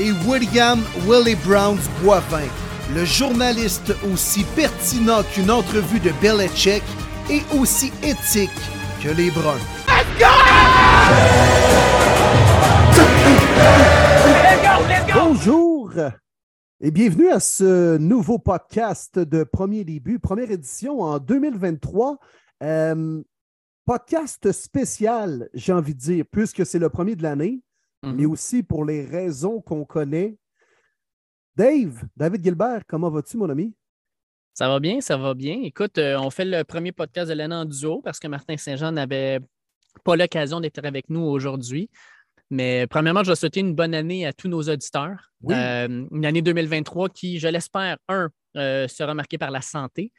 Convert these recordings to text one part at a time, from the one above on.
Et William Willie Browns Boivin, le journaliste aussi pertinent qu'une entrevue de Belichick et aussi éthique que les Bruns. Bonjour et bienvenue à ce nouveau podcast de Premier Début, première édition en 2023. Euh, podcast spécial, j'ai envie de dire, puisque c'est le premier de l'année, Mhm. mais aussi pour les raisons qu'on connaît. Dave, David Gilbert, comment vas-tu, mon ami? Ça va bien, ça va bien. Écoute, euh, on fait le premier podcast de l'année en duo parce que Martin Saint-Jean n'avait pas l'occasion d'être avec nous aujourd'hui. Mais premièrement, je vais souhaiter une bonne année à tous nos auditeurs. Oui. Euh, une année 2023 qui, je l'espère, un, euh, sera marquée par la santé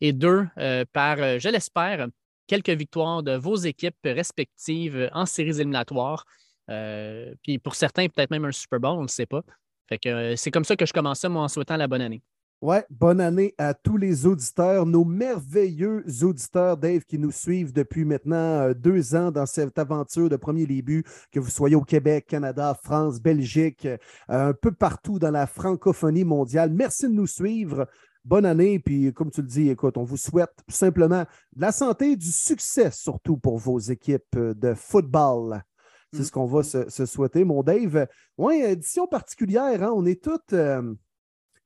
et deux, euh, par, je l'espère, quelques victoires de vos équipes respectives en séries éliminatoires. Euh, puis pour certains, peut-être même un Super Bowl, on ne sait pas. Fait que euh, c'est comme ça que je commence ça, moi, en souhaitant la bonne année. Ouais, bonne année à tous les auditeurs, nos merveilleux auditeurs, Dave, qui nous suivent depuis maintenant euh, deux ans dans cette aventure de premier début, que vous soyez au Québec, Canada, France, Belgique, un peu partout dans la francophonie mondiale. Merci de nous suivre. Bonne année, puis comme tu le dis, écoute, on vous souhaite simplement de la santé, du succès surtout pour vos équipes de football. C'est Mm. ce qu'on va se, se souhaiter, mon Dave. Oui, édition particulière, hein, on est toutes. euh,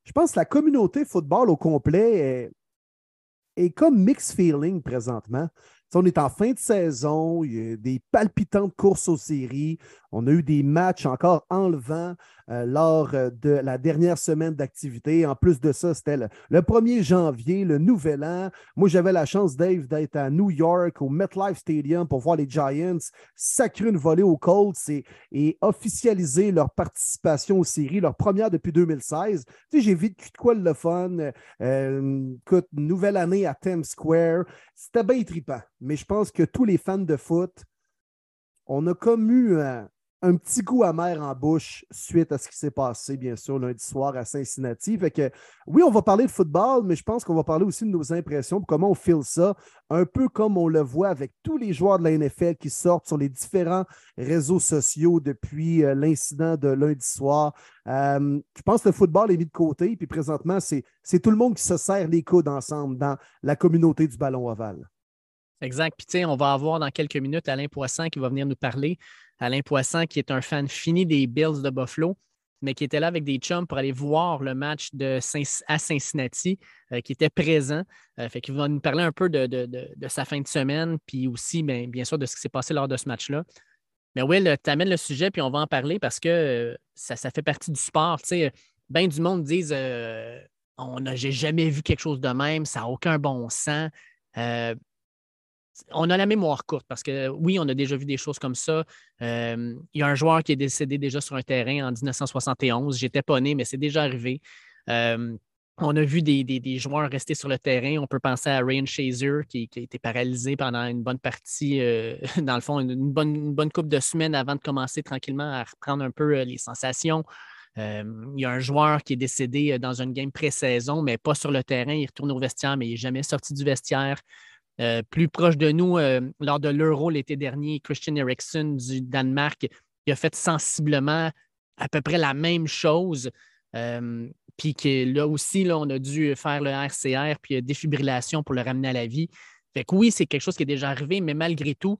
je pense que la communauté football au complet est, est comme mixed feeling présentement. On est en fin de saison, il y a des palpitantes courses aux séries. On a eu des matchs encore enlevants euh, lors euh, de la dernière semaine d'activité. En plus de ça, c'était le, le 1er janvier, le nouvel an. Moi, j'avais la chance, Dave, d'être à New York, au MetLife Stadium pour voir les Giants sacrer une volée aux Colts et, officialiser leur participation aux séries, leur première depuis 2016. Tu sais, j'ai vécu de quoi le fun. Euh, écoute, nouvelle année à Times Square. C'était bien trippant. Mais je pense que tous les fans de foot, on a comme eu un petit goût amer en bouche suite à ce qui s'est passé, bien sûr, lundi soir à Cincinnati. Fait que oui, on va parler de football, mais je pense qu'on va parler aussi de nos impressions, comment on file ça, un peu comme on le voit avec tous les joueurs de la NFL qui sortent sur les différents réseaux sociaux depuis euh, l'incident de lundi soir. Euh, je pense que le football est mis de côté, puis présentement, c'est tout le monde qui se serre les coudes ensemble dans la communauté du ballon ovale. Exact. Puis, tu sais, on va avoir dans quelques minutes Alain Poisson qui va venir nous parler. Alain Poisson, qui est un fan fini des Bills de Buffalo, mais qui était là avec des chums pour aller voir le match de à Cincinnati, euh, qui était présent. Euh, fait qu'il va nous parler un peu de, de- de- sa fin de semaine, puis aussi, bien, bien sûr, de ce qui s'est passé lors de ce match-là. Mais Will, tu amènes le sujet, puis on va en parler parce que euh, ça, ça fait partie du sport. Tu sais, bien du monde disent euh, on a, j'ai jamais vu quelque chose de même, ça n'a aucun bon sens. On a la mémoire courte parce que oui, on a déjà vu des choses comme ça. Euh, il y a un joueur qui est décédé déjà sur un terrain en 1971. J'étais pas né, mais c'est déjà arrivé. Euh, on a vu des, joueurs rester sur le terrain. On peut penser à Ryan Shazer qui, a été paralysé pendant une bonne partie, euh, dans le fond, une, bonne, couple de semaines avant de commencer tranquillement à reprendre un peu les sensations. Il y a un joueur qui est décédé dans une game pré-saison, mais pas sur le terrain. Il retourne au vestiaire, mais il n'est jamais sorti du vestiaire. Euh, plus proche de nous, euh, lors de l'Euro l'été dernier, Christian Eriksen du Danemark il a fait sensiblement à peu près la même chose. Euh, puis que là aussi, là, on a dû faire le RCR puis défibrillation pour le ramener à la vie. Fait que oui, c'est quelque chose qui est déjà arrivé, mais malgré tout,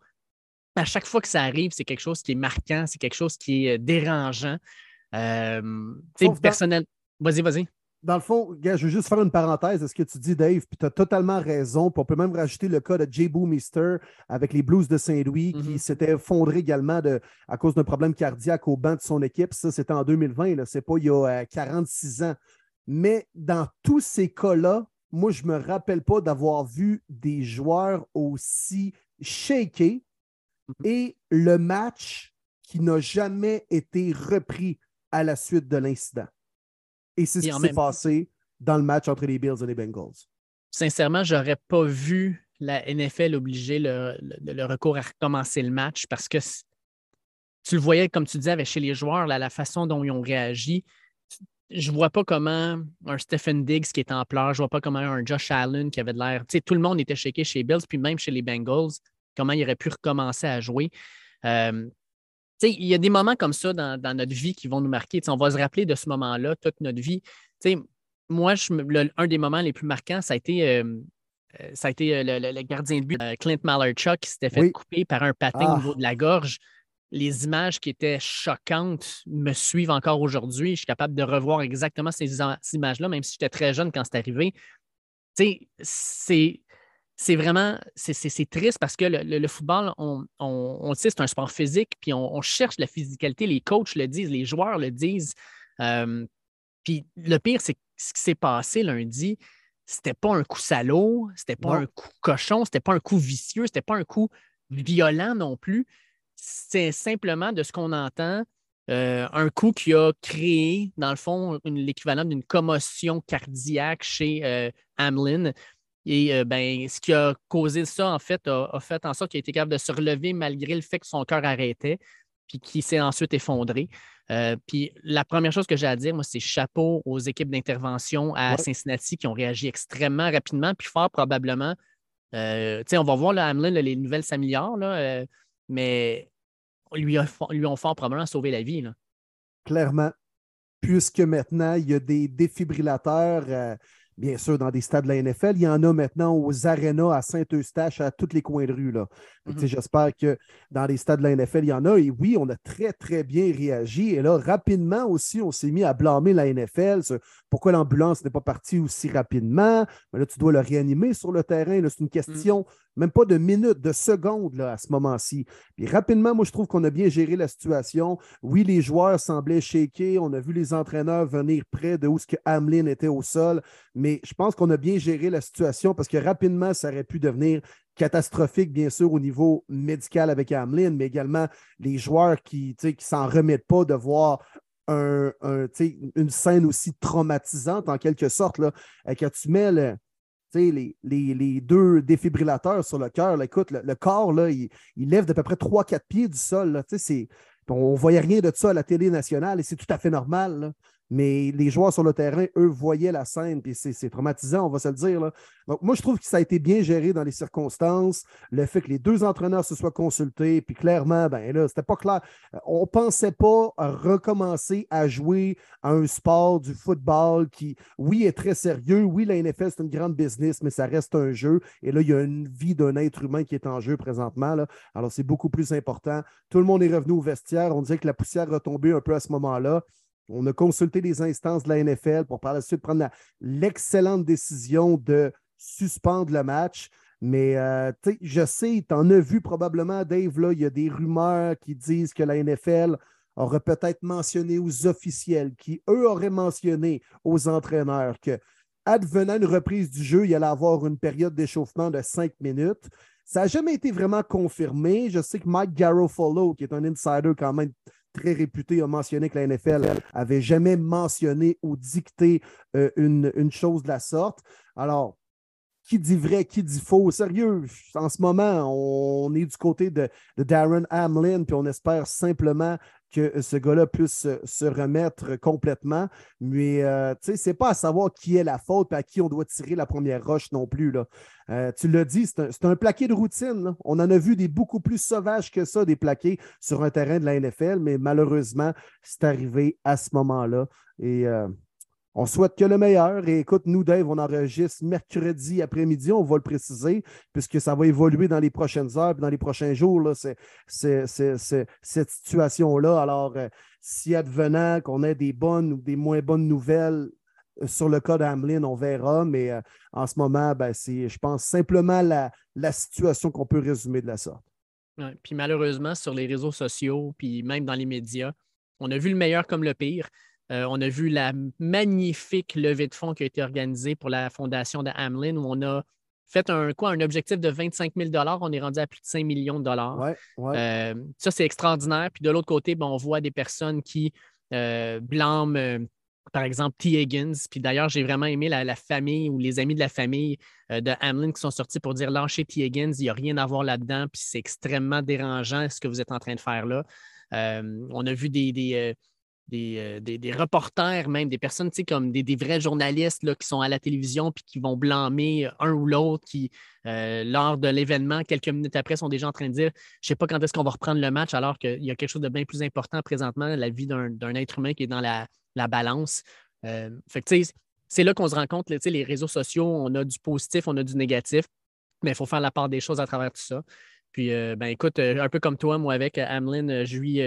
à chaque fois que ça arrive, c'est quelque chose qui est marquant, c'est quelque chose qui est dérangeant. Personnel. Vas-y, vas-y. Dans le fond, je veux juste faire une parenthèse à ce que tu dis, Dave, puis tu as totalement raison. Puis on peut même rajouter le cas de Jay Boomister avec les Blues de Saint-Louis qui Mhm. s'était effondré également de, à cause d'un problème cardiaque au banc de son équipe. Ça, c'était en 2020, là. c'est pas il y a euh, 46 ans. Mais dans tous ces cas-là, moi, je me rappelle pas d'avoir vu des joueurs aussi shakés et le match qui n'a jamais été repris à la suite de l'incident. Et c'est ce qui s'est passé dans le match entre les Bills et les Bengals. Sincèrement, je n'aurais pas vu la NFL obliger le, recours à recommencer le match parce que tu le voyais, comme tu disais, avec chez les joueurs, la façon dont ils ont réagi. Je ne vois pas comment un Stephen Diggs qui est en pleurs, je ne vois pas comment un Josh Allen qui avait de l'air. Tout le monde était shaké chez Bills, puis même chez les Bengals, comment il aurait pu recommencer à jouer. Euh, il y a des moments comme ça dans, notre vie qui vont nous marquer. on va se rappeler de ce moment-là toute notre vie. moi, un des moments les plus marquants, ça a été euh, euh, ça a été euh, le, gardien de but, Clint Malarchuk, qui s'était fait couper par un patin au ah. niveau de la gorge. Les images qui étaient choquantes me suivent encore aujourd'hui. Je suis capable de revoir exactement ces, images-là, même si j'étais très jeune quand c'est arrivé. c'est c'est vraiment c'est triste parce que le, football, on, on, sait c'est un sport physique, puis on, cherche la physicalité. Les coachs le disent, les joueurs le disent. puis le pire, c'est ce qui s'est passé lundi c'était pas un coup salaud, c'était pas un coup cochon, c'était pas un coup vicieux, c'était pas un coup violent non plus. C'est simplement de ce qu'on entend, euh, un coup qui a créé, dans le fond, l'équivalent d'une commotion cardiaque chez euh, Hamlin. Et euh, ben, ce qui a causé ça, en fait, a, fait en sorte qu'il a été capable de se relever malgré le fait que son cœur arrêtait, puis qu'il s'est ensuite effondré. Euh, puis la première chose que j'ai à dire, moi, c'est chapeau aux équipes d'intervention à Cincinnati qui ont réagi extrêmement rapidement, puis fort probablement. Euh, on va voir, le Hamlin, les nouvelles s'améliorent, euh, mais lui, lui ont fort probablement sauvé la vie. Clairement, puisque maintenant, il y a des défibrillateurs bien sûr, dans des stades de la NFL. Il y en a maintenant aux arénas à Saint-Eustache, à tous les coins de rue. Là. Mhm. J'espère que dans les stades de la NFL, il y en a. Et oui, on a très, très bien réagi. Et là, rapidement aussi, on s'est mis à blâmer la NFL. Pourquoi l'ambulance n'est pas partie aussi rapidement? Mais là, tu dois le réanimer sur le terrain. C'est une question, mhm. Même pas de minutes, de secondes là, à ce moment-ci. Puis rapidement, moi, je trouve qu'on a bien géré la situation. Oui, les joueurs semblaient shakés. On a vu les entraîneurs venir près de où ce que Hamlin était au sol. Mais je pense qu'on a bien géré la situation parce que rapidement, ça aurait pu devenir catastrophique, bien sûr, au niveau médical avec Hamlin, mais également les joueurs qui ne s'en remettent pas de voir un, une scène aussi traumatisante, en quelque sorte, là, quand tu mets les, les, deux défibrillateurs sur le cœur, écoute, le, corps, là, il, lève d'à peu près 3-4 pieds du sol. on ne voyait rien de ça à la télé nationale et c'est tout à fait normal. Mais les joueurs sur le terrain, eux, voyaient la scène, puis c'est traumatisant, on va se le dire. Donc, moi, je trouve que ça a été bien géré dans les circonstances. Le fait que les deux entraîneurs se soient consultés, puis clairement, ben là, c'était pas clair. On pensait pas recommencer à jouer à un sport du football qui, oui, est très sérieux. Oui, la NFL, c'est une grande business, mais ça reste un jeu. Et là, il y a une vie d'un être humain qui est en jeu présentement. Là. Alors, c'est beaucoup plus important. Tout le monde est revenu au vestiaire. On disait que la poussière retombait un peu à ce moment-là. On a consulté les instances de la NFL pour par la suite prendre l'excellente décision de suspendre le match. Mais euh, je sais, tu en as vu probablement, Dave, il y a des rumeurs qui disent que la NFL aurait peut-être mentionné aux officiels, qui eux auraient mentionné aux entraîneurs que, advenant une reprise du jeu, il allait avoir une période d'échauffement de cinq minutes. Ça n'a jamais été vraiment confirmé. Je sais que Mike Garofalo, qui est un insider quand même très réputé a mentionné que la NFL avait jamais mentionné ou dicté euh, une, chose de la sorte. Alors, qui dit vrai, qui dit faux? Sérieux, en ce moment, on est du côté de, de Darren Hamlin, puis on espère simplement que ce gars-là puisse se, remettre complètement. Mais euh, tu sais, c'est pas à savoir qui est la faute et à qui on doit tirer la première roche non plus. Euh, tu l'as dit, c'est un, plaqué de routine. On en a vu des beaucoup plus sauvages que ça, des plaqués sur un terrain de la NFL, mais malheureusement, c'est arrivé à ce moment-là. Et euh, on souhaite que le meilleur. Et écoute, nous, Dave, on enregistre mercredi après-midi, on va le préciser, puisque ça va évoluer dans les prochaines heures, dans les prochains jours, là, cette situation-là. Alors, euh, si advenant qu'on ait des bonnes ou des moins bonnes nouvelles euh, sur le cas d'Hamlin, on verra. Mais euh, en ce moment, ben, c'est, je pense, simplement la, situation qu'on peut résumer de la sorte. puis malheureusement, sur les réseaux sociaux, puis même dans les médias, on a vu le meilleur comme le pire. Euh, on a vu la magnifique levée de fonds qui a été organisée pour la fondation de Hamlin, où on a fait un, quoi, un objectif de 25 000 On est rendu à plus de 5 millions de dollars. Euh, ça, c'est extraordinaire. Puis de l'autre côté, ben, on voit des personnes qui euh, blâment par exemple, T. Higgins. Puis d'ailleurs, j'ai vraiment aimé la, famille ou les amis de la famille de Hamlin qui sont sortis pour dire lâchez T. Higgins, il n'y a rien à voir là-dedans, puis c'est extrêmement dérangeant ce que vous êtes en train de faire là. On a vu des, des, euh, des, reporters, même des personnes comme des, vrais journalistes là, qui sont à la télévision puis qui vont blâmer un ou l'autre, qui, lors de l'événement, quelques minutes après, sont déjà en train de dire Je ne sais pas quand est-ce qu'on va reprendre le match, alors qu'il y a quelque chose de bien plus important présentement, la vie d'un être humain qui est dans la, la balance. Euh, c'est là qu'on se rend compte, les réseaux sociaux, on a du positif, on a du négatif, mais il faut faire la part des choses à travers tout ça. Puis, euh, ben, écoute, euh, un peu comme toi, moi, avec Hamlin, je lui,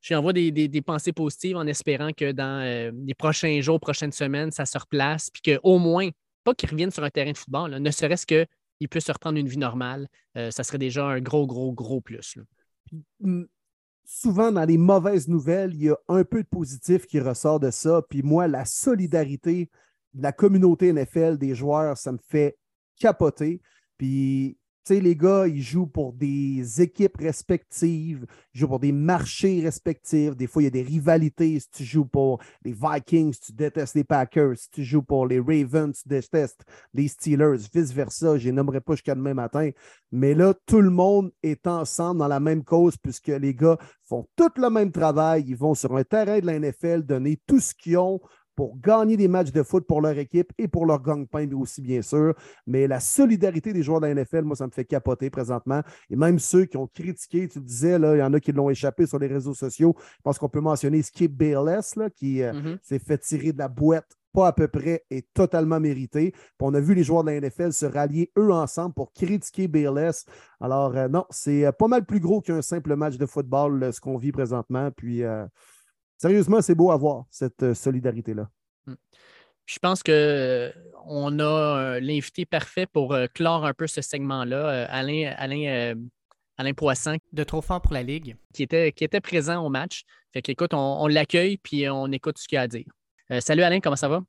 je envoie des, des, pensées positives en espérant que dans les prochains jours, prochaines semaines, ça se replace, puis qu'au moins, pas qu'il revienne sur un terrain de football, ne serait-ce qu'il puisse se reprendre une vie normale, ça serait déjà un gros, gros, gros plus souvent dans les mauvaises nouvelles, il y a un peu de positif qui ressort de ça. Puis moi, la solidarité de la communauté NFL, des joueurs, ça me fait capoter. Puis sais, les gars, ils jouent pour des équipes respectives, ils jouent pour des marchés respectifs. Des fois, il y a des rivalités. Si tu joues pour les Vikings, tu détestes les Packers. Si tu joues pour les Ravens, tu détestes les Steelers. Vice-versa, je les nommerai pas jusqu'à demain matin. Mais là, tout le monde est ensemble dans la même cause puisque les gars font tout le même travail. Ils vont sur un terrain de la NFL donner tout ce qu'ils ont pour gagner des matchs de foot pour leur équipe et pour leur gang-pain aussi, bien sûr. Mais la solidarité des joueurs de la NFL, moi, ça me fait capoter présentement. Et même ceux qui ont critiqué, tu le disais, là, il y en a qui l'ont échappé sur les réseaux sociaux. Je pense qu'on peut mentionner Skip Bayless, là, qui euh, mm-hmm. s'est fait tirer de la boîte pas à peu près et totalement mérité. Puis on a vu les joueurs de la NFL se rallier eux ensemble pour critiquer Bayless. Alors, euh, non, c'est euh, pas mal plus gros qu'un simple match de football, ce qu'on vit présentement. Puis, sérieusement, c'est beau à voir, cette euh, solidarité-là. Hmm. Je pense qu'on euh, a euh, l'invité parfait pour clore un peu ce segment-là. Alain, Alain, Alain Poisson. De Trop fort pour la Ligue. Qui était, qui était présent au match. Fait qu'écoute, on, l'accueille puis on écoute ce qu'il a à dire. salut Alain, comment ça va?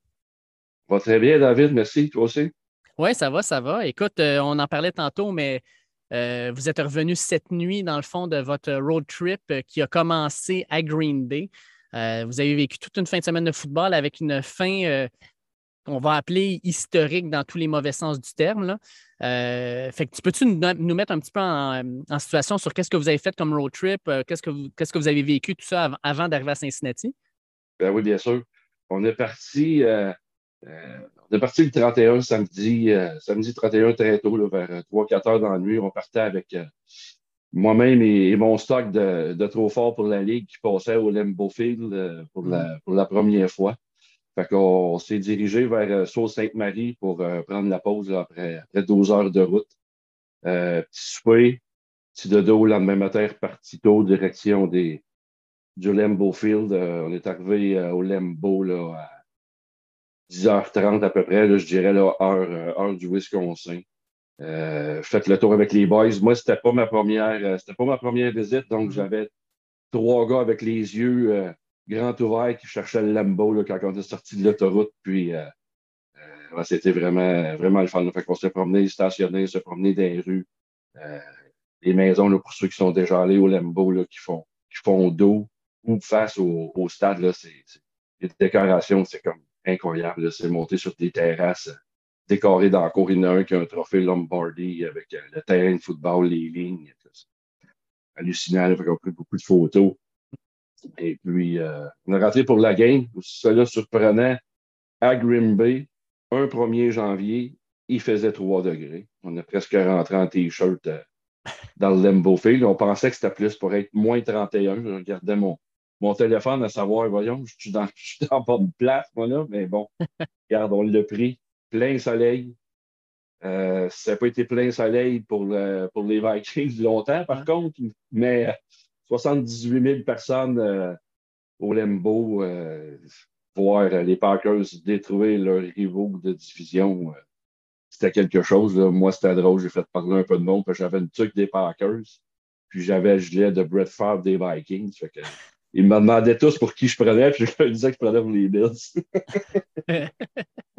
Va très bien, David. Merci. Toi aussi? Oui, ça va, ça va. Écoute, on en parlait tantôt, mais vous êtes revenu cette nuit, dans le fond, de votre road trip qui a commencé à Green Bay. Euh, vous avez vécu toute une fin de semaine de football avec une fin euh, qu'on va appeler historique dans tous les mauvais sens du terme. Euh, fait que tu peux-tu nous, mettre un petit peu en, situation sur qu'est-ce que vous avez fait comme road trip, qu'est-ce que vous, qu'est-ce que vous avez vécu, tout ça avant, d'arriver à Cincinnati? Ben oui, bien sûr. On est parti, on est parti le 31 samedi, samedi 31 très tôt, vers 3-4 heures dans la nuit. On partait avec moi-même et, mon stock de, trop fort pour la Ligue qui passait au Lambeau Field euh, pour, la, mm. pour la première fois. Fait qu'on s'est dirigé vers euh, Sault-Sainte-Marie pour euh, prendre la pause après, après 12 heures de route. petit souper, petit dodo le lendemain matin, reparti tôt, direction des, du Lambeau Field. on est arrivé au Lambeau là, à 10h30 à peu près, là, je dirais là, heure, heure du Wisconsin. Euh, faites le tour avec les boys. Moi, c'était pas ma première, euh, c'était pas ma première visite, donc mm-hmm. j'avais trois gars avec les yeux euh, grands ouverts qui cherchaient le Lambo là, quand on est sorti de l'autoroute. Puis c'était vraiment, vraiment le fun. Fait qu'on s'est promené, stationné, se promené dans les rues. les maisons, là, pour ceux qui sont déjà allés au Lambo, là, qui font, qui font dos ou face au, stade, là, c'est, les décorations, c'est comme incroyable. C'est monté sur des terrasses décoré dans la cour. Un qui a un trophée Lombardi avec euh, le terrain de football, les lignes. Hallucinant, il on a pris beaucoup de photos. Et puis, euh, on a rentré pour la game. Cela surprenant, à Grim Bay, un 1er janvier, il faisait 3 degrés. On est presque rentré en T-shirt euh, dans le Limbo Field. On pensait que c'était plus pour être moins 31. Je regardais mon, téléphone à savoir, voyons, je suis dans, je suis place, moi, là, mais bon, regarde, on l'a pris plein soleil. Euh, ça n'a pas été plein soleil pour, pour les Vikings longtemps, par contre, mais 78 euh, 000 personnes euh, au Lembo voir les Packers détruire leurs rivaux de division. c'était quelque chose. Moi, c'était drôle. J'ai fait parler un peu de monde. J'avais une truc des Packers. Puis j'avais le gilet de Brett Favre des Vikings. Fait que, ils me demandaient tous pour qui je prenais. Puis je leur disais que je prenais pour les Bills.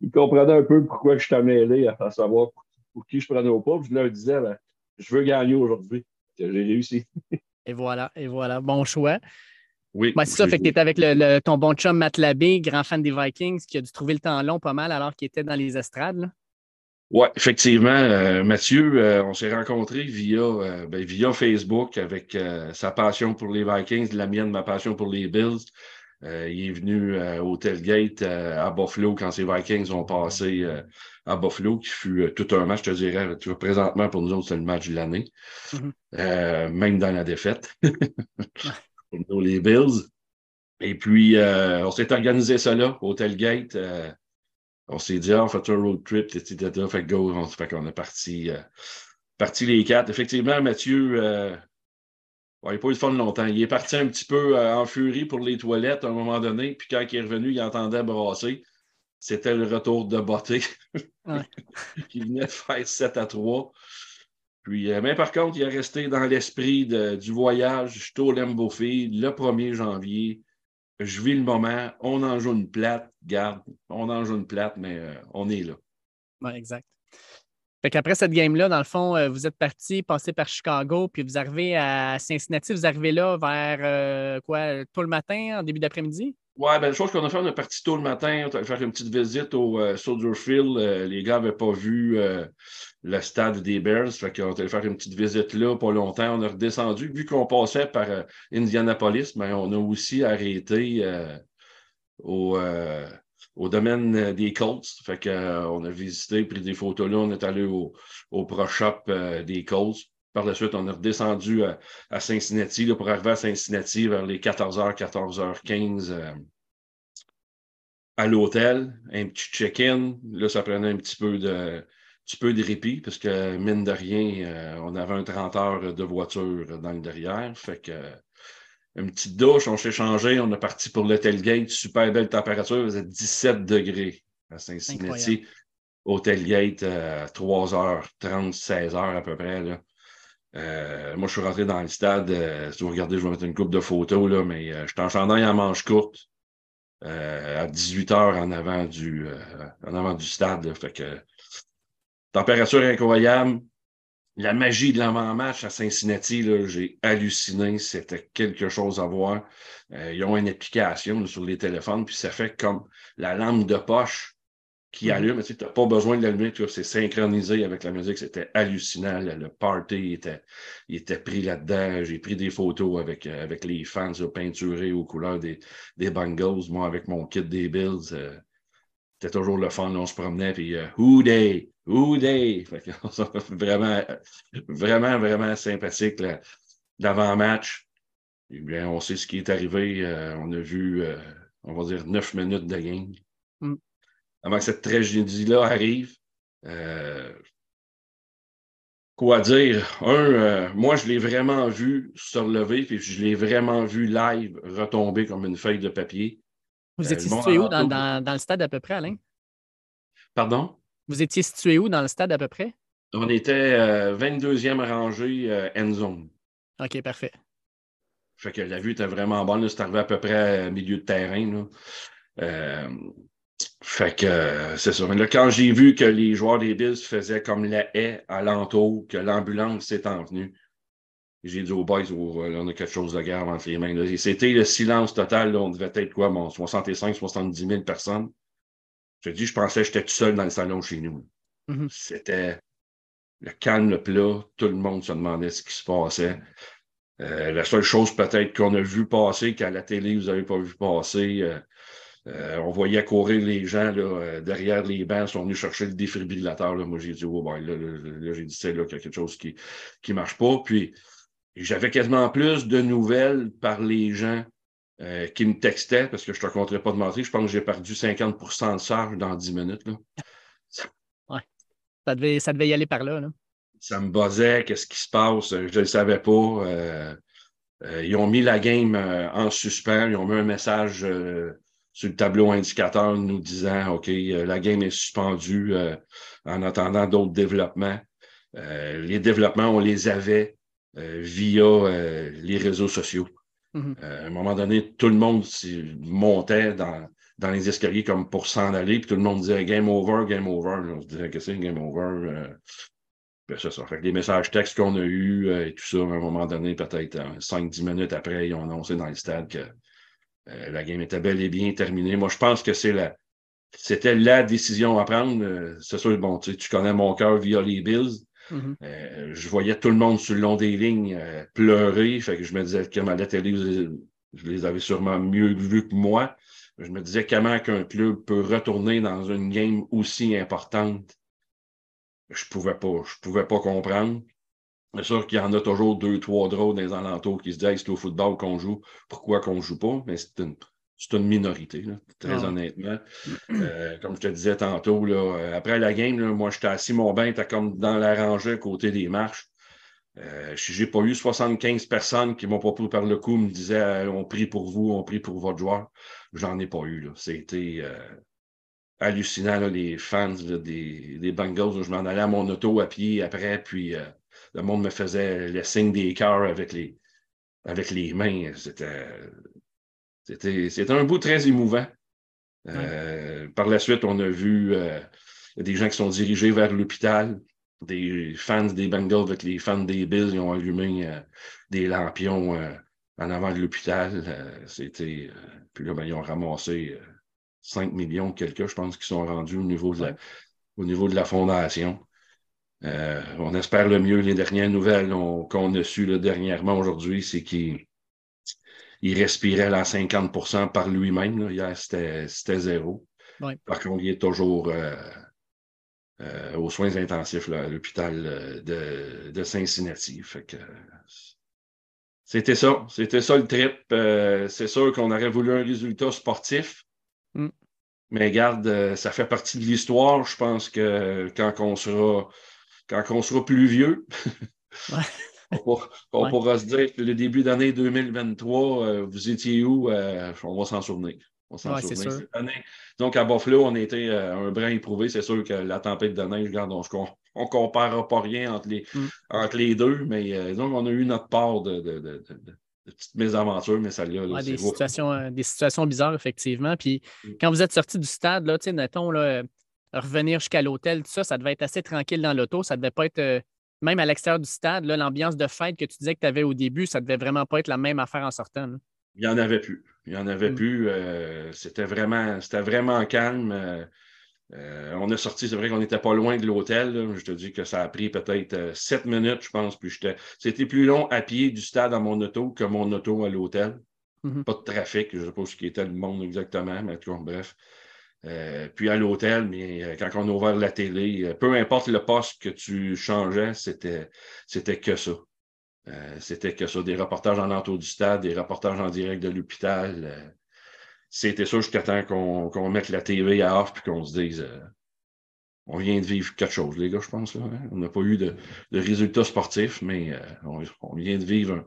ils comprenaient un peu pourquoi je t'ai mêlé à, savoir pour, qui je prenais au pas. je leur disais, ben, je veux gagner aujourd'hui. J'ai réussi. et voilà, et voilà. Bon choix. Oui. Ben, c'est ça, fait que tu étais avec le, ton bon chum Matt Labé, grand fan des Vikings, qui a dû trouver le temps long pas mal alors qu'il était dans les estrades. Oui, effectivement. Euh, Mathieu, euh, on s'est rencontrés via, euh, ben, via Facebook avec sa passion pour les Vikings, la mienne, ma passion pour les Bills. Il est venu au Tailgate à Buffalo quand ces Vikings ont passé à Buffalo, qui fut tout un match, je te dirais. Tu vois, présentement, pour nous autres, c'est le match de l'année, mm-hmm. même dans la défaite. pour nous, les Bills. Et puis, on s'est organisé ça là, au Tailgate on s'est dit, ah, on fait un road trip, etc. Fait go, on, fait qu'on est parti, euh, parti les quatre. Effectivement, Mathieu, euh, il n'a pas eu de fun longtemps. Il est parti un petit peu euh, en furie pour les toilettes à un moment donné, puis quand il est revenu, il entendait brasser. C'était le retour de Botté, qui venait de faire 7 à 3. Puis, mais par contre, il est resté dans l'esprit du voyage. Je suis au Lembofield le 1er janvier je vis le moment, on en joue une plate, garde, on en joue une plate, mais euh, on est là. Exact. Fait qu'après cette game-là, dans le fond, euh, vous êtes parti, passé par Chicago, puis vous arrivez à Cincinnati, vous arrivez là vers euh, quoi, tôt le matin, en début d'après-midi? Oui, ben, la chose qu'on a fait, on est parti tôt le matin, on a fait une petite visite au euh, Soldier Field. Euh, les gars n'avaient pas vu le stade des Bears, fait qu'on a faire une petite visite là, pas longtemps. On a redescendu. Vu qu'on passait par Indianapolis, mais ben, on a aussi arrêté au, au domaine des Colts. Fait qu'on a visité, pris des photos là. On est allé au, au Pro Shop des Colts. Par la suite, on est redescendu à, Cincinnati pour arriver à Cincinnati vers les 14h, 14h15 à l'hôtel. Un petit check-in. Là, ça prenait un petit peu de, de répit parce que, mine de rien, euh, on avait un 30 heures de voiture dans le derrière. Fait que une petite douche, on s'est changé, on est parti pour le tailgate, super belle température, il faisait 17 degrés à Cincinnati. Au tailgate, 3h30, 16h à peu près. Là. Euh, moi, je suis rentré dans le stade. Euh, si vous regardez, je vais mettre une coupe de photos, là, mais euh, je suis en chandail en manche courte à 18 heures en avant du, en avant du stade. fait que température incroyable. La magie de l'avant-match à Cincinnati, j'ai halluciné. C'était quelque chose à voir. ils ont une application sur les téléphones, puis ça fait comme la lampe de poche qui mhm. allume. Tu n'as pas besoin de l'allumer, c'est synchronisé avec la musique. C'était hallucinant. Le, party était, il était pris là-dedans. J'ai pris des photos avec, euh, avec les fans peinturés aux couleurs des, des Bengals. Moi, avec mon kit des Bills, euh, c'était toujours le fun. on se promenait, puis euh, Who Day? Who Day? vraiment, vraiment, vraiment sympathique l'avant-match. Eh bien, on sait ce qui est arrivé. on a vu, on va dire, neuf minutes de game. Mm avant que cette tragédie-là arrive. Euh, quoi dire? Un, euh, moi, je l'ai vraiment vu se relever, puis je l'ai vraiment vu live retomber comme une feuille de papier. Vous étiez euh, situé où dans, le stade à peu près, Alain? Pardon? Vous étiez situé où dans le stade à peu près? On était 22e rangée end zone. OK, parfait. Fait que la vue était vraiment bonne. C'est arrivé à peu près au milieu de terrain. Là. Fait que euh, c'est ça. Là, quand j'ai vu que les joueurs des Bills faisaient comme la haie à l'entour, que l'ambulance s'est envenue, j'ai dit aux boys, oh, on a quelque chose de grave entre les mains. C'était le silence total. on devait être quoi, mon 65, 70 000 personnes. Je dis, je pensais que j'étais tout seul dans le salon chez nous. Mm-hmm. C'était le calme, le plat. Tout le monde se demandait ce qui se passait. Euh, la seule chose peut-être qu'on a vu passer, qu'à la télé, vous n'avez pas vu passer, euh, euh, on voyait courir les gens là, derrière les bancs, sont venus chercher le défibrillateur. Là. Moi, j'ai dit, oh, ben, là, là, j'ai dit, c'est là quelque chose qui ne marche pas. Puis, j'avais quasiment plus de nouvelles par les gens euh, qui me textaient, parce que je ne te raconterai pas de mentir. Je pense que j'ai perdu 50% de charge dans 10 minutes. Là. Ouais. Ça devait, ça devait y aller par là. là. Ça me buzzait, qu'est-ce qui se passe? Je ne le savais pas. ils ont mis la game en suspens. Ils ont mis un message sur le tableau indicateur nous disant OK, euh, la game est suspendue euh, en attendant d'autres développements. Euh, les développements, on les avait via les réseaux sociaux. Mm-hmm. à un moment donné, tout le monde montait dans, les escaliers comme pour s'en aller, puis tout le monde disait game over, game over. On se disait que c'est game over. Ben, c'est ça. Fait que les messages textes qu'on a eus et tout ça, à un moment donné, peut-être 5-10 minutes après, ils ont annoncé dans le stade que la game était bel et bien terminée. Moi, je pense que c'était la décision à prendre. c'est sûr, bon, tu, tu connais mon cœur via les Bills. Mm-hmm. je voyais tout le monde sur le long des lignes pleurer. Fait que je me disais que ma télé, je les avais sûrement mieux vus que moi. Je me disais comment qu'un club peut retourner dans une game aussi importante. Je pouvais pas, je pouvais pas comprendre. C'est sûr qu'il y en a toujours deux, trois drôles dans les alentours qui se disent c'est au football qu'on joue, pourquoi qu'on ne joue pas? Mais c'est une, une, minorité, très ah honnêtement. Euh, comme je te disais tantôt, là, euh, après la game, moi, j'étais assis mon bain, était comme dans la rangée à côté des marches. Euh, je n'ai pas eu 75 personnes qui m'ont pas pris par le coup, me disaient on prie pour vous, on prie pour votre joueur. J'en ai pas eu. C'était hallucinant, les fans des, des, Bengals. Je m'en allais à mon auto à pied après, puis le monde me faisait le signe des cœurs avec les, avec les mains. C'était, c'était, un bout très émouvant. Euh, par la suite, on a vu euh, des gens qui sont dirigés vers l'hôpital, des fans des Bengals avec les fans des Bills, ils ont allumé euh, des lampions en avant de l'hôpital. c'était, puis là, ben, ils ont ramassé 5 millions, quelques, je pense, qui sont rendus au niveau de au niveau de la fondation. On espère le mieux. Les dernières nouvelles qu'on a sues dernièrement aujourd'hui, c'est qu'il respirait à 50% par lui-même. Hier, c'était zéro. Par contre, il est toujours euh, euh, aux soins intensifs à l'hôpital de, Cincinnati. c'était ça. C'était ça le trip. c'est sûr qu'on aurait voulu un résultat sportif. Mm. Mais garde, ça fait partie de l'histoire. Je pense que quand on sera quand on sera plus vieux, on, pourra, se dire que le début d'année 2023, euh, vous étiez où? Euh, on va s'en souvenir. On s'en souvenir Donc, à Buffalo, on était euh, un brin éprouvé. C'est sûr que la tempête de neige, regarde, on ne comparera pas rien entre les, mm. entre les deux, mais donc, on a eu notre part de, de, de, petites mésaventures, mais ça là, des, situations, des situations bizarres, effectivement. Puis mm. quand vous êtes sorti du stade, là, là, revenir jusqu'à l'hôtel, tout ça, ça devait être assez tranquille dans l'auto. Ça devait pas être, euh, même à l'extérieur du stade, l'ambiance de fête que tu disais que tu avais au début, ça devait vraiment pas être la même affaire en sortant. Il n'y en avait plus. Il n'y en avait mm. plus. Euh, c'était vraiment, vraiment calme. Euh, on est sorti, c'est vrai qu'on n'était pas loin de l'hôtel. Je te dis que ça a pris peut-être sept minutes, je pense. Puis c'était plus long à pied du stade à mon auto que mon auto à l'hôtel. Mm-hmm. Pas de trafic, je ne sais pas ce qui était le monde exactement, mais bref. Euh, puis à l'hôtel, mais euh, quand on a ouvert la télé, euh, peu importe le poste que tu changeais, c'était, c'était que ça. c'était que ça. Des reportages en entour du stade, des reportages en direct de l'hôpital. c'était ça jusqu'à temps qu'on, qu'on mette la TV à off puis qu'on se dise on vient de vivre quelque chose, les gars, je pense. Là, hein. On n'a pas eu de, de, résultats sportifs, mais on, vient de vivre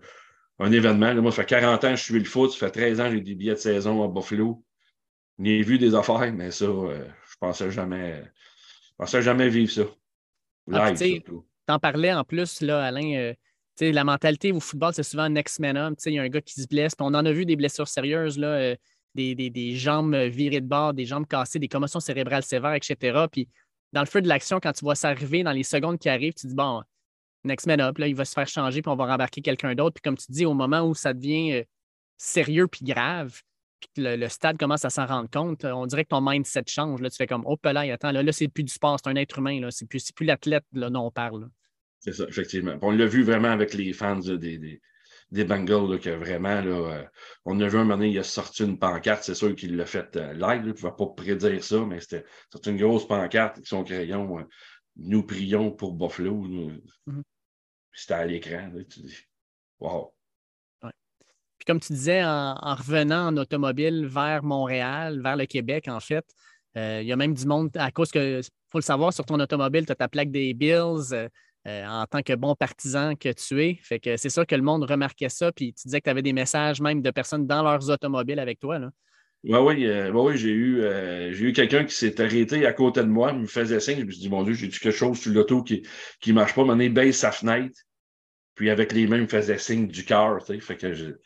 un, événement. moi, ça fait 40 ans que je suis le foot, ça fait 13 ans que j'ai des billets de saison à Buffalo. J'ai vu des affaires, mais ça, euh, je pensais jamais. Je pensais jamais vivre ça. Ah, Live, Tu en parlais en plus, là, Alain. Euh, la mentalité au football, c'est souvent next man up. Il y a un gars qui se blesse. on en a vu des blessures sérieuses, là, euh, des, des, jambes virées de bord, des jambes cassées, des commotions cérébrales sévères, etc. Puis dans le feu de l'action, quand tu vois ça arriver, dans les secondes qui arrivent, tu dis bon, next man up, là, il va se faire changer, puis on va rembarquer quelqu'un d'autre. Puis comme tu dis, au moment où ça devient sérieux puis grave, puis que le, stade commence à s'en rendre compte, on dirait que ton mindset change. Là, tu fais comme Oh, là, attends, là, là c'est plus du sport, c'est un être humain. Là, c'est plus, plus l'athlète dont on parle. C'est ça, effectivement. On l'a vu vraiment avec les fans des, des, des, Bengals, que vraiment, là, euh, on a vu un moment donné, il a sorti une pancarte, c'est sûr qu'il l'a fait euh, live, il ne pouvait pas prédire ça, mais c'était une grosse pancarte avec son crayon. Euh, nous prions pour Buffalo. Mm-hmm. C'était à l'écran. Tu dis Wow, comme tu disais, en, revenant en automobile vers Montréal, vers le Québec, en fait, euh, il y a même du monde, à cause que, il faut le savoir, sur ton automobile, tu as ta plaque des Bills euh, euh, en tant que bon partisan que tu es. Fait que c'est sûr que le monde remarquait ça. Puis tu disais que tu avais des messages même de personnes dans leurs automobiles avec toi. Là. oui, oui, j'ai eu, eu quelqu'un qui s'est arrêté à côté de moi, me faisait signe. Je me suis dit, mon Dieu, j'ai dit quelque chose sur l'auto qui ne marche pas? Mon baisse sa fenêtre. Puis avec les mains, il me faisait signe du cœur. Fait que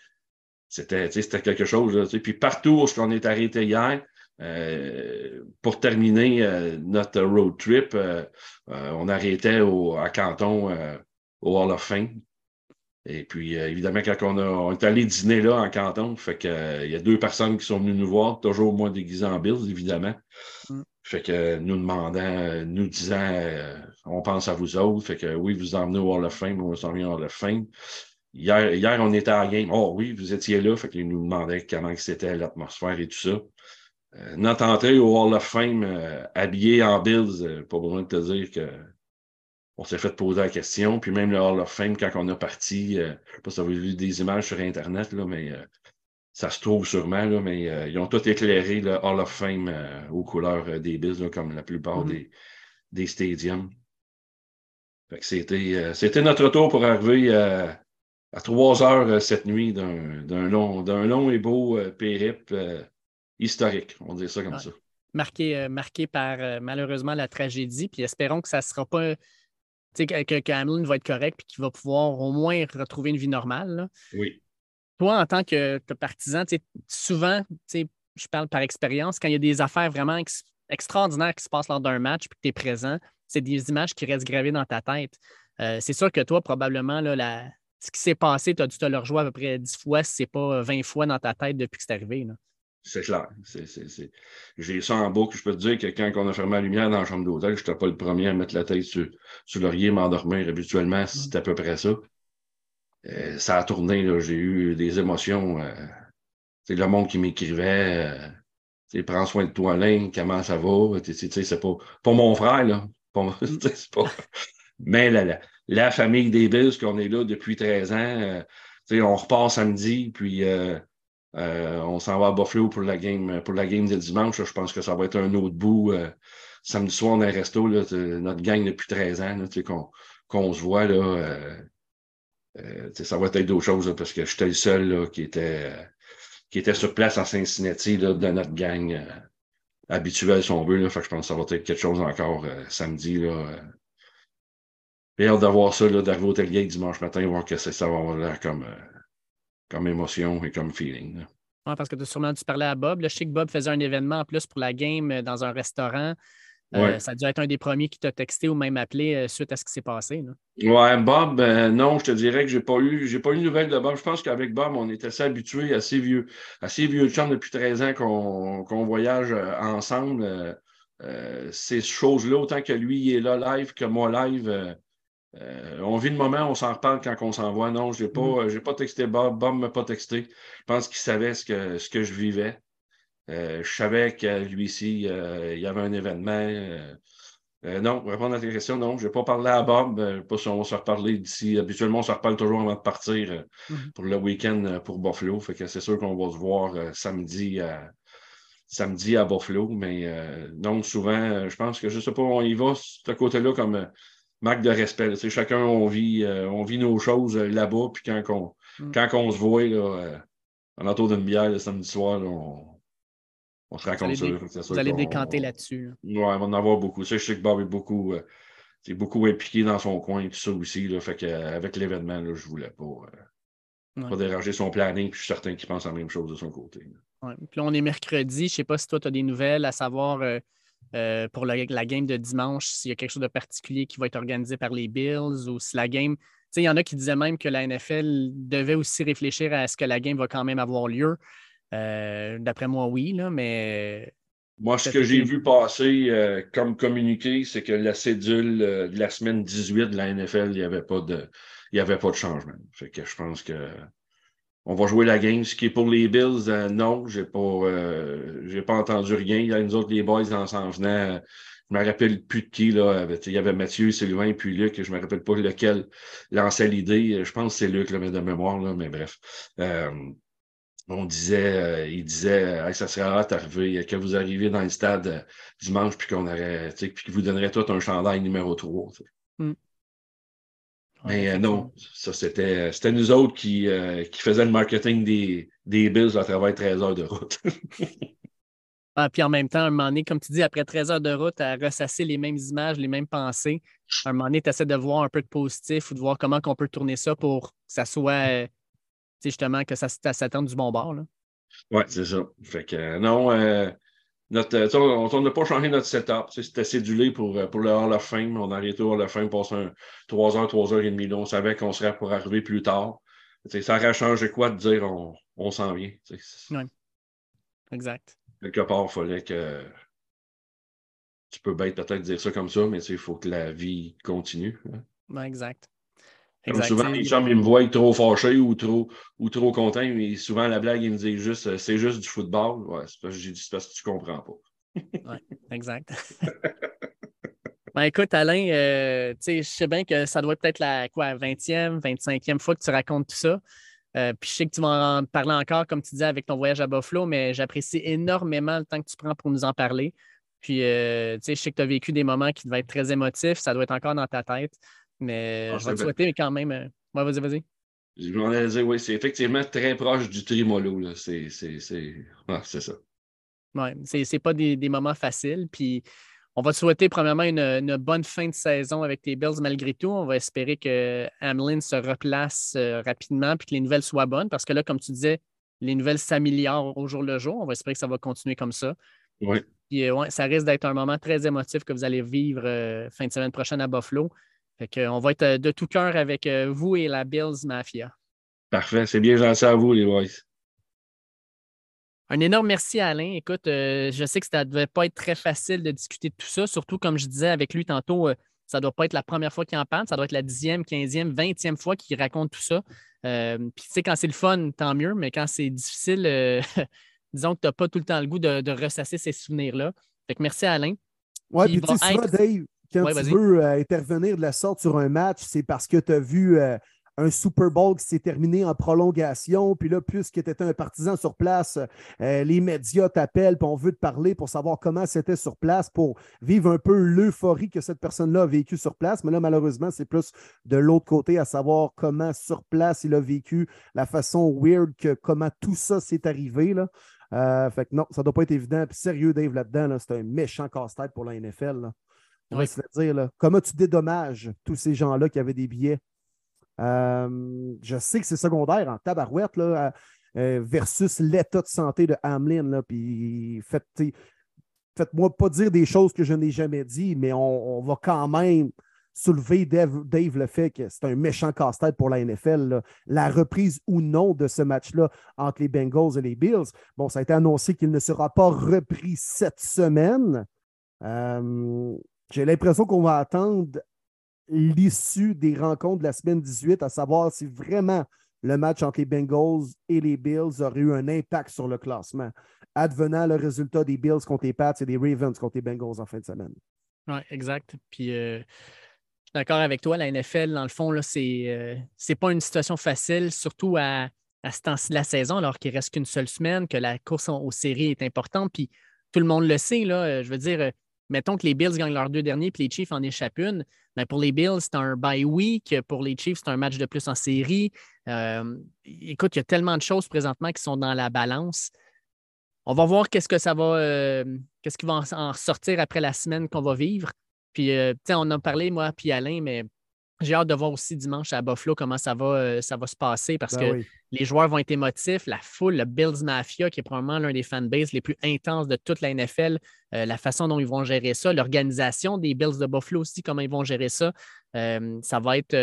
c'était quelque chose. Là, puis partout où on est arrêté hier, euh, pour terminer euh, notre road trip, euh, on arrêtait au, à Canton au Hall of Fame. Et puis, évidemment, quand on, est allé dîner là en canton, fait que, il y a deux personnes qui sont venues nous voir, toujours moins déguisés en Bills, évidemment. Mm. Fait que nous demandant, nous disant, on pense à vous autres. Fait que oui, vous emmenez au Hall of Fame, on s'en vient au Hall of Fame. Hier, hier, on était à la game. Oh oui, vous étiez là. Fait qu'ils nous demandaient comment c'était l'atmosphère et tout ça. Euh, notre entrée au Hall of Fame euh, habillé en Bills, euh, pas besoin de te dire que on s'est fait poser la question. Puis même le Hall of Fame, quand on a parti, je ne sais pas si vous avez vu des images sur Internet, là, mais ça se trouve sûrement, là, mais ils ont tout éclairé le Hall of Fame aux couleurs des Bills, comme la plupart mm-hmm. des, des stadiums. C'était, c'était notre tour pour arriver à, trois heures cette nuit d'un, long, long et beau périple historique, on dit ça comme ça. Marqué, euh, marqué par euh, malheureusement la tragédie, puis espérons que ça ne sera pas. Que, que Hamlin va être correct puis qu'il va pouvoir au moins retrouver une vie normale. Oui. Toi, en tant que, partisan, souvent, je parle par expérience, quand il y a des affaires vraiment extraordinaires qui se passent lors d'un match puis que tu es présent, c'est des images qui restent gravées dans ta tête. Euh, c'est sûr que toi, probablement, là, la, ce qui s'est passé, tu as dû te le rejouer à peu près 10 fois, si ce n'est pas 20 fois dans ta tête depuis que c'est arrivé. Là. C'est clair. J'ai ça en boucle. Je peux te dire que quand on a fermé la lumière dans la chambre d'hôtel, je n'étais pas le premier à mettre la tête sur, sur l'oreiller, m'endormir. Habituellement, c'était à peu près ça. Euh, ça a tourné. J'ai eu des émotions. c'est euh, le monde qui m'écrivait. Euh, prends soin de toi, Alain, comment ça va? C'est pas, mon frère, là. Pas. Mais la, la, famille des Bills, qu'on est là depuis 13 ans, on repart samedi, puis euh, on s'en va à Buffalo pour la game, pour la game de dimanche. je pense que ça va être un autre bout. Euh, samedi soir, a un resto, là, notre gang depuis 13 ans, qu'on se voit. Là, euh, ça va être d'autres choses parce que j'étais le seul qui, était, qui était sur place en Cincinnati de notre gang habituelle, si on veut. Là, fait je pense que ça va être quelque chose encore samedi. Là, J'ai hâte d'avoir ça, d'arriver au Tellier dimanche matin, voir que ça va avoir l'air comme comme émotion et comme feeling. Oui, parce que tu as sûrement dû parler à Bob. je sais que Bob faisait un événement en plus pour la game euh, dans un restaurant. Euh, ça a dû être un des premiers qui t'a texté ou même appelé euh, suite à ce qui s'est passé. Oui, Bob, non, je te dirais que je n'ai pas eu j'ai pas eu de nouvelles de Bob. Je pense qu'avec Bob, on est assez habitués, assez vieux, assez vieux de depuis 13 ans qu'on voyage ensemble. ces choses-là, autant que lui est là live que moi live, euh, on vit le moment, on s'en reparle quand on s'envoie. Non, je n'ai pas, mm. pas texté Bob. Bob ne m'a pas texté. Je pense qu'il savait ce que, ce que je vivais. Euh, je savais que lui ici, euh, il y avait un événement. non, pour répondre à ta question, non, je n'ai pas parlé à Bob. pas si on va se reparler d'ici. Habituellement, on se reparle toujours avant de partir mm-hmm. pour le week-end pour Buffalo. Fait que c'est sûr qu'on va se voir samedi à, samedi à Buffalo. Mais non, souvent, je pense que je ne sais pas, on y va, ce côté-là, comme marque de respect. chacun, on vit, euh, on vit nos choses euh, là-bas, puis quand, on, mm. quand on se voit là, euh, en entour d'une bière le samedi soir, on, on, se raconte ça. vous allez décanter là-dessus. Oui, on va en avoir beaucoup. Ça, je sais que Bob est beaucoup, beaucoup impliqué dans son coin et tout ça aussi. Là, fait qu'avec l'événement, je ne voulais pas, pas déranger son planning, puis je suis certain qu'il pense la même chose de son côté. Puis là, on est mercredi. Je ne sais pas si toi, tu as des nouvelles à savoir euh, pour la, game de dimanche, s'il y a quelque chose de particulier qui va être organisé par les Bills ou si la game. Il y en a qui disaient même que la NFL devait aussi réfléchir à ce que la game va quand même avoir lieu. Euh, d'après moi, oui, là, mais. Moi, ce que j'ai vu passer euh, comme communiqué, c'est que la cédule de la semaine 18 de la NFL, il n'y avait, pas de, avait pas de changement. Fait que je pense que on va jouer la game. Ce qui est pour les Bills, euh, non, j'ai pas, euh, pas entendu rien. Il y a nous autres, les boys, en s'en venant, je me rappelle plus de qui, là. Il y avait Mathieu, Sylvain, puis Luc, je me rappelle pas lequel lançait l'idée. Je pense que c'est Luc, là, mais de mémoire, là, mais bref. Euh, on disait, il disait, ça serait rare d'arriver, que vous arriviez dans le stade dimanche, puis qu'on aurait, puis qu'il vous donnerait tout un chandail numéro 3. Mais euh, non, ça, c'était, c'était nous autres qui, euh, qui faisaient le marketing des, des Bills à travers 13 heures de route. ah, puis en même temps, un moment donné, comme tu dis, après 13 heures de route, à ressasser les mêmes images, les mêmes pensées, un moment donné, tu essaies de voir un peu de positif ou de voir comment on peut tourner ça pour que ça soit, euh, justement, que ça, ça du bon bord. Oui, c'est ça. Fait que non, notre, on n'a pas changé notre setup. C'était cédulé pour, pour le Hall of Fame. On a arrêté au Hall of Fame, passé un, 3 heures, 3 heures et demie. on savait qu'on serait pour arriver plus tard. ça aurait changé quoi de dire on, on s'en vient. Oui. Exact. Quelque part, il fallait que. Tu peux peut-être dire ça comme ça, mais il faut que la vie continue. Hein. exact. Souvent, les gens ils me voient trop fâché ou trop, ou trop content, mais souvent, la blague, ils me disent juste euh, c'est juste du football. Ouais, c'est parce, que parce que tu comprends pas. oui, exact. ben, écoute, Alain, euh, je sais bien que ça doit être peut-être la quoi, 20e, 25e fois que tu racontes tout ça. Euh, puis je sais que tu vas en parler encore, comme tu disais, avec ton voyage à Buffalo, mais j'apprécie énormément le temps que tu prends pour nous en parler. Puis, euh, tu sais, je sais que tu as vécu des moments qui devaient être très émotifs. Ça doit être encore dans ta tête. Mais ah, je vais te souhaiter, mais quand même. Euh, vas-y, vas-y. Je voulais dire, oui, c'est effectivement très proche du trimolo. C'est ah, ça. Oui, c'est pas des, des, moments faciles. Puis, on va te souhaiter premièrement une, bonne fin de saison avec tes Bills malgré tout. On va espérer que Hamlin se replace euh, rapidement et que les nouvelles soient bonnes parce que là, comme tu disais, les nouvelles s'améliorent au jour le jour. On va espérer que ça va continuer comme ça. Oui. Euh, ça risque d'être un moment très émotif que vous allez vivre euh, fin de semaine prochaine à Buffalo. Fait on va être de tout cœur avec vous et la Bills Mafia. Parfait. C'est bien gentil à vous, les boys. Un énorme merci à Alain. Écoute, euh, je sais que ça ne devait pas être très facile de discuter de tout ça, surtout comme je disais avec lui tantôt, euh, ça ne doit pas être la première fois qu'il en parle, ça doit être la dixième, quinzième, vingtième fois qu'il raconte tout ça. Euh, puis tu sais, quand c'est le fun, tant mieux, mais quand c'est difficile, disons que tu n'as pas tout le temps le goût de, ressasser ces souvenirs-là. Fait que merci à Alain. Oui, puis tu sais, Dave, quand tu veux intervenir de la sorte sur un match, c'est parce que tu as vu un Super Bowl qui s'est terminé en prolongation. Puis là, puisque tu étais un partisan sur place, euh, les médias t'appellent, puis on veut te parler pour savoir comment c'était sur place, pour vivre un peu l'euphorie que cette personne-là a vécue sur place. Mais là, malheureusement, c'est plus de l'autre côté, à savoir comment sur place il a vécu, la façon weird que comment tout ça s'est arrivé. Là. Euh, fait que non, ça ne doit pas être évident. Puis sérieux, Dave, là-dedans, c'est un méchant casse-tête pour la NFL. Là. Comment tu dédommages tous ces gens-là qui avaient des billets? Euh, je sais que c'est secondaire en tabarouette là, euh, versus l'état de santé de Hamlin. Là, puis faites, faites-moi pas dire des choses que je n'ai jamais dit, mais on, va quand même soulever Dave, le fait que c'est un méchant casse-tête pour la NFL. La reprise ou non de ce match-là entre les Bengals et les Bills. Bon, ça a été annoncé qu'il ne sera pas repris cette semaine. Euh, j'ai l'impression qu'on va attendre l'issue des rencontres de la semaine 18, à savoir si vraiment le match entre les Bengals et les Bills aurait eu un impact sur le classement, advenant le résultat des Bills contre les Pats et des Ravens contre les Bengals en fin de semaine. Oui, exact. Puis euh, d'accord avec toi, la NFL, dans le fond, ce n'est euh, pas une situation facile, surtout à, à ce temps-ci de la saison, alors qu'il ne reste qu'une seule semaine, que la course aux séries est importante. Puis tout le monde le sait, là, euh, je veux dire, mettons que les Bills gagnent leurs deux derniers puis les Chiefs en échappent une, mais pour les Bills, c'est un bye week. Pour les Chiefs, c'est un match de plus en série. Euh, écoute, il y a tellement de choses présentement qui sont dans la balance. On va voir qu'est-ce que ça va, euh, qu'est-ce qui va en, sortir après la semaine qu'on va vivre. Puis, euh, on a parlé, moi, puis Alain, mais j'ai hâte de voir aussi dimanche à Buffalo comment ça va, euh, ça va se passer parce ben que les joueurs vont être émotifs. La foule, le Bills Mafia, qui est probablement l'un des fanbases les plus intenses de toute la NFL, euh, la façon dont ils vont gérer ça, l'organisation des Bills de Buffalo aussi, comment ils vont gérer ça. Euh, ça va être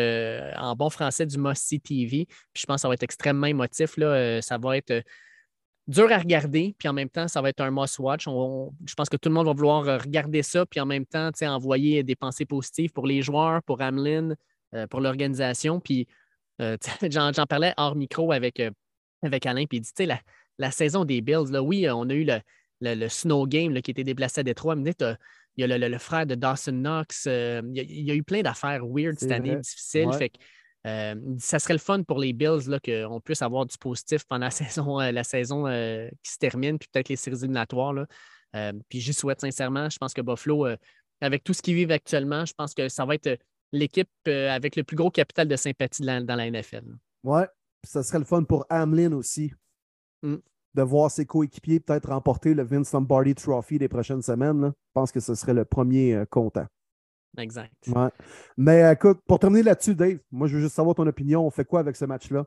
en bon français du Must TV. Puis je pense que ça va être extrêmement émotif. Là. ça va être dur à regarder, puis en même temps, ça va être un must-watch. je pense que tout le monde va vouloir regarder ça, puis en même temps, envoyer des pensées positives pour les joueurs, pour Hamlin, pour l'organisation. Puis euh, j'en, parlais hors micro avec, euh, avec Alain, puis il dit, tu sais, la, saison des Bills, là, oui, on a eu le, Snow Game qui a été déplacé à Détroit, mais il y a le, frère de Dawson Knox. il, y a, eu plein d'affaires weird cette année, difficiles. Fait ça serait le fun pour les Bills qu'on puisse avoir du positif pendant la saison, la saison qui se termine, puis peut-être les séries éliminatoires. Là. puis j'y souhaite sincèrement. Je pense que Buffalo, avec tout ce qu'ils vivent actuellement, je pense que ça va être l'équipe euh, avec le plus gros capital de sympathie dans, la NFL. Ouais, ça serait le fun pour Hamlin aussi. Mm. De voir ses coéquipiers peut-être remporter le Vince Lombardi Trophy des prochaines semaines. Je pense que ce serait le premier euh, content. Exact. Ouais. Mais écoute, pour terminer là-dessus, Dave, moi je veux juste savoir ton opinion. On fait quoi avec ce match-là?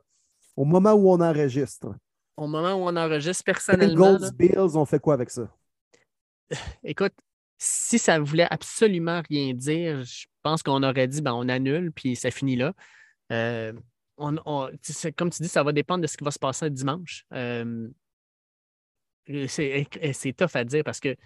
Au moment où on enregistre. Au moment où on enregistre personnellement. Bengals, Bills, on fait quoi avec ça? écoute, si ça voulait absolument rien dire, je pense qu'on aurait dit ben, on annule, puis ça finit là. Euh, comme tu dis, ça va dépendre de ce qui va se passer dimanche. Euh, c'est tough à dire parce que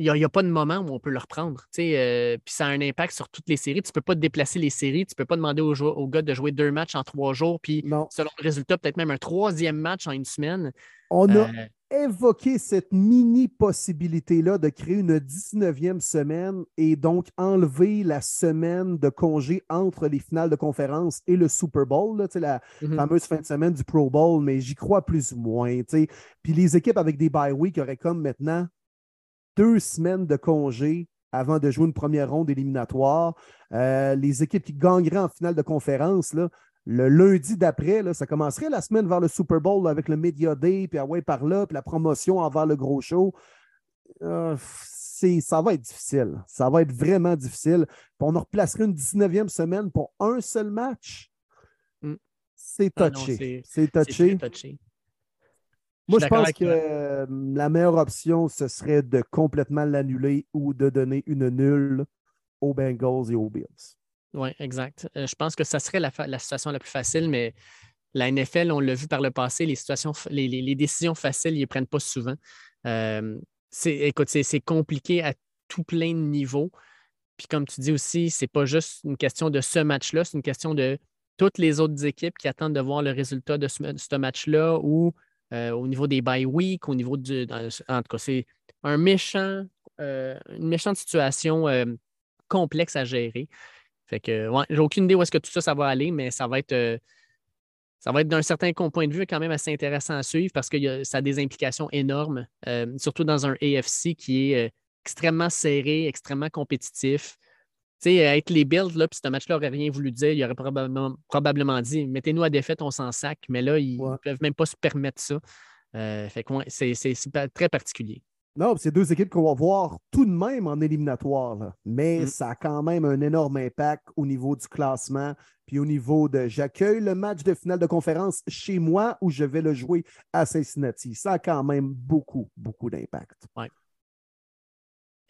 il n'y a, pas de moment où on peut le reprendre. Euh, puis ça a un impact sur toutes les séries. Tu ne peux pas te déplacer les séries. Tu ne peux pas demander aux, aux, gars de jouer deux matchs en trois jours. Puis selon le résultat, peut-être même un troisième match en une semaine. On a euh, évoqué cette mini possibilité-là de créer une 19e semaine et donc enlever la semaine de congé entre les finales de conférence et le Super Bowl, là, la mm-hmm. fameuse fin de semaine du Pro Bowl, mais j'y crois plus ou moins. Puis les équipes avec des bye week auraient comme maintenant deux semaines de congé avant de jouer une première ronde éliminatoire. Euh, les équipes qui gagneraient en finale de conférence, là, le lundi d'après, ça commencerait la semaine vers le Super Bowl avec le Media Day, puis ouais, par là, puis la promotion envers le gros show. Euh, ça va être difficile. Ça va être vraiment difficile. Puis on en replacerait une 19e semaine pour un seul match. Mm. C'est ah touché. c'est touché. Moi, je, pense que euh, la meilleure option, ce serait de complètement l'annuler ou de donner une nulle aux Bengals et aux Bills. Oui, exact. Euh, je pense que ça serait la, situation la plus facile, mais la NFL, on l'a vu par le passé, les, situations, les, décisions faciles, ils ne les prennent pas souvent. Euh, écoute, c'est compliqué à tout plein de niveaux. Puis comme tu dis aussi, ce n'est pas juste une question de ce match-là, c'est une question de toutes les autres équipes qui attendent de voir le résultat de ce match-là ou euh, au niveau des bye week, au niveau du. en tout cas, c'est un méchant, euh, une méchante situation euh, complexe à gérer. Fait que, ouais, j'ai aucune idée où est-ce que tout ça, ça va aller, mais ça va être. ça va être d'un certain point de vue quand même assez intéressant à suivre parce que ça a des implications énormes, surtout dans un AFC qui est extrêmement serré, extrêmement compétitif sais, être les Bills, là, puis ce match-là n'aurait rien voulu dire, il aurait probablement, probablement dit mettez-nous à défaite, on s'en sac. Mais là, ils ne peuvent même pas se permettre ça. Euh, fait que c'est très particulier. Non, c'est deux équipes qu'on va voir tout de même en éliminatoire, mais mm. ça a quand même un énorme impact au niveau du classement, puis au niveau de j'accueille le match de finale de conférence chez moi ou je vais le jouer à Cincinnati. Ça a quand même beaucoup, beaucoup d'impact. Ouais.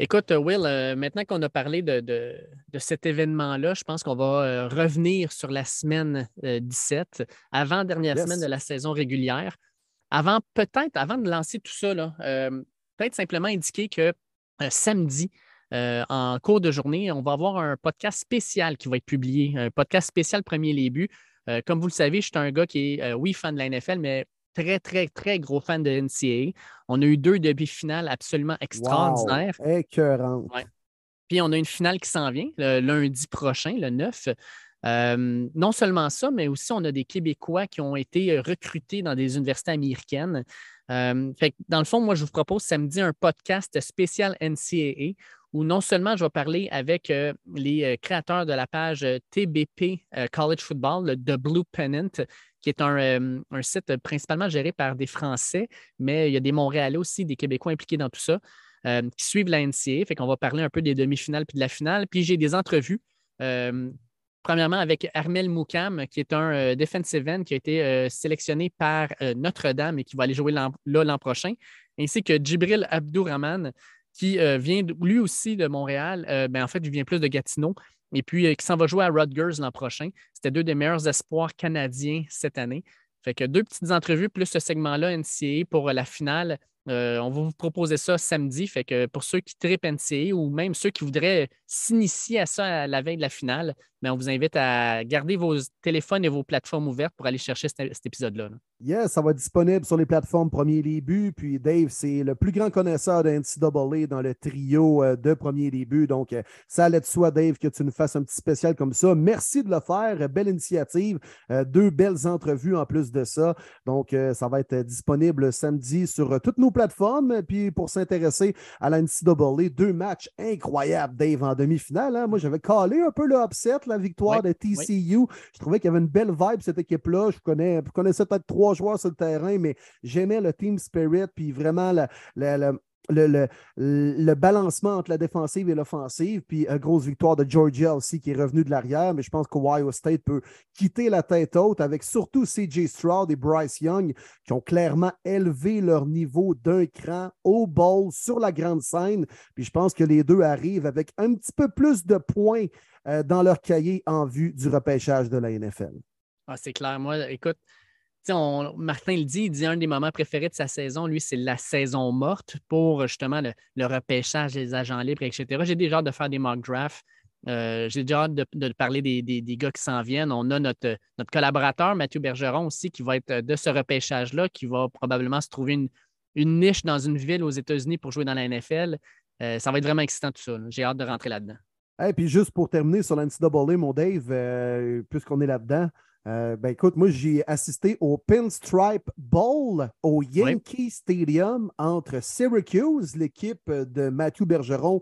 Écoute, Will, euh, maintenant qu'on a parlé de, cet événement-là, je pense qu'on va euh, revenir sur la semaine 17, euh, avant-dernière semaine de la saison régulière. Avant, peut-être, avant de lancer tout ça, peut-être simplement indiquer que samedi, en cours de journée, on va avoir un podcast spécial qui va être publié, un podcast spécial Premier Buts. comme vous le savez, je suis un gars qui est, oui, fan de la NFL, mais très, très, très gros fan de NCAA. On a eu deux demi-finales absolument extraordinaires. Wow, Puis on a une finale qui s'en vient le lundi prochain, le 9. Euh, non seulement ça, mais aussi on a des Québécois qui ont été euh, recrutés dans des universités américaines. Euh, fait dans le fond, moi, je vous propose samedi un podcast spécial NCAA où non seulement je vais parler avec les créateurs de la page TBP College Football, le The Blue Pennant, qui est un, site principalement géré par des Français, mais il y a des Montréalais aussi, des Québécois impliqués dans tout ça, qui suivent la NCA. Fait qu'on va parler un peu des demi-finales puis de la finale. Puis j'ai des entrevues. premièrement, avec Armel Moukam, qui est un defensive end qui a été sélectionné par Notre-Dame et qui va aller jouer là l'an prochain, ainsi que Djibril Abdourahman, qui vient lui aussi de Montréal. Ben, en fait, il vient plus de Gatineau, et puis euh, qui s'en va jouer à Rutgers l'an prochain. C'était deux des meilleurs espoirs canadiens cette année. Fait que deux petites entrevues plus ce segment-là NCA pour la finale. Euh, on va vous proposer ça samedi. Fait que pour ceux qui tripent NCA ou même ceux qui voudraient s'initier à ça à la veille de la finale, mais on vous invite à garder vos téléphones et vos plateformes ouvertes pour aller chercher cet, épisode-là. Yes, ça va être disponible sur les plateformes Premier Début. Puis Dave, c'est le plus grand connaisseur de NCAA dans le trio euh, de Premier Début. Donc, euh, ça allait de soi, Dave, que tu nous fasses un petit spécial comme ça. Merci de le faire. Belle initiative. Euh, deux belles entrevues en plus de ça. Donc, ça va être disponible samedi sur toutes nos plateformes. Puis, pour s'intéresser à la NCAA, deux matchs incroyables, Dave, en demi-finale. Hein. Moi, j'avais calé un peu le upset la victoire de TCU. Je trouvais qu'il y avait une belle vibe, cette équipe-là. Je, connais, connaissais peut-être trois joueurs sur le terrain, mais j'aimais le team spirit, puis vraiment le, le, balancement entre la défensive et l'offensive. Puis une grosse victoire de Georgia aussi qui est revenu de l'arrière. Mais je pense qu'Ohio State peut quitter la tête haute avec surtout CJ Stroud et Bryce Young qui ont clairement élevé leur niveau d'un cran au bowl sur la grande scène. Puis je pense que les deux arrivent avec un petit peu plus de points euh, dans leur cahier en vue du repêchage de la NFL. Ah, c'est clair. Moi, écoute, Martin le dit, il dit un des moments préférés de sa saison, lui, c'est la saison morte pour justement le, repêchage des agents libres, etc. J'ai déjà hâte de faire des mock drafts. Euh, j'ai déjà hâte de, parler des, gars qui s'en viennent. On a notre, notre collaborateur, Mathieu Bergeron, aussi, qui va être de ce repêchage-là, qui va probablement se trouver une, niche dans une ville aux États-Unis pour jouer dans la NFL. Euh, ça va être vraiment excitant tout ça. J'ai hâte de rentrer là-dedans. Et puis juste pour terminer sur l'NCAA, mon Dave, euh, puisqu'on est là-dedans, euh, ben écoute, moi, j'ai assisté au Pinstripe Bowl au Yankee Stadium entre Syracuse, l'équipe de Mathieu Bergeron,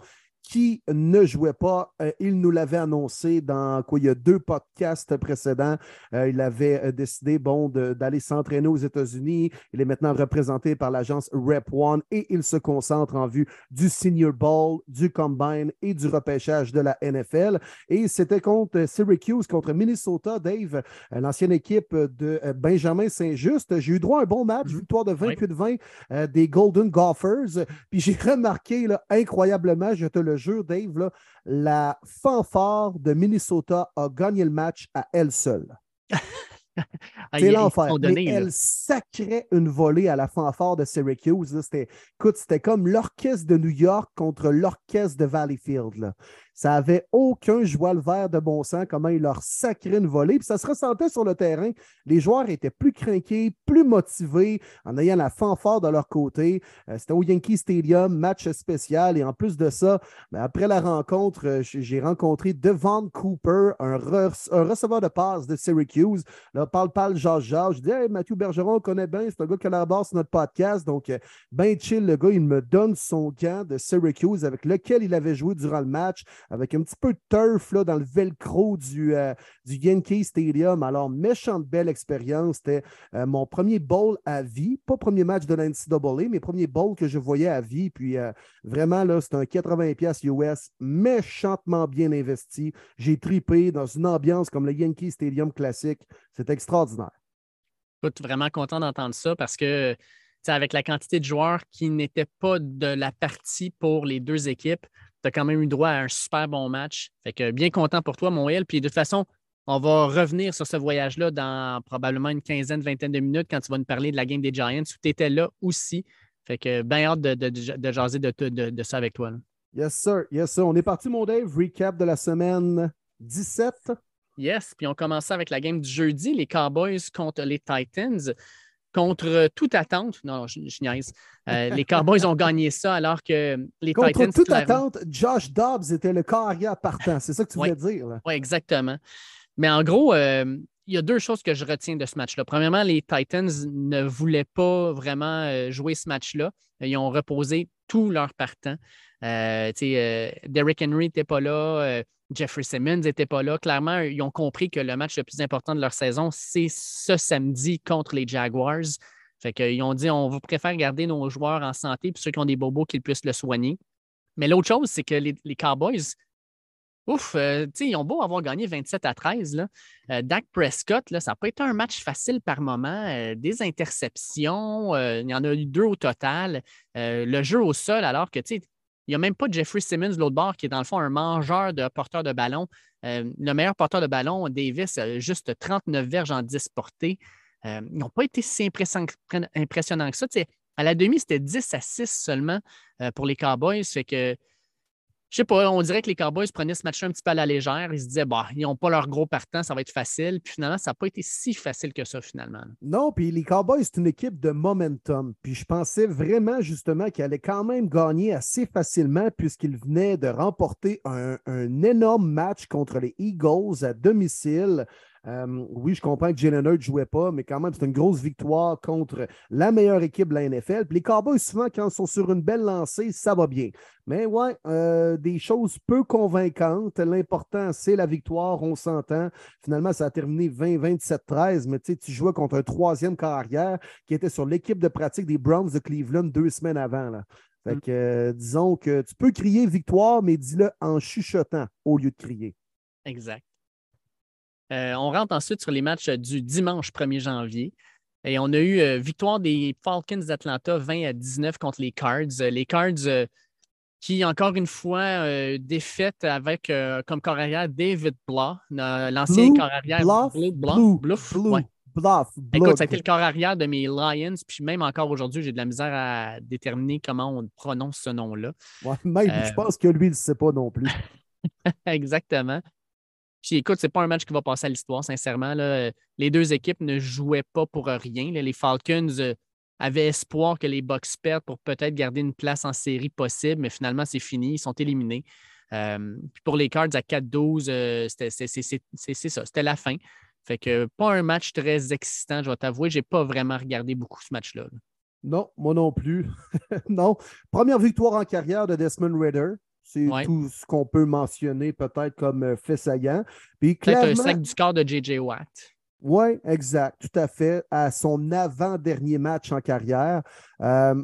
qui ne jouait pas. Euh, il nous l'avait annoncé dans quoi, il y a deux podcasts précédents. Euh, il avait euh, décidé bon, d'aller s'entraîner aux États-Unis. Il est maintenant représenté par l'agence Rep One et il se concentre en vue du Senior Bowl, du Combine et du repêchage de la NFL. Et c'était contre Syracuse, contre Minnesota, Dave, l'ancienne équipe de Benjamin Saint-Just. J'ai eu droit à un bon match, mm-hmm. victoire de 28-20 des Golden Golfers. Puis j'ai remarqué là, incroyablement, je te le jeu, Dave, la fanfare de Minnesota a gagné le match à elle seule. C'est l'enfer. elle sacrait une volée à la fanfare de Syracuse. C'était, écoute, c'était comme l'orchestre de New York contre l'orchestre de Valleyfield. Là. Ça n'avait aucun joie le vert de bon sens, comment ils leur sacraient une volée. Puis ça se ressentait sur le terrain. Les joueurs étaient plus craqués, plus motivés, en ayant la fanfare de leur côté. Euh, c'était au Yankee Stadium, match spécial. Et en plus de ça, ben, après la rencontre, euh, j'ai rencontré Devon Cooper, un, receveur de passe de Syracuse. Là, parle, parle, Georges Georges. Je dis, Mathieu Bergeron, on connaît bien, c'est un gars qui base sur notre podcast. Donc, euh, ben chill, le gars, il me donne son gant de Syracuse avec lequel il avait joué durant le match avec un petit peu de turf là, dans le velcro du, euh, du Yankee Stadium. Alors, méchante belle expérience. C'était euh, mon premier bowl à vie, pas premier match de l'NCAA, mais premier bowl que je voyais à vie. Puis euh, vraiment, là, c'est un 80$ US méchantement bien investi. J'ai tripé dans une ambiance comme le Yankee Stadium classique. C'est extraordinaire. Écoute, vraiment content d'entendre ça parce que avec la quantité de joueurs qui n'étaient pas de la partie pour les deux équipes, tu as quand même eu droit à un super bon match. Fait que bien content pour toi, Montréal. Puis de toute façon, on va revenir sur ce voyage-là dans probablement une quinzaine, vingtaine de minutes quand tu vas nous parler de la game des Giants où tu étais là aussi. Fait que bien hâte de, de, jaser de, de, ça avec toi. Yes, sir. Yes, sir. On est parti, mon Dave. Recap de la semaine 17. Yes, puis on commençait avec la game du jeudi, les Cowboys contre les Titans contre toute attente, non, je, niaise. Euh, les Cowboys ont gagné ça alors que les contre Titans. Contre toute attente, Josh Dobbs était le carrière partant. C'est ça que tu voulais dire. Oui, exactement. Mais en gros, euh, il y a deux choses que je retiens de ce match-là. Premièrement, les Titans ne voulaient pas vraiment euh, jouer ce match-là. Ils ont reposé tous leurs partants. Derrick Henry n'était pas là. Jeffrey Simmons n'était pas là. Clairement, ils ont compris que le match le plus important de leur saison, c'est ce samedi contre les Jaguars. Fait qu'ils ont dit on préfère garder nos joueurs en santé, puis ceux qui ont des bobos qu'ils puissent le soigner. Mais l'autre chose, c'est que les, Cowboys, ouf, euh, ils ont beau avoir gagné 27 à 13. Là. Euh, Dak Prescott, là, ça n'a pas été un match facile par moment. Euh, des interceptions, il y en a eu deux au total. le jeu au sol, alors que il n'y a même pas Jeffrey Simmons de l'autre bord qui est dans le fond un mangeur de porteurs de ballon. Euh, le meilleur porteur de ballon, Davis, juste 39 verges en 10 portées. Euh, ils n'ont pas été si impressionnants que ça. à la demi, c'était 10 à 6 seulement euh, pour les Cowboys. Fait que je sais pas, on dirait que les Cowboys prenaient ce match un petit peu à la légère. Ils se disaient, bah, ils n'ont pas leur gros partant, ça va être facile. Puis finalement, ça n'a pas été si facile que ça, finalement. Non, puis les Cowboys, c'est une équipe de momentum. Puis je pensais vraiment, justement, qu'ils allaient quand même gagner assez facilement puisqu'ils venaient de remporter un, un énorme match contre les Eagles à domicile. Euh, oui, je comprends que Jalen Hurts ne jouait pas, mais quand même, c'est une grosse victoire contre la meilleure équipe de la NFL. Puis les Cowboys, souvent, quand ils sont sur une belle lancée, ça va bien. Mais ouais, euh, des choses peu convaincantes. L'important, c'est la victoire, on s'entend. Finalement, ça a terminé 20-27-13, mais tu jouais contre un troisième carrière qui était sur l'équipe de pratique des Browns de Cleveland deux semaines avant. Fait Mm. que, euh, disons que tu peux crier victoire, mais dis-le en chuchotant au lieu de crier. Exact. Euh, on rentre ensuite sur les matchs du dimanche 1er janvier. Et on a eu euh, victoire des Falcons d'Atlanta 20 à 19 contre les Cards. Euh, Les Cards euh, qui, encore une fois, euh, défaite avec euh, comme corps arrière David Blah, euh, l'ancien corps arrière. Bluff, Blah, Blue, Bluff, Blue, ouais. bluff, Écoute, ça a été le corps arrière de mes Lions, puis même encore aujourd'hui, j'ai de la misère à déterminer comment on prononce ce nom-là. Ouais, même, Euh, je pense que lui, il ne sait pas non plus. Exactement. Puis écoute, c'est pas un match qui va passer à l'histoire, sincèrement. Les deux équipes ne jouaient pas pour rien. Les Falcons euh, avaient espoir que les Bucks perdent pour peut-être garder une place en série possible, mais finalement, c'est fini. Ils sont éliminés. Euh, pour les Cards à 4-12, euh, c'est ça, c'était la fin. Fait que pas un match très excitant, je vais t'avouer. J'ai pas vraiment regardé beaucoup ce match-là. là. Non, moi non plus. non. Première victoire en carrière de Desmond Ritter. C'est Ouais. tout ce qu'on peut mentionner peut-être comme euh, fait saillant. Puis un sac du corps de J.J. Watt. Oui, exact, tout à fait. À son avant-dernier match en carrière, euh,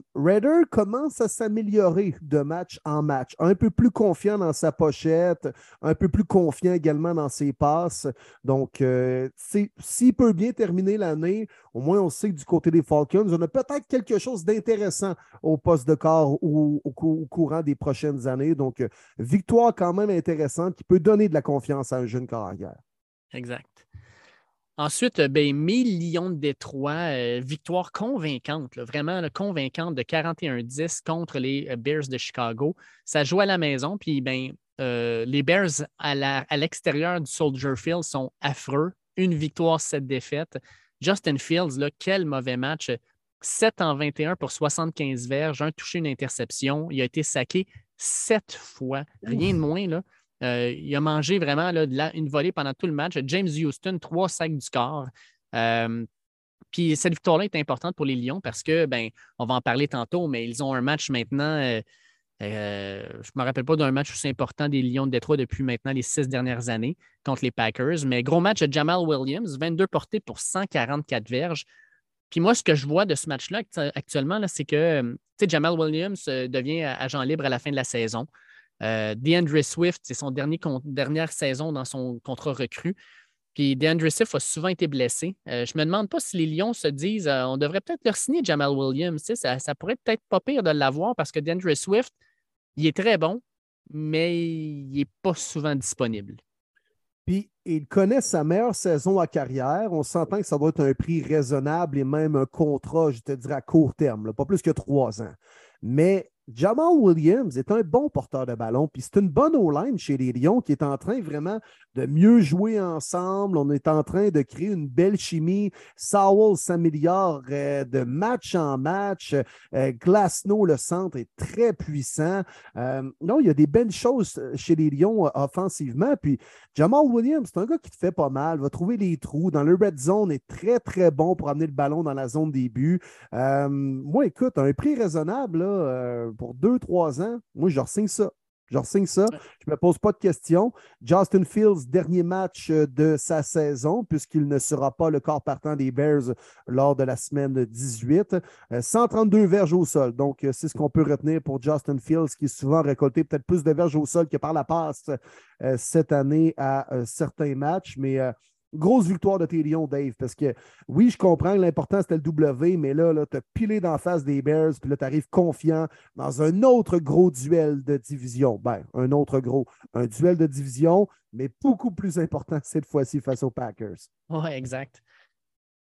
commence à s'améliorer de match en match. Un peu plus confiant dans sa pochette, un peu plus confiant également dans ses passes. Donc, euh, s'il peut bien terminer l'année, au moins on sait que du côté des Falcons, on a peut-être quelque chose d'intéressant au poste de corps ou au courant des prochaines années. Donc, euh, victoire quand même intéressante qui peut donner de la confiance à un jeune carrière. Exact. Ensuite, euh, ben, mes Lions de Détroit, euh, victoire convaincante, là, vraiment là, convaincante de 41-10 contre les euh, Bears de Chicago. Ça joue à la maison, puis ben, euh, les Bears à l'extérieur du Soldier Field sont affreux. Une victoire, sept défaites. Justin Fields, là, quel mauvais match. 7 en 21 pour 75 verges, un touché, une interception. Il a été saqué sept fois, rien de moins. Là. Euh, il a mangé vraiment une volée pendant tout le match. James Houston, trois sacs du corps. Euh, puis cette victoire-là est importante pour les Lions parce que, ben, on va en parler tantôt, mais ils ont un match maintenant. euh, je ne me rappelle pas d'un match aussi important des Lions de Détroit depuis maintenant les six dernières années contre les Packers. Mais gros match de Jamal Williams, 22 portées pour 144 verges. Puis moi, ce que je vois de ce match-là actu- actuellement, c'est que Jamal Williams devient agent libre à la fin de la saison. Euh, DeAndre Swift, c'est son dernier dernière saison dans son contrat recru. Puis DeAndre Swift a souvent été blessé. Euh, je me demande pas si les Lions se disent euh, on devrait peut-être leur signer Jamal Williams. Ça, pourrait peut-être pas pire de l'avoir parce que DeAndre Swift, il est très bon, mais il n'est pas souvent disponible. Puis il connaît sa meilleure saison à carrière. On s'entend que ça doit être un prix raisonnable et même un contrat, je te dirais, à court terme, pas plus que trois ans. Mais Jamal Williams est un bon porteur de ballon, puis c'est une bonne O-line chez les Lions qui est en train vraiment de mieux jouer ensemble. On est en train de créer une belle chimie. Sowell s'améliore euh, de match en match. Euh, Glasnow, le centre, est très puissant. Euh, non, il y a des belles choses chez les Lions euh, offensivement. Puis Jamal Williams, c'est un gars qui te fait pas mal, va trouver les trous. Dans le red zone, est très, très bon pour amener le ballon dans la zone des buts. Euh, moi, écoute, un prix raisonnable là, euh, pour deux, trois ans, moi, je signe ça. Je signe ça. Je ne me pose pas de questions. Justin Fields, dernier match euh, de sa saison, puisqu'il ne sera pas le corps partant des Bears lors de la semaine 18. Euh, 132 verges au sol. Donc, euh, c'est ce qu'on peut retenir pour Justin Fields, qui est souvent récolté peut-être plus de verges au sol que par la passe euh, cette année à euh, certains matchs. Mais euh, grosse victoire de tes Lions, Dave, parce que oui, je comprends l'important c'était le W, mais là, là tu as pilé d'en face des Bears, puis là, tu arrives confiant dans un autre gros duel de division. Ben, un autre gros, un duel de division, mais beaucoup plus important cette fois-ci face aux Packers. Oui, exact.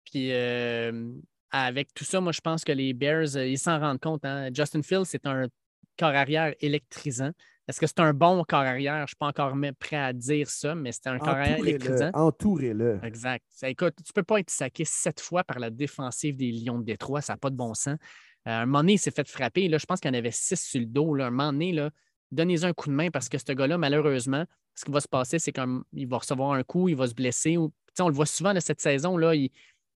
Puis euh, avec tout ça, moi, je pense que les Bears, euh, ils s'en rendent compte. hein. Justin Fields, c'est un corps arrière électrisant. Est-ce que c'est un bon corps arrière? Je ne suis pas encore même prêt à dire ça, mais c'est un corps arrière électrisant. Entourez-le. Exact. Ça, écoute, tu ne peux pas être saqué sept fois par la défensive des Lions de Détroit. Ça n'a pas de bon sens. Euh, un moment donné, il s'est fait frapper. Là, je pense qu'il y en avait six sur le dos. Là. Un moment donné, là, donnez-en un coup de main parce que ce gars-là, malheureusement, ce qui va se passer, c'est qu'il va recevoir un coup, il va se blesser. Ou, on le voit souvent cette saison, là, il,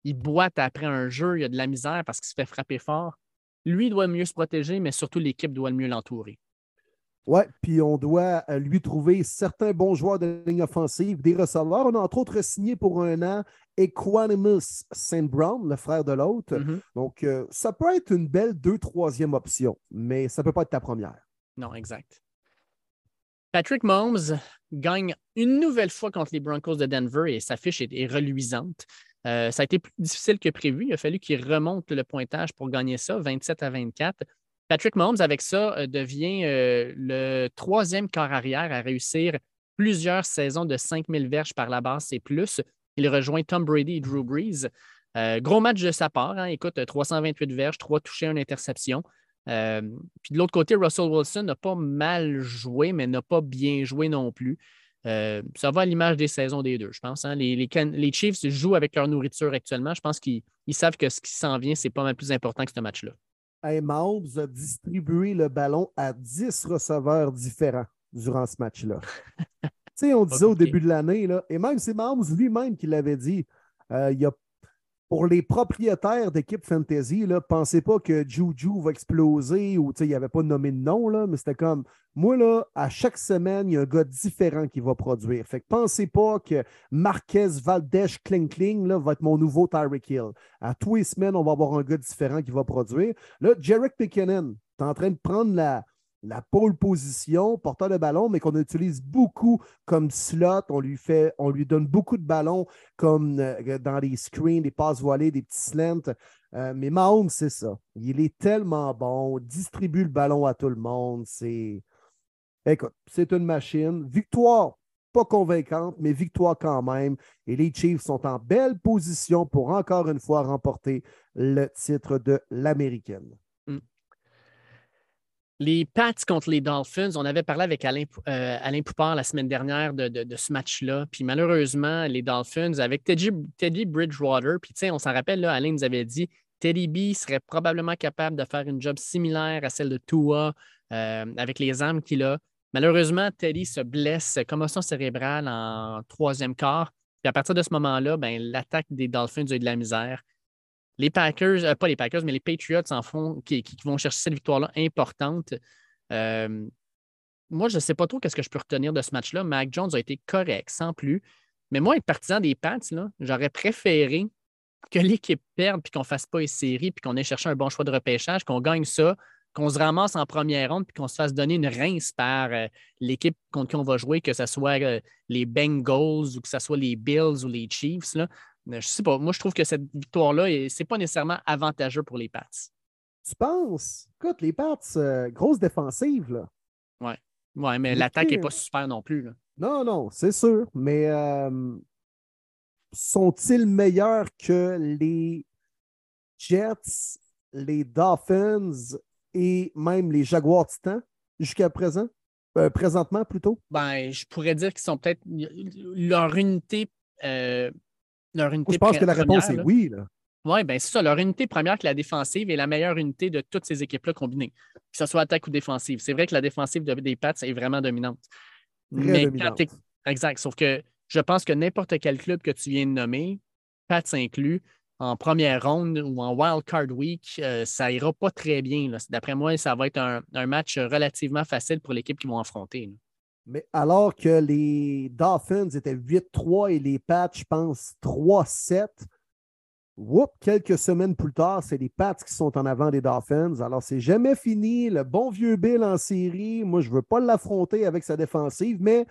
il boite après un jeu, il a de la misère parce qu'il se fait frapper fort. Lui, doit mieux se protéger, mais surtout l'équipe doit le mieux l'entourer. Ouais, puis on doit euh, lui trouver certains bons joueurs de ligne offensive, des receveurs. On a entre autres signé pour un an Equanimus St. Brown, le frère de l'autre. Mhm. Donc, euh, ça peut être une belle deux, troisième option, mais ça ne peut pas être ta première. Non, exact. Patrick Mahomes gagne une nouvelle fois contre les Broncos de Denver et sa fiche est, est reluisante. Euh, ça a été plus difficile que prévu. Il a fallu qu'il remonte le pointage pour gagner ça, 27 à 24. Patrick Mahomes, avec ça, euh, devient euh, le troisième corps arrière à réussir plusieurs saisons de 5000 verges par la base et plus. Il rejoint Tom Brady et Drew Brees. Euh, gros match de sa part. hein. Écoute, 328 verges, 3 touchés, 1 interception. Puis de l'autre côté, Russell Wilson n'a pas mal joué, mais n'a pas bien joué non plus. Ça va à l'image des saisons des deux, je pense. hein. Les, les Chiefs jouent avec leur nourriture actuellement. Je pense qu'ils ils savent que ce qui s'en vient, c'est pas mal plus important que ce match-là. Mahomes a distribué le ballon à 10 receveurs différents durant ce match-là. tu sais, on disait au début de l'année, et même c'est Mahomes lui-même qui l'avait dit, euh, il y a, pour les propriétaires d'équipes fantasy, là, pensez pas que Juju va exploser ou il n'y avait pas nommé de nom, là, mais c'était comme, moi, à chaque semaine, il y a un gars différent qui va produire. Fait que pensez pas que Marquez Valdez Kling Kling va être mon nouveau Tyreek Hill. À tous les semaines, on va avoir un gars différent qui va produire. Là, Jarek McKinnon, tu es en train de prendre la, la pole position, porteur de ballon, mais qu'on utilise beaucoup comme slot. On lui, fait, on lui donne beaucoup de ballons comme euh, dans les screens, des passes voilées, des petits slants. Euh, mais Mahomes, c'est ça. Il est tellement bon, distribue le ballon à tout le monde. C'est. Écoute, c'est une machine. Victoire pas convaincante, mais victoire quand même. Et les Chiefs sont en belle position pour encore une fois remporter le titre de l'américaine. Les Pats contre les Dolphins, on avait parlé avec Alain, euh, Poupard la semaine dernière de, de- ce match-là. Puis malheureusement, les Dolphins, avec Teddy, Teddy Bridgewater, puis tu sais, on s'en rappelle, là, Alain nous avait dit Teddy B serait probablement capable de faire une job similaire à celle de Tua euh, avec les armes qu'il a. Malheureusement, Teddy se blesse, commotion cérébrale en troisième quart. Puis à partir de ce moment-là, ben, l'attaque des Dolphins a eu de la misère. Les Packers, euh, pas les Packers, mais les Patriots en font, qui, vont chercher cette victoire-là importante. Euh, moi, je ne sais pas trop qu'est-ce que je peux retenir de ce match-là. Mac Jones a été correct, sans plus. Mais moi, être partisan des Pats, j'aurais préféré que l'équipe perde puis qu'on ne fasse pas les séries puis qu'on ait cherché un bon choix de repêchage, qu'on gagne ça, qu'on se ramasse en première ronde puis qu'on se fasse donner une rince par euh, l'équipe contre qui on va jouer, que ce soit les Bengals ou que ce soit les Bills ou les Chiefs. Mais Je sais pas. Moi, je trouve que cette victoire-là, ce n'est pas nécessairement avantageux pour les Pats. Tu penses? Écoute, les Pats, euh, grosse défensive, là. Oui, mais Ok. l'attaque n'est pas super non plus. là. Non, non, c'est sûr. Mais euh, sont-ils meilleurs que les Jets, les Dolphins et même les Jaguars Titans jusqu'à présent? Euh, présentement, plutôt? Ben, je pourrais dire qu'ils sont peut-être leur unité. euh, leur unité Je pense que la réponse première, est oui. Là. Oui, ben c'est ça. Leur unité première, que la défensive, est la meilleure unité de toutes ces équipes-là combinées, que ce soit attaque ou défensive. C'est vrai que la défensive de- des Pats est vraiment dominante. Très Mais quand dominante. t'es- Exact. Sauf que je pense que n'importe quel club que tu viens de nommer, Pats inclus, en première ronde ou en wild card week, euh, ça ira pas très bien. D'après moi, ça va être un, un match relativement facile pour l'équipe qu'ils vont affronter. là. Mais alors que les Dolphins étaient 8-3 et les Pats, je pense, 3-7, whoop, quelques semaines plus tard, c'est les Pats qui sont en avant des Dolphins. Alors, c'est jamais fini. Le bon vieux Bill en série, moi, je ne veux pas l'affronter avec sa défensive, mais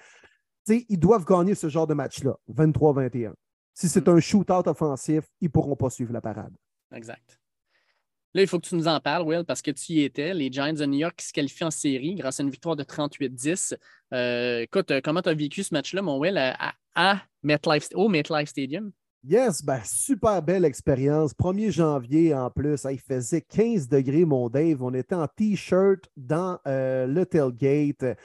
ils doivent gagner ce genre de match-là, 23-21. Si c'est un shootout offensif, ils ne pourront pas suivre la parade. Exact. Là, il faut que tu nous en parles, Will, parce que tu y étais. Les Giants de New York qui se qualifient en série grâce à une victoire de 38-10. Euh, écoute, euh, comment tu as vécu ce match-là, mon Will, à, MetLife, au MetLife Stadium? Yes, ben, super belle expérience. 1er janvier en plus, il faisait 15 degrés, mon Dave. On était en T-shirt dans euh, le tailgate. Je ne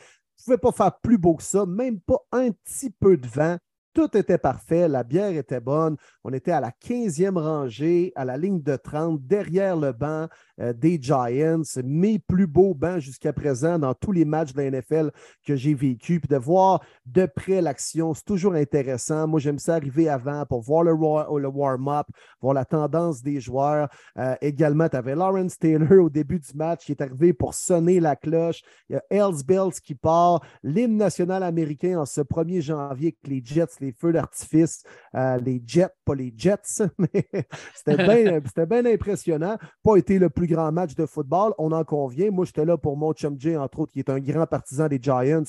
pouvais pas faire plus beau que ça, même pas un petit peu de vent. Tout était parfait, la bière était bonne. On était à la 15e rangée, à la ligne de 30, derrière le banc euh, des Giants. Mes plus beaux bancs jusqu'à présent dans tous les matchs de la NFL que j'ai vécu. Puis de voir de près l'action, c'est toujours intéressant. Moi, j'aime ça arriver avant pour voir le, warm-up, voir la tendance des joueurs. Euh, également, tu avais Lawrence Taylor au début du match qui est arrivé pour sonner la cloche. Il y a Els Bells qui part, l'hymne national américain en ce 1er janvier avec les Jets les feux d'artifice, euh, les Jets, pas les Jets, mais c'était bien impressionnant. Pas été le plus grand match de football, on en convient. Moi, j'étais là pour mon chum Jay, entre autres, qui est un grand partisan des Giants.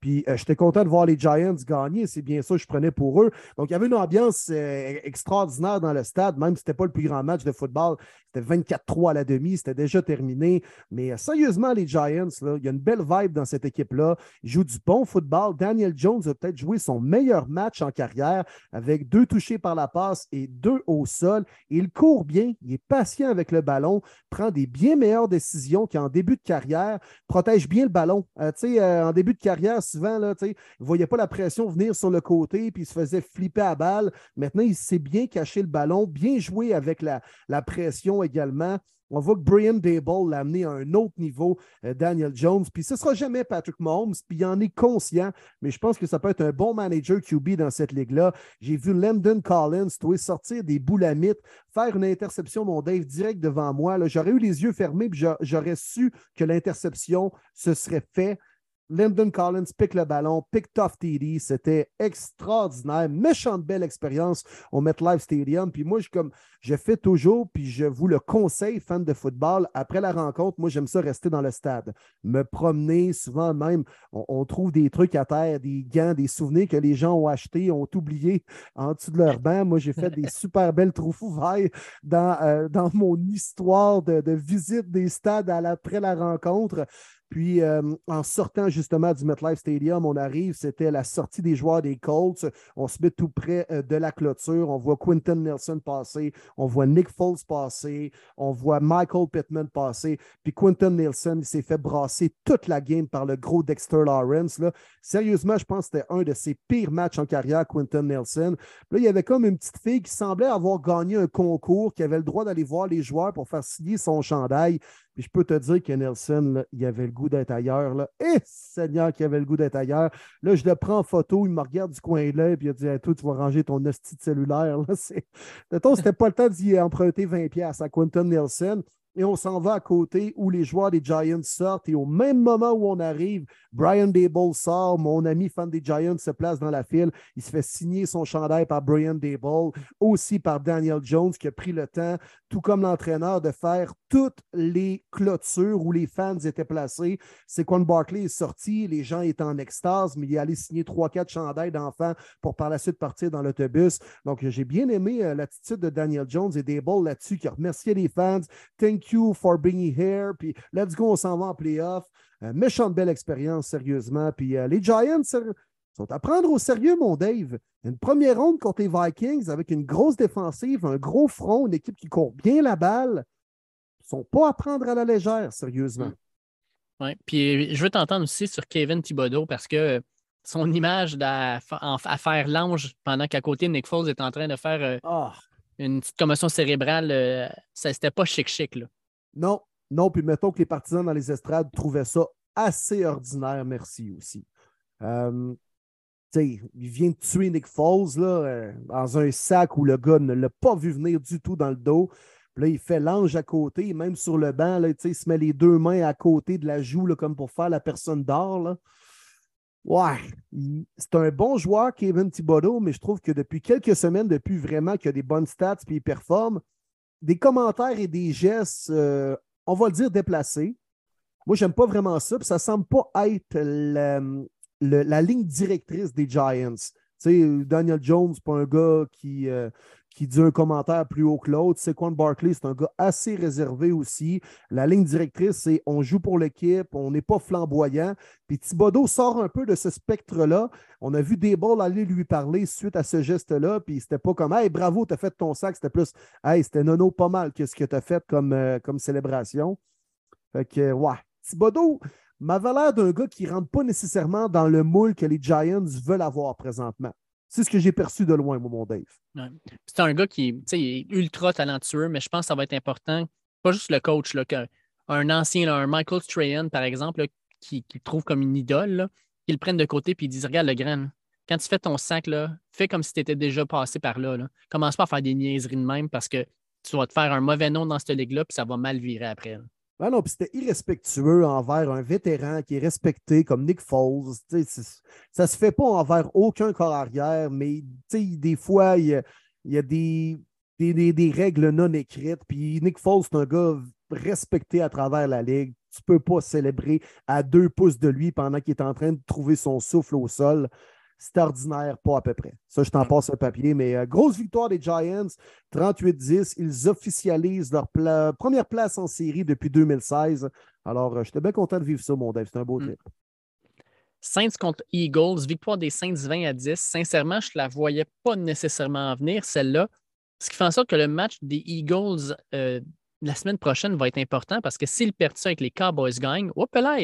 Puis euh, j'étais content de voir les Giants gagner. C'est bien ça que je prenais pour eux. Donc, il y avait une ambiance euh, extraordinaire dans le stade, même si ce n'était pas le plus grand match de football. C'était 24-3 à la demi, c'était déjà terminé. Mais sérieusement, les Giants, là, il y a une belle vibe dans cette équipe-là. Ils jouent du bon football. Daniel Jones a peut-être joué son meilleur match en carrière avec deux touchés par la passe et deux au sol. Il court bien, il est patient avec le ballon, prend des bien meilleures décisions qu'en début de carrière, protège bien le ballon. Euh, euh, en début de carrière, souvent, il ne voyait pas la pression venir sur le côté, puis il se faisait flipper à balle. Maintenant, il sait bien cacher le ballon, bien jouer avec la, pression également. On voit que Brian Dable l'a amené à un autre niveau, euh, Daniel Jones. Puis ce ne sera jamais Patrick Mahomes, puis il en est conscient, mais je pense que ça peut être un bon manager QB dans cette ligue-là. J'ai vu Landon Collins toi, sortir des boulamites, faire une interception, mon Dave, direct devant moi. J'aurais eu les yeux fermés, puis j'aurais su que l'interception se serait faite. Lyndon Collins pique le ballon, pick tough TD. C'était extraordinaire. Méchante belle expérience au MetLife Stadium. Puis moi, je, comme, je fais toujours, puis je vous le conseille, fan de football, après la rencontre, moi, j'aime ça rester dans le stade. Me promener, souvent même, on, trouve des trucs à terre, des gants, des souvenirs que les gens ont achetés, ont oubliés en dessous de leur banc. Moi, j'ai fait des super belles trouvailles dans, euh, dans mon histoire de, visite des stades après la rencontre. Puis, euh, en sortant justement du MetLife Stadium, on arrive, c'était la sortie des joueurs des Colts. On se met tout près euh, de la clôture. On voit Quinton Nelson passer, on voit Nick Foles passer, on voit Michael Pittman passer. Puis Quinton Nelson, s'est fait brasser toute la game par le gros Dexter Lawrence. Là. Sérieusement, je pense que c'était un de ses pires matchs en carrière, Quinton Nelson. là, il y avait comme une petite fille qui semblait avoir gagné un concours, qui avait le droit d'aller voir les joueurs pour faire signer son chandail. Puis je peux te dire que Nelson, il avait le goût d'être ailleurs. Là. Eh, Seigneur, qui avait le goût d'être ailleurs. Là, je le prends en photo, il me regarde du coin de l'œil, puis il a dit Toi, tu vas ranger ton hostie de cellulaire. Là. C'était pas le temps d'y emprunter 20$ à Quentin Nelson et on s'en va à côté où les joueurs des Giants sortent. Et au même moment où on arrive, Brian Dable sort. Mon ami fan des Giants se place dans la file. Il se fait signer son chandail par Brian Dable, aussi par Daniel Jones, qui a pris le temps, tout comme l'entraîneur, de faire toutes les clôtures où les fans étaient placés. C'est quand Barkley est sorti, les gens étaient en extase, mais il est allé signer trois, quatre chandails d'enfants pour par la suite partir dans l'autobus. Donc, j'ai bien aimé euh, l'attitude de Daniel Jones et Dable là-dessus, qui a remercié les fans. Thank you for being here. Puis let's go, on s'en va en playoff. Euh, méchante belle expérience, sérieusement. Puis euh, les Giants sont à prendre au sérieux, mon Dave. Une première ronde contre les Vikings avec une grosse défensive, un gros front, une équipe qui court bien la balle. Ils ne sont pas à prendre à la légère, sérieusement. Oui, puis je veux t'entendre aussi sur Kevin Thibodeau parce que son image à, faire l'ange pendant qu'à côté Nick Foles est en train de faire euh, ah. une petite commotion cérébrale, ça c'était pas chic-chic. Non, non, puis mettons que les partisans dans les estrades trouvaient ça assez ordinaire, merci aussi. Euh, il vient de tuer Nick Foles là, euh, dans un sac où le gars ne l'a pas vu venir du tout dans le dos. Puis là, il fait l'ange à côté, même sur le banc, là, il se met les deux mains à côté de la joue là, comme pour faire la personne d'or. Ouais, c'est un bon joueur, Kevin Thibodeau, mais je trouve que depuis quelques semaines, depuis vraiment qu'il a des bonnes stats et il performe, des commentaires et des gestes, euh, on va le dire, déplacés. Moi, j'aime pas vraiment ça, puis ça semble pas être la, ligne directrice des Giants. sais, Daniel Jones, pas un gars qui, euh, qui dit un commentaire plus haut que l'autre. Saquon Barkley, c'est un gars assez réservé aussi. La ligne directrice, c'est on joue pour l'équipe, on n'est pas flamboyant. Puis Thibodeau sort un peu de ce spectre-là. On a vu Dable aller lui parler suite à ce geste-là, puis c'était pas comme Hey, bravo, t'as fait ton sac. C'était plus Hey, c'était nono pas mal que ce que t'as fait comme, euh, célébration. Fait que, ouais. Thibodeau m'avait l'air d'un gars qui rentre pas nécessairement dans le moule que les Giants veulent avoir présentement. C'est ce que j'ai perçu de loin, mon Dave. C'est un gars qui est ultra talentueux, mais je pense que ça va être important, pas juste le coach, là, un ancien, un Michael Strahan, par exemple, qui, qui, le trouve comme une idole, qu'il le prenne de côté et dise Regarde le grain, quand tu fais ton sac, là, fais comme si tu étais déjà passé par là, là. Commence pas à faire des niaiseries de même parce que tu vas te faire un mauvais nom dans cette ligue-là puis ça va mal virer après. Ah non, c'était irrespectueux envers un vétéran qui est respecté comme Nick Foles. Ça se fait pas envers aucun corps arrière, mais des fois, il y a, des, des, règles non écrites. Puis Nick Foles, c'est un gars respecté à travers la ligue. Tu peux pas célébrer à deux pouces de lui pendant qu'il est en train de trouver son souffle au sol. C'est ordinaire, pas à peu près. Ça, je t'en mm. passe un papier. Mais euh, grosse victoire des Giants, 38-10. Ils officialisent leur première place en série depuis 2016. Alors, euh, j'étais bien content de vivre ça, mon Dave. C'est un beau mm. trip. Saints contre Eagles, victoire des Saints 20 à 10. Sincèrement, je ne la voyais pas nécessairement venir, celle-là. Ce qui fait en sorte que le match des Eagles euh, la semaine prochaine va être important parce que s'ils perdent ça avec les Cowboys gagnent, hop là,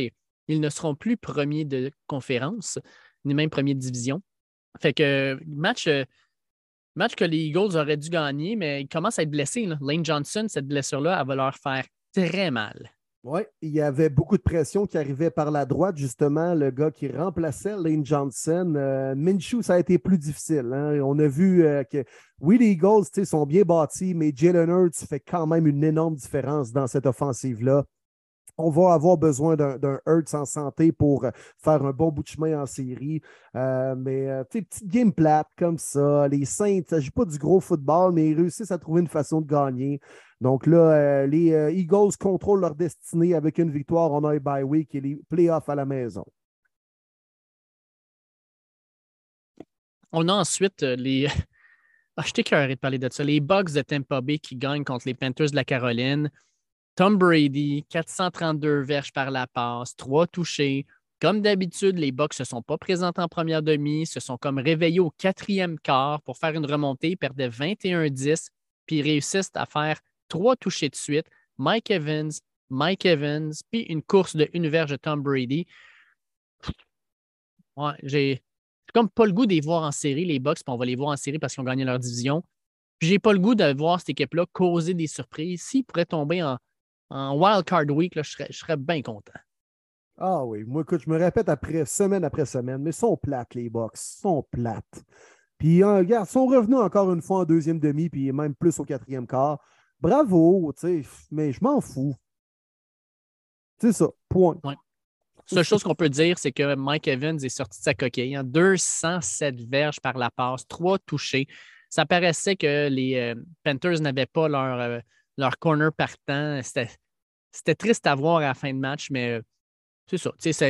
ils ne seront plus premiers de conférence ni même première division. Fait que match, euh, match que les Eagles auraient dû gagner, mais ils commencent à être blessés. Lane Johnson, cette blessure-là, elle va leur faire très mal. Oui, il y avait beaucoup de pression qui arrivait par la droite, justement, le gars qui remplaçait Lane Johnson. Euh, Minshew, ça a été plus difficile. Hein. On a vu euh, que, oui, les Eagles sont bien bâtis, mais Jalen Hurts fait quand même une énorme différence dans cette offensive-là on va avoir besoin d'un Hurts en santé pour euh, faire un bon bout de chemin en série. Euh, mais euh, tu sais, petite game plate comme ça. Les Saints, ça ne joue pas du gros football, mais ils réussissent à trouver une façon de gagner. Donc là, les Eagles contrôlent leur destinée avec une victoire en un bye week et les playoffs à la maison. On a ensuite les. Ah, je t'ai de parler de ça. Les Bucks de Tampa Bay qui gagnent contre les Panthers de la Caroline. Tom Brady, 432 verges par la passe, trois touchés. Comme d'habitude, les Bucks ne se sont pas présentés en première demi, se sont comme réveillés au quatrième quart pour faire une remontée. Ils perdaient 21-10, puis réussissent à faire trois touchés de suite. Mike Evans, Mike Evans, puis une course de une verge de Tom Brady. J'ai comme pas le goût de voir en série, les Bucks, puis on va les voir en série parce qu'ils ont gagné leur division. J'ai pas le goût de voir cette équipe-là causer des surprises. S'ils pourraient tomber en, en Wild Card Week, je serais, je serais bien content. Ah oui, moi, écoute, je me répète après, semaine après semaine, mais ils sont plates, les box. Ils sont plates. Puis, hein, regarde, ils sont revenus encore une fois en deuxième demi, puis même plus au quatrième quart. Bravo, tu sais, mais je m'en fous. C'est ça, point. Ouais. Seule chose qu'on peut dire, c'est que Mike Evans est sorti de sa coquille. 207 hein. verges par la passe, trois touchés. Ça paraissait que les euh, Panthers n'avaient pas leur, euh, leur corner partant. C'était triste à voir à la fin de match, mais euh, c'est ça.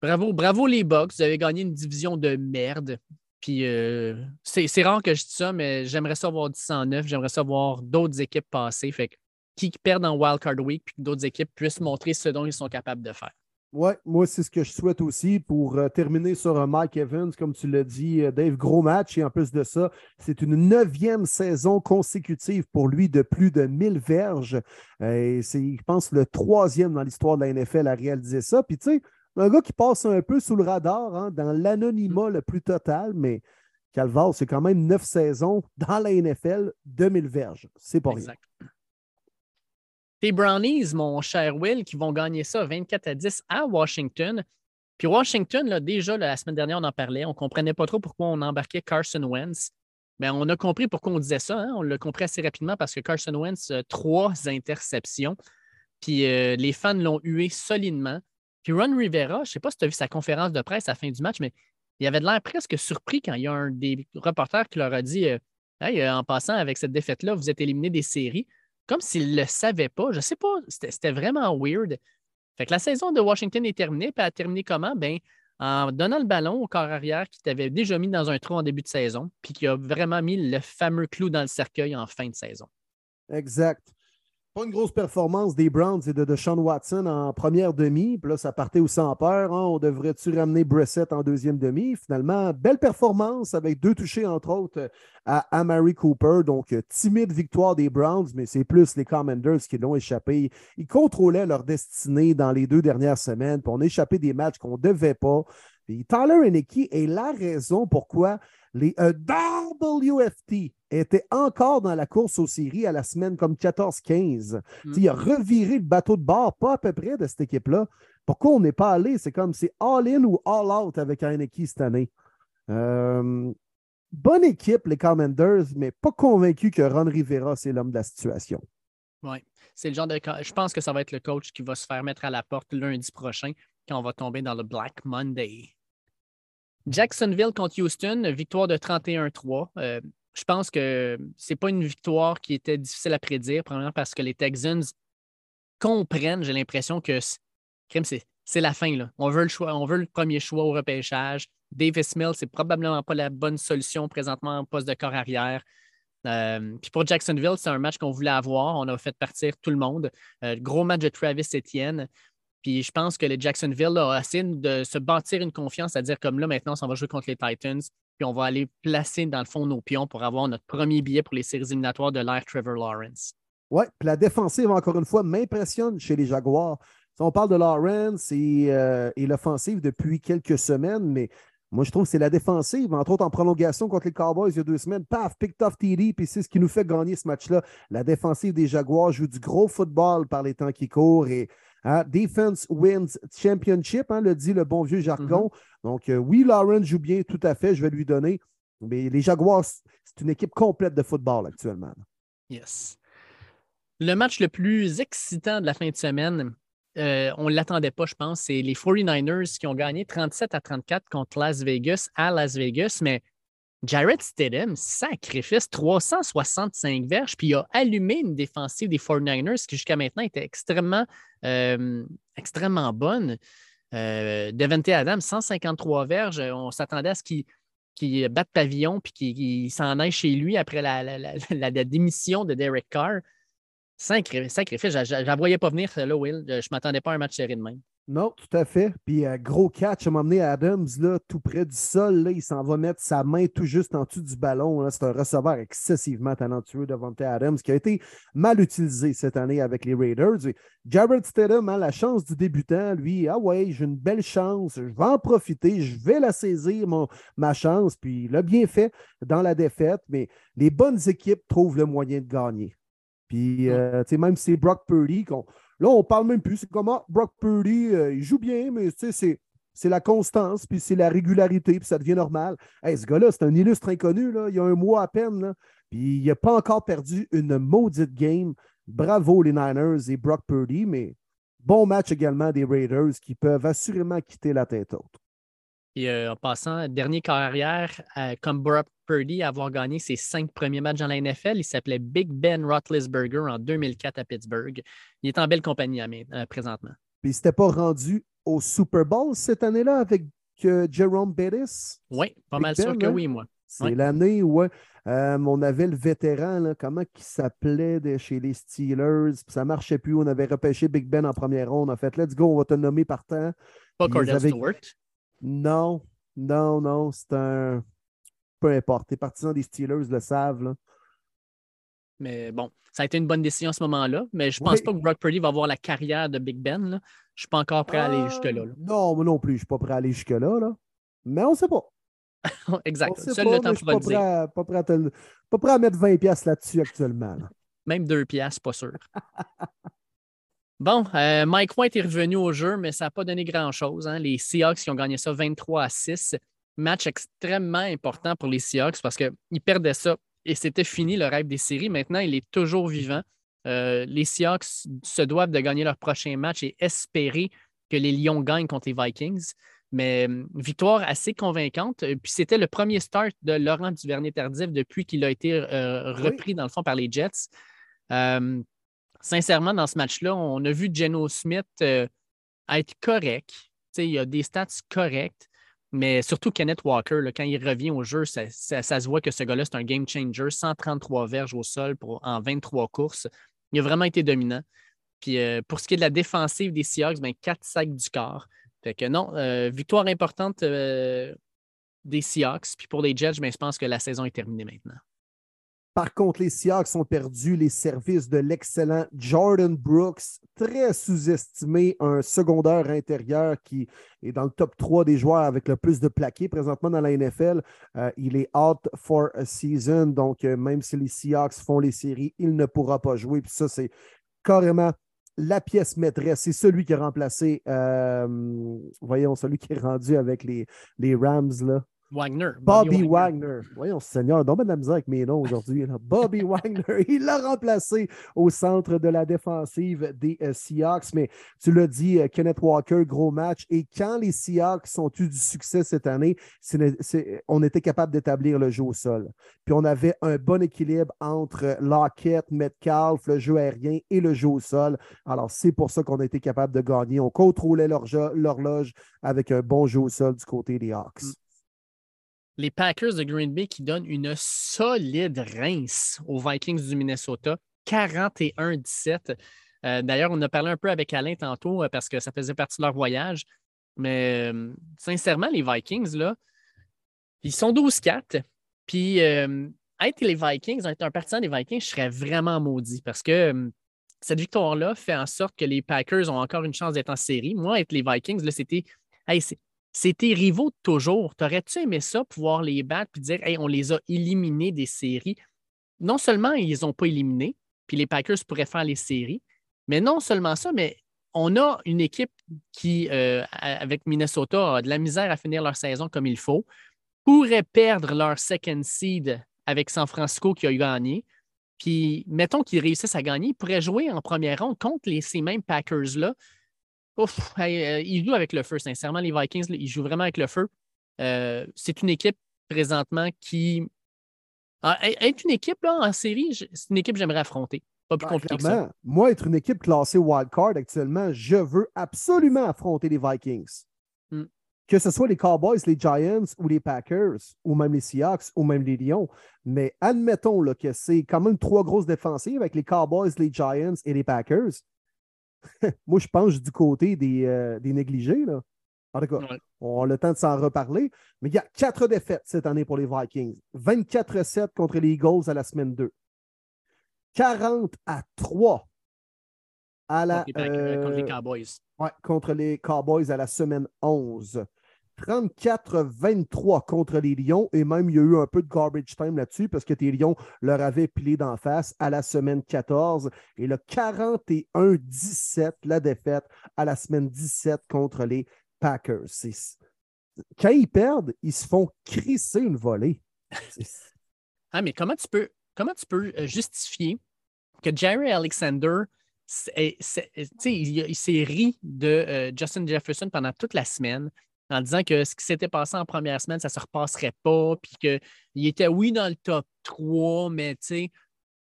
Bravo, bravo les Bucks. Vous avez gagné une division de merde. Puis euh, c'est rare que je dise ça, mais j'aimerais ça voir 10 J'aimerais ça voir d'autres équipes passer. Fait qui perdent en Wild Card Week, puis que d'autres équipes puissent montrer ce dont ils sont capables de faire. Oui, moi, c'est ce que je souhaite aussi pour euh, terminer sur un Mike Evans, comme tu l'as dit, euh, Dave, gros match. Et en plus de ça, c'est une neuvième saison consécutive pour lui de plus de 1000 verges. et c'est, je pense, le troisième dans l'histoire de la NFL à réaliser ça. Puis, tu sais, un gars qui passe un peu sous le radar, hein, dans l'anonymat le plus total, mais Calvar, c'est quand même neuf saisons dans la NFL, 2000 verges. C'est pas exact. Tes Brownies, mon cher Will, qui vont gagner ça 24 à 10 à Washington. Puis Washington, là, déjà, la semaine dernière, on en parlait. On ne comprenait pas trop pourquoi on embarquait Carson Wentz. Mais on a compris pourquoi on disait ça. Hein. On l'a compris assez rapidement parce que Carson Wentz trois interceptions. Puis euh, les fans l'ont hué solidement. Puis Ron Rivera, je ne sais pas si tu as vu sa conférence de presse à la fin du match, mais il avait l'air presque surpris quand il y a un des reporters qui leur a dit euh, Hey, euh, en passant avec cette défaite-là, vous êtes éliminé des séries comme s'il ne le savait pas. Je ne sais pas, c'était vraiment weird. Fait que la saison de Washington est terminée, puis elle a terminé comment? Ben, en donnant le ballon au corps arrière qui t'avait déjà mis dans un trou en début de saison, puis qui a vraiment mis le fameux clou dans le cercueil en fin de saison. Exact une grosse performance des Browns et de, de Sean Watson en première demi. Puis là, ça partait aussi en peur. Hein. On devrait-tu ramener Brissett en deuxième demi? Finalement, belle performance avec deux touchés, entre autres, à Amari Cooper. Donc, timide victoire des Browns, mais c'est plus les Commanders qui l'ont échappé. Ils contrôlaient leur destinée dans les deux dernières semaines. Puis on échappé des matchs qu'on ne devait pas. Puis Tyler Henneke est la raison pourquoi les euh, WFT étaient encore dans la course aux séries à la semaine comme 14-15. Mm. Il a reviré le bateau de bord, pas à peu près de cette équipe-là. Pourquoi on n'est pas allé? C'est comme c'est all-in ou all-out avec Heineke cette année. Euh, bonne équipe, les Commanders, mais pas convaincu que Ron Rivera, c'est l'homme de la situation. Oui, c'est le genre de. Je pense que ça va être le coach qui va se faire mettre à la porte lundi prochain quand on va tomber dans le Black Monday. Jacksonville contre Houston, victoire de 31-3. Euh, je pense que c'est pas une victoire qui était difficile à prédire, premièrement parce que les Texans comprennent, j'ai l'impression que c'est la fin. Là. On, veut le choix, on veut le premier choix au repêchage. Davis Mills, c'est probablement pas la bonne solution présentement en poste de corps arrière. Euh, puis pour Jacksonville, c'est un match qu'on voulait avoir. On a fait partir tout le monde. Euh, gros match de Travis Etienne. Puis je pense que les Jacksonville a essayé de se bâtir une confiance, c'est-à-dire comme là, maintenant, on va jouer contre les Titans. Puis on va aller placer dans le fond nos pions pour avoir notre premier billet pour les séries éliminatoires de l'ère Trevor Lawrence. Oui, puis la défensive, encore une fois, m'impressionne chez les Jaguars. on parle de Lawrence et, euh, et l'offensive depuis quelques semaines, mais moi, je trouve que c'est la défensive, entre autres en prolongation contre les Cowboys il y a deux semaines. Paf, picked off TD, puis c'est ce qui nous fait gagner ce match-là. La défensive des Jaguars joue du gros football par les temps qui courent et hein, Defense wins championship, hein, le dit le bon vieux jargon. Mm-hmm. Donc, euh, oui, Lawrence joue bien, tout à fait, je vais lui donner. Mais les Jaguars, c'est une équipe complète de football actuellement. Yes. Le match le plus excitant de la fin de semaine, euh, on ne l'attendait pas, je pense. C'est les 49ers qui ont gagné 37 à 34 contre Las Vegas à Las Vegas. Mais Jared Stidham, sacrifice 365 verges, puis il a allumé une défensive des 49ers qui jusqu'à maintenant était extrêmement, euh, extrêmement bonne. Euh, Devante Adams, 153 verges. On s'attendait à ce qu'il batte pavillon puis qu'il s'en aille chez lui après la, démission de Derek Carr. Sacrifice, je ne voyais pas venir, là, Will. Je ne m'attendais pas à un match serré de. Non, tout à fait. Puis, euh, gros catch à m'emmener Adams, là, tout près du sol. Là, il s'en va mettre sa main tout juste en dessous du ballon. C'est un receveur excessivement talentueux devant Adams qui a été mal utilisé cette année avec les Raiders. Jared Stedham a la chance du débutant. Lui, ah ouais, j'ai une belle chance. Je vais en profiter. Je vais la saisir, mon, ma chance. Puis, il a bien fait dans la défaite. Mais les bonnes équipes trouvent le moyen de gagner. Puis, euh, tu sais, même si c'est Brock Purdy, là, on parle même plus. C'est comme ah, Brock Purdy, euh, il joue bien, mais sais, c'est la constance, puis c'est la régularité, puis ça devient normal. Ce gars-là, c'est un illustre inconnu, il y a un mois à peine, puis il n'a pas encore perdu une maudite game. Bravo les Niners et Brock Purdy, mais bon match également des Raiders qui peuvent assurément quitter la tête haute. Euh, en passant, dernier carrière, euh, comme Brock Purdy, avoir gagné ses cinq premiers matchs dans la NFL, il s'appelait Big Ben Roethlisberger en 2004 à Pittsburgh. Il est en belle compagnie euh, présentement. Puis il s'était pas rendu au Super Bowl cette année-là avec Jerome Bettis? Oui, pas mal sûr que hein? oui, moi. C'est l'année où on avait le vétéran, comment il s'appelait chez les Steelers, puis ça marchait plus. On avait repêché Big Ben en première ronde. En fait, let's go, on va te nommer par temps. Pas Cordell Stewart. Non, non, non, c'est un. Peu importe. Les partisans des Steelers le savent. Là. Mais bon, ça a été une bonne décision à ce moment-là. Mais je ne pense pas que Brock Purdy va avoir la carrière de Big Ben. Là. Je ne suis pas encore prêt à aller euh, jusque-là. Non, moi non plus. Je ne suis pas prêt à aller jusque-là. Là. Mais on ne sait pas. exact. Seul le temps. À, pas, prêt à pas prêt à mettre 20$ là-dessus actuellement. Même 2$, pas sûr. Bon, euh, Mike White est revenu au jeu, mais ça n'a pas donné grand-chose. Hein. Les Seahawks qui ont gagné ça 23 à 6. Match extrêmement important pour les Seahawks parce qu'ils perdaient ça et c'était fini le rêve des séries. Maintenant, il est toujours vivant. Euh, les Seahawks se doivent de gagner leur prochain match et espérer que les Lions gagnent contre les Vikings. Mais euh, victoire assez convaincante. Puis c'était le premier start de Laurent Duvernay-Tardif depuis qu'il a été repris, dans le fond, par les Jets sincèrement, dans ce match-là, on a vu Geno Smith euh, être correct. il a des stats corrects, mais surtout Kenneth Walker, quand il revient au jeu, ça, se voit que ce gars-là, c'est un game changer. 133 verges au sol pour, en 23 courses. Il a vraiment été dominant. Puis euh, pour ce qui est de la défensive des Seahawks, ben, 4 sacs du corps. Fait non, euh, victoire importante des Seahawks. Puis pour les Jets, ben, je pense que la saison est terminée maintenant. Par contre, les Seahawks ont perdu les services de l'excellent Jordan Brooks, très sous-estimé, un secondaire intérieur qui est dans le top 3 des joueurs avec le plus de plaqués présentement dans la NFL. Euh, il est out for a season, donc euh, même si les Seahawks font les séries, il ne pourra pas jouer. Puis ça, c'est carrément la pièce maîtresse. C'est celui qui a remplacé, euh, voyons, celui qui est rendu avec les, les Rams, là. Wagner. Bobby, Wagner. Voyons, Seigneur, on de la misère avec mes noms aujourd'hui. Bobby Wagner, il l'a remplacé au centre de la défensive des euh, Seahawks. Mais tu l'as dit, euh, Kenneth Walker, gros match. Et quand les Seahawks ont eu du succès cette année, on était capable d'établir le jeu au sol. Puis on avait un bon équilibre entre Lockett, Metcalf, le jeu aérien et le jeu au sol. Alors, c'est pour ça qu'on a été capable de gagner. On contrôlait l'horloge avec un bon jeu au sol du côté des Hawks. Mm les Packers de Green Bay qui donnent une solide rince aux Vikings du Minnesota, 41-17. Euh, d'ailleurs, on a parlé un peu avec Alain tantôt euh, parce que ça faisait partie de leur voyage. Mais euh, sincèrement, les Vikings, là, ils sont 12-4. Puis être les Vikings, être un partisan des Vikings, je serais vraiment maudit parce que cette victoire-là fait en sorte que les Packers ont encore une chance d'être en série. Moi, être les Vikings, là, c'était. Hey, c'est tes rivaux de toujours. T'aurais-tu aimé ça, pouvoir les battre et dire, hey, on les a éliminés des séries? Non seulement ils les ont pas éliminés, puis les Packers pourraient faire les séries, mais non seulement ça, mais on a une équipe qui, euh, avec Minnesota, a de la misère à finir leur saison comme il faut, pourrait perdre leur second seed avec San Francisco qui a gagné. Puis, mettons qu'ils réussissent à gagner, ils pourraient jouer en première ronde contre les, ces mêmes Packers-là Ouf, euh, ils jouent avec le feu, sincèrement. Les Vikings, ils jouent vraiment avec le feu. Euh, c'est une équipe présentement qui. Ah, être une équipe là, en série, c'est une équipe que j'aimerais affronter. Pas plus ben, compliqué que ça. Moi, être une équipe classée wildcard actuellement, je veux absolument affronter les Vikings. Hmm. Que ce soit les Cowboys, les Giants ou les Packers, ou même les Seahawks, ou même les Lions. Mais admettons là, que c'est quand même trois grosses défensives avec les Cowboys, les Giants et les Packers. moi, je pense du côté des, euh, négligés. Là. En tout cas, on a le temps de s'en reparler. Mais il y a quatre défaites cette année pour les Vikings. 24-7 contre les Eagles à la semaine 2. 40 à 3 à la, contre, les, euh, Cowboys. contre les Cowboys à la semaine 11. 34-23 contre les Lions et même il y a eu un peu de garbage time là-dessus parce que tes Lions leur avaient pilé d'en face à la semaine 14 et le 41-17, la défaite à la semaine 17 contre les Packers. Quand ils perdent, ils se font crisser une volée. ah, mais comment tu peux, euh, justifier que Jerry Alexander il s'est ri de euh, Justin Jefferson pendant toute la semaine en disant que ce qui s'était passé en première semaine, ça ne se repasserait pas, puis qu'il était, oui, dans le top 3, mais tu sais,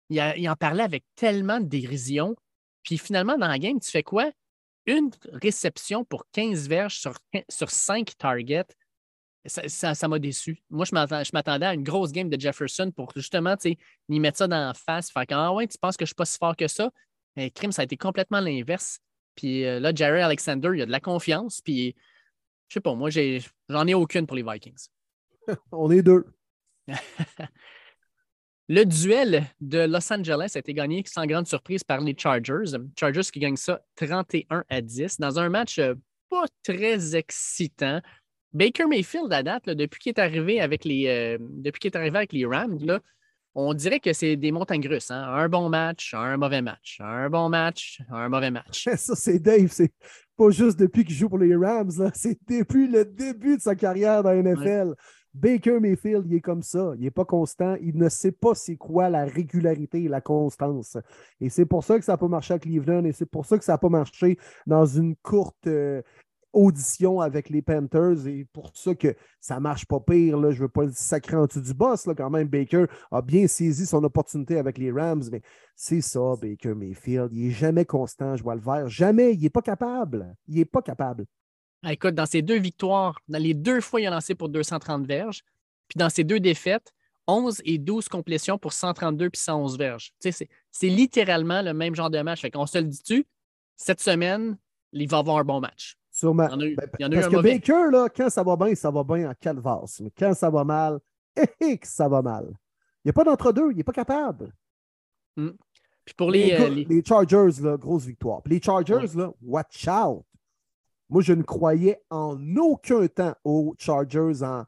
il, en parlait avec tellement de dérision. Puis finalement, dans la game, tu fais quoi? Une réception pour 15 verges sur, sur 5 targets. Ça m'a déçu. Moi, je m'attendais à une grosse game de Jefferson pour justement lui mettre ça dans la face. Faire ah ouais, tu penses que je ne suis pas si fort que ça? Mais crime, ça a été complètement l'inverse. Puis euh, là, Jerry Alexander, il a de la confiance. Puis je sais pas, moi, j'en ai, aucune pour les Vikings. On est deux. Le duel de Los Angeles a été gagné sans grande surprise par les Chargers. Chargers qui gagnent ça 31 à 10 dans un match euh, pas très excitant. Baker Mayfield, à date, depuis qu'il est arrivé avec les, euh, depuis est arrivé avec les Rams, là, on dirait que c'est des montagnes russes. Hein? Un bon match, un mauvais match. Un bon match, un mauvais match. Ça, c'est Dave. Pas juste depuis qu'il joue pour les Rams. C'est depuis le début de sa carrière dans la NFL. Baker Mayfield, il est comme ça. Il n'est pas constant. Il ne sait pas c'est quoi la régularité et la constance. Et c'est pour ça que ça n'a pas marché à Cleveland et c'est pour ça que ça n'a pas marché dans une courte euh, audition avec les Panthers et pour ça que ça marche pas pire. Là. Je veux pas le sacrer en dessous du boss. Là, quand même, Baker a bien saisi son opportunité avec les Rams, mais c'est ça, Baker Mayfield. Il n'est jamais constant, je vois le vert. Jamais. Il n'est pas capable. Il n'est pas capable. Ah, écoute, dans ces deux victoires, dans les deux fois, il a lancé pour 230 verges. Puis dans ces deux défaites, 11 et 12 complétions pour 132 puis 111 verges. c'est littéralement le même genre de match. Fait qu'on se le dit-tu, cette semaine, il va avoir un bon match. Sûrement. Ben, parce que Baker, là, quand ça va bien, ça va bien en calvasse. Mais quand ça va mal, et que ça va mal. Il n'y a pas d'entre-deux, il n'est pas capable. Mm. Puis pour les, euh, les- les Chargers, là, grosse victoire. Puis les Chargers, là, watch out. Moi, je ne croyais en aucun temps aux Chargers en,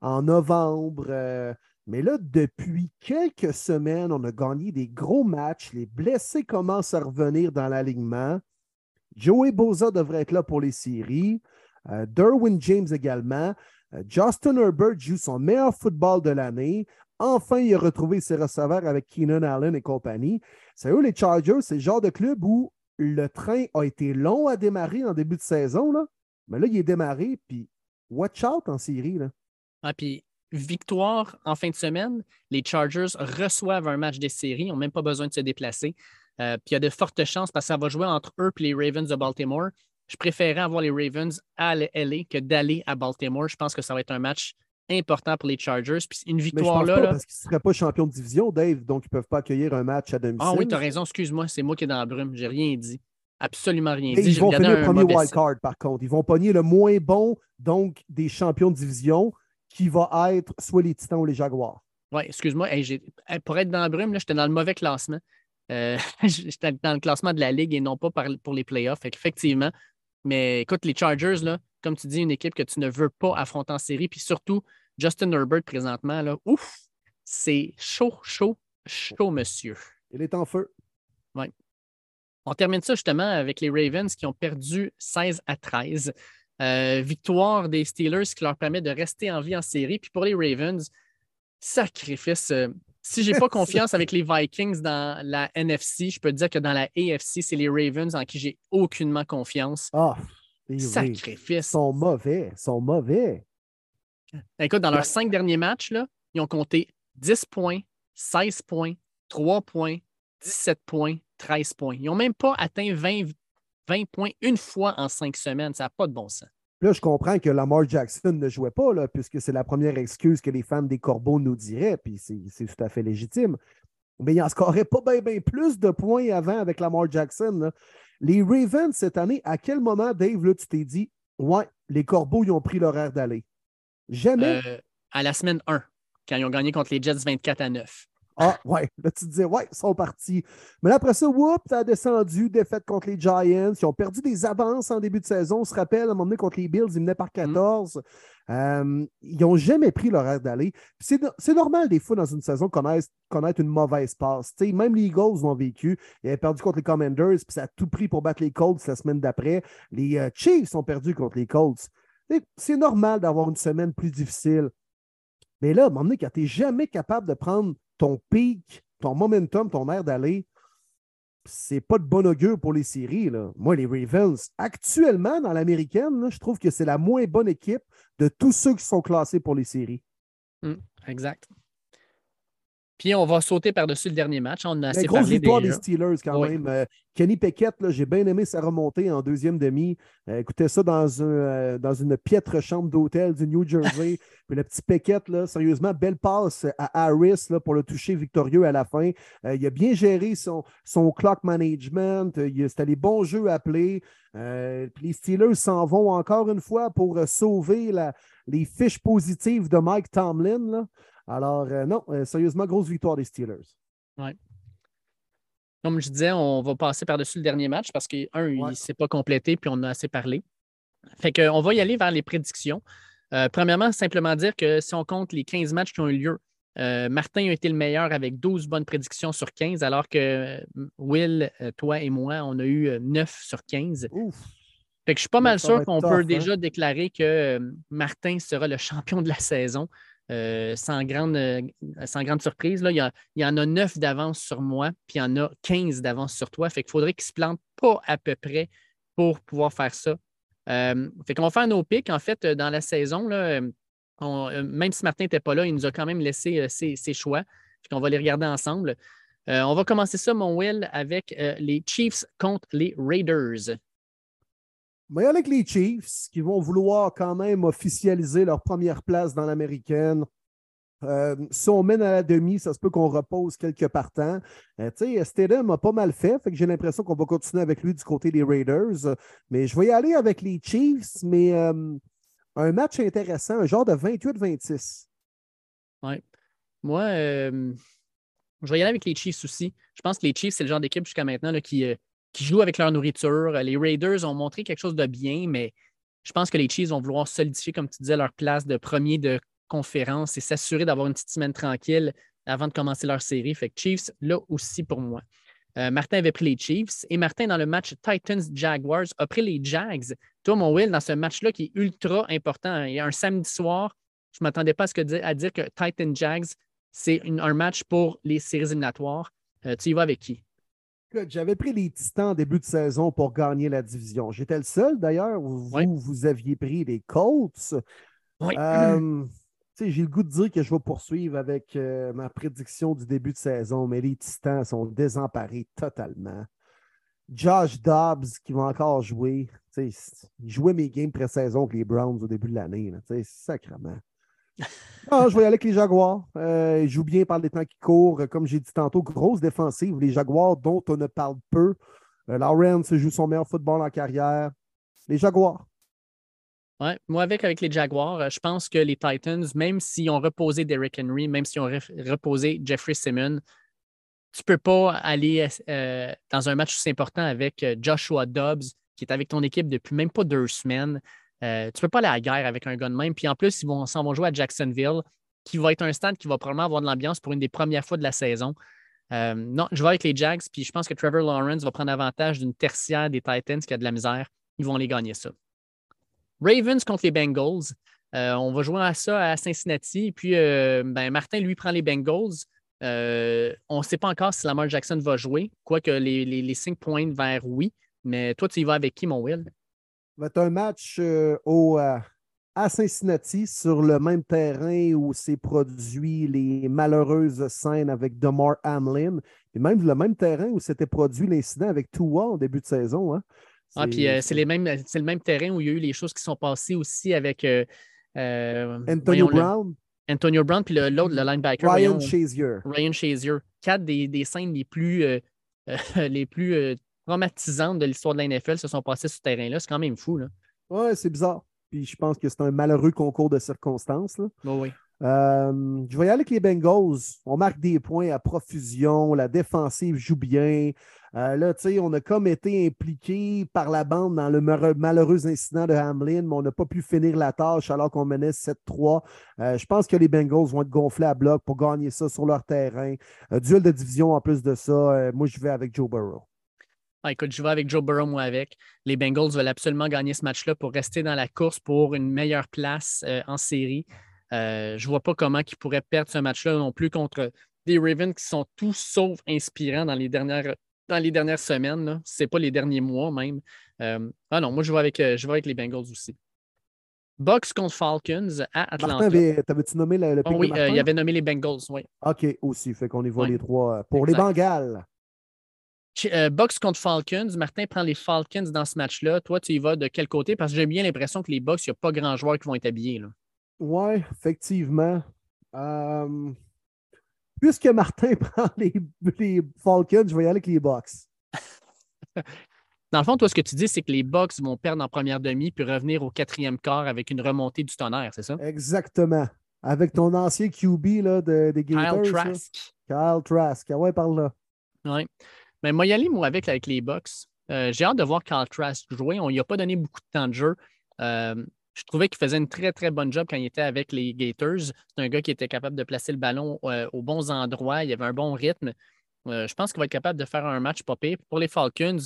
en novembre. euh, mais là, depuis quelques semaines, on a gagné des gros matchs. Les blessés commencent à revenir dans l'alignement. Joey Boza devrait être là pour les séries. Euh, Derwin James également. Euh, Justin Herbert joue son meilleur football de l'année. Enfin, il a retrouvé ses receveurs avec Keenan Allen et compagnie. Sérieux, les Chargers, c'est le genre de club où le train a été long à démarrer en début de saison, mais là, il est démarré, puis watch out en série. Là. Ah, puis victoire en fin de semaine, les Chargers reçoivent un match des séries, ils n'ont même pas besoin de se déplacer. Euh, puis il y a de fortes chances parce que ça va jouer entre eux et les Ravens de Baltimore. Je préférais avoir les Ravens à LA que d'aller à Baltimore. Je pense que ça va être un match important pour les Chargers. Puis une victoire là. parce qu'ils ne seraient pas champions de division, Dave, donc ils ne peuvent pas accueillir un match à domicile. Ah oui, tu as raison, excuse-moi, c'est moi qui est dans la brume. J'ai rien dit. Absolument rien dit. ils vont finir le un premier mauvais wild site. card, par contre. Ils vont pogner le moins bon, donc, des champions de division, qui va être soit les Titans ou les Jaguars. Oui, excuse-moi. Hey, j'ai- hey, pour être dans la brume, là, j'étais dans le mauvais classement. Euh, j'étais dans le classement de la Ligue et non pas par- pour les playoffs. Fait Effectivement. Mais écoute, les Chargers, là, comme tu dis, une équipe que tu ne veux pas affronter en série. Puis surtout, Justin Herbert présentement, là, ouf, c'est chaud, chaud, chaud, monsieur. Il est en feu. On termine ça justement avec les Ravens qui ont perdu 16 à 13. Euh, victoire des Steelers qui leur permet de rester en vie en série. Puis pour les Ravens, sacrifice. euh, si j'ai pas confiance avec les Vikings dans la NFC, je peux te dire que dans la AFC, c'est les Ravens en qui j'ai aucunement confiance. Ah, Sacrifice. sont mauvais, sont mauvais. Écoute, dans leurs cinq derniers matchs, là, ils ont compté 10 points, 16 points, 3 points, 17 points, 13 points. Ils n'ont même pas atteint 20, 20 points une fois en cinq semaines. Ça n'a pas de bon sens. Là, je comprends que Lamar Jackson ne jouait pas, là, puisque c'est la première excuse que les fans des Corbeaux nous diraient, puis c'est tout à fait légitime. Mais il en scorait pas bien bien plus de points avant avec Lamar Jackson. Les Ravens, cette année, à quel moment, Dave, là, tu t'es dit, ouais, les Corbeaux, ils ont pris l'horaire d'aller? Jamais. Euh, à la semaine 1, quand ils ont gagné contre les Jets 24 à 9. Ah, ouais. Là, tu te disais, ouais, ils sont partis. Mais là, après ça, whoop, ça a descendu, défaite contre les Giants. Ils ont perdu des avances en début de saison. On se rappelle, à un moment donné, contre les Bills, ils menaient par 14. Euh, ils n'ont jamais pris l'horaire d'aller. Puis C'est normal, des fois, dans une saison, connaître, connaître une mauvaise passe. Tu sais, même les Eagles l'ont vécu. Ils avaient perdu contre les Commanders, puis ça a tout pris pour battre les Colts la semaine d'après. Les euh, Chiefs ont perdu contre les Colts. C'est normal d'avoir une semaine plus difficile. Mais là, à un moment donné, quand tu n'es jamais capable de prendre ton pic, ton momentum, ton air d'aller, c'est pas de bon augure pour les séries. Là. Moi, les Ravens, actuellement, dans l'américaine, je trouve que c'est la moins bonne équipe de tous ceux qui sont classés pour les séries. Exact. Puis on va sauter par-dessus le dernier match. On a assez grosse victoire déjà. des Steelers quand Oui. même. Euh, Kenny Pickett, j'ai bien aimé sa remontée en deuxième demi. Euh, écoutez ça dans, un, euh, dans une piètre chambre d'hôtel du New Jersey. Puis le petit Pickett, là, sérieusement, belle passe à Harris là, pour le toucher victorieux à la fin. Il a bien géré son, son clock management. Il- C'était les bons jeux appelés. Puis les Steelers s'en vont encore une fois pour sauver la- les fiches positives de Mike Tomlin. là. Alors, euh, non, euh, sérieusement, grosse victoire des Steelers. Comme je disais, on va passer par-dessus le dernier match parce que, un, il ne s'est pas complété, puis on a assez parlé. Fait qu'on va y aller vers les prédictions. Euh, premièrement, simplement dire que si on compte les 15 matchs qui ont eu lieu, euh, Martin a été le meilleur avec 12 bonnes prédictions sur 15, alors que Will, toi et moi, on a eu euh, 9 sur 15. Ouf! Fait que je suis pas mal sûr qu'on peut hein? déjà déclarer que Martin sera le champion de la saison. Euh, sans, grande, euh, sans grande surprise. Là, il, y en a 9 d'avance sur moi, puis il y en a 15 d'avance sur toi. Fait qu'il faudrait qu'il ne se plante pas à peu près pour pouvoir faire ça. Euh, fait qu'on va faire nos pics. En fait, euh, dans la saison, là, même si Martin n'était pas là, il nous a quand même laissé ses, choix. Fait qu'on va les regarder ensemble. On va commencer ça, mon Will, avec les Chiefs contre les Raiders. Mais avec les Chiefs, qui vont vouloir quand même officialiser leur première place dans l'américaine. Euh, si on mène à la demi, ça se peut qu'on repose quelques partants. Euh, tu a pas mal fait, fait que j'ai l'impression qu'on va continuer avec lui du côté des Raiders. Mais je vais y aller avec les Chiefs, mais euh, un match intéressant, un genre de 28-26. Moi, euh, je vais y aller avec les Chiefs aussi. Je pense que les Chiefs, c'est le genre d'équipe jusqu'à maintenant qui, euh, qui joue avec leur nourriture. Les Raiders ont montré quelque chose de bien, mais je pense que les Chiefs vont vouloir solidifier, comme tu disais, leur place de premier de conférence et s'assurer d'avoir une petite semaine tranquille avant de commencer leur série. Fait que Chiefs, là aussi pour moi. Euh, Martin avait pris les Chiefs et Martin, dans le match Titans-Jaguars, a pris les Jags. Toi, mon Will, dans ce match-là qui est ultra important, il y a un samedi soir, je ne m'attendais pas à, ce que, à, dire que Titan-Jags, c'est un match pour les séries éliminatoires. Euh, tu y vas avec qui? J'avais pris les Titans en début de saison pour gagner la division. J'étais le seul d'ailleurs. Vous, vous aviez pris les Colts. Oui. Euh, j'ai le goût de dire que je vais poursuivre avec euh, ma prédiction du début de saison, mais les Titans sont désemparés totalement. Josh Dobbs qui va encore jouer. Il jouait mes games pré-saison avec les Browns au début de l'année. Sacrement. Non, je vais y aller avec les Jaguars. Euh, ils bien par les temps qui courent. Comme j'ai dit tantôt, grosse défensive. Les Jaguars dont on ne parle peu. Euh, joue son meilleur football en carrière. Les Jaguars. Ouais, moi, avec, avec les Jaguars, euh, je pense que les Titans, même s'ils ont reposé Derrick Henry, même s'ils ont reposé Jeffrey Simmons, tu ne peux pas aller euh, dans un match aussi important avec Joshua Dobbs, qui est avec ton équipe depuis même pas deux semaines. Euh, tu ne peux pas aller à la guerre avec un gars de même. Puis en plus, ils vont s'en vont jouer à Jacksonville, qui va être un stade qui va probablement avoir de l'ambiance pour une des premières fois de la saison. Euh, non, je vais avec les Jags, puis je pense que Trevor Lawrence va prendre avantage d'une tertiaire des Titans qui a de la misère. Ils vont les gagner ça. Ravens contre les Bengals. Euh, on va jouer à ça à Cincinnati. Puis ben, Martin, lui, prend les Bengals. on ne sait pas encore si Lamar Jackson va jouer, quoique les, les, les signes pointent vers oui. Mais toi, tu y vas avec qui, mon Will? Va être un match euh, au, euh, à Cincinnati sur le même terrain où s'est produit les malheureuses scènes avec Demar Hamlin, et même le même terrain où s'était produit l'incident avec Tua en début de saison. Hein. Ah, puis euh, c'est, le même terrain où il y a eu les choses qui sont passées aussi avec Antonio Brown. Antonio Brown, puis l'autre, le, linebacker. Ryan Shazier. Ryan Shazier. Quatre des, des scènes les plus, les plus traumatisantes de l'histoire de la NFL se sont passées sur ce terrain-là. C'est quand même fou. Là. Ouais, c'est bizarre. Puis je pense que c'est un malheureux concours de circonstances. Là. Oh oui. Euh, je vais y aller avec les Bengals. On marque des points à profusion. La défensive joue bien. Euh, là, tu sais, on a comme été impliqué par la bande dans le malheureux incident de Hamlin, mais on n'a pas pu finir la tâche alors qu'on menait 7-3. Euh, je pense que les Bengals vont être gonflés à bloc pour gagner ça sur leur terrain. duel de division en plus de ça. moi, je vais avec Joe Burrow. Ah, écoute, je vais avec Joe Burrow, moi, avec. Les Bengals veulent absolument gagner ce match-là pour rester dans la course pour une meilleure place euh, en série. Euh, je ne vois pas comment ils pourraient perdre ce match-là non plus contre des Ravens qui sont tous sauf inspirants dans les dernières, dans les dernières semaines. Ce n'est pas les derniers mois même. Euh, ah non, moi, je vais, avec, je vais avec les Bengals aussi. Bucks contre Falcons à Atlanta. T'avais-tu nommé le, le oh, Oui, il avait nommé les Bengals, oui. OK, aussi. Fait qu'on y voit les trois. Pour les Bengals. Euh, Box contre Falcons. Martin prend les Falcons dans ce match-là. Toi, tu y vas de quel côté? Parce que j'ai bien l'impression que les Bucks, il n'y a pas grand joueur qui vont être habillés. Oui, effectivement. Euh, puisque Martin prend les, Falcons, je vais y aller avec les Bucks. Dans le fond, toi, ce que tu dis, c'est que les Bucks vont perdre en première demi puis revenir au quatrième quart avec une remontée du tonnerre, c'est ça? Exactement. Avec ton ancien QB là, de, des Gators. Kyle Trask. Kyle Trask. Ah ouais, par là. Oui. Mais moi, y aller, moi, avec, avec les Bucks. Euh, j'ai hâte de voir Carl Trask jouer. On lui a pas donné beaucoup de temps de jeu. Euh, je trouvais qu'il faisait une très, très bonne job quand il était avec les Gators. C'est un gars qui était capable de placer le ballon euh, aux bons endroits. Il avait un bon rythme. je pense qu'il va être capable de faire un match pas Pour les Falcons,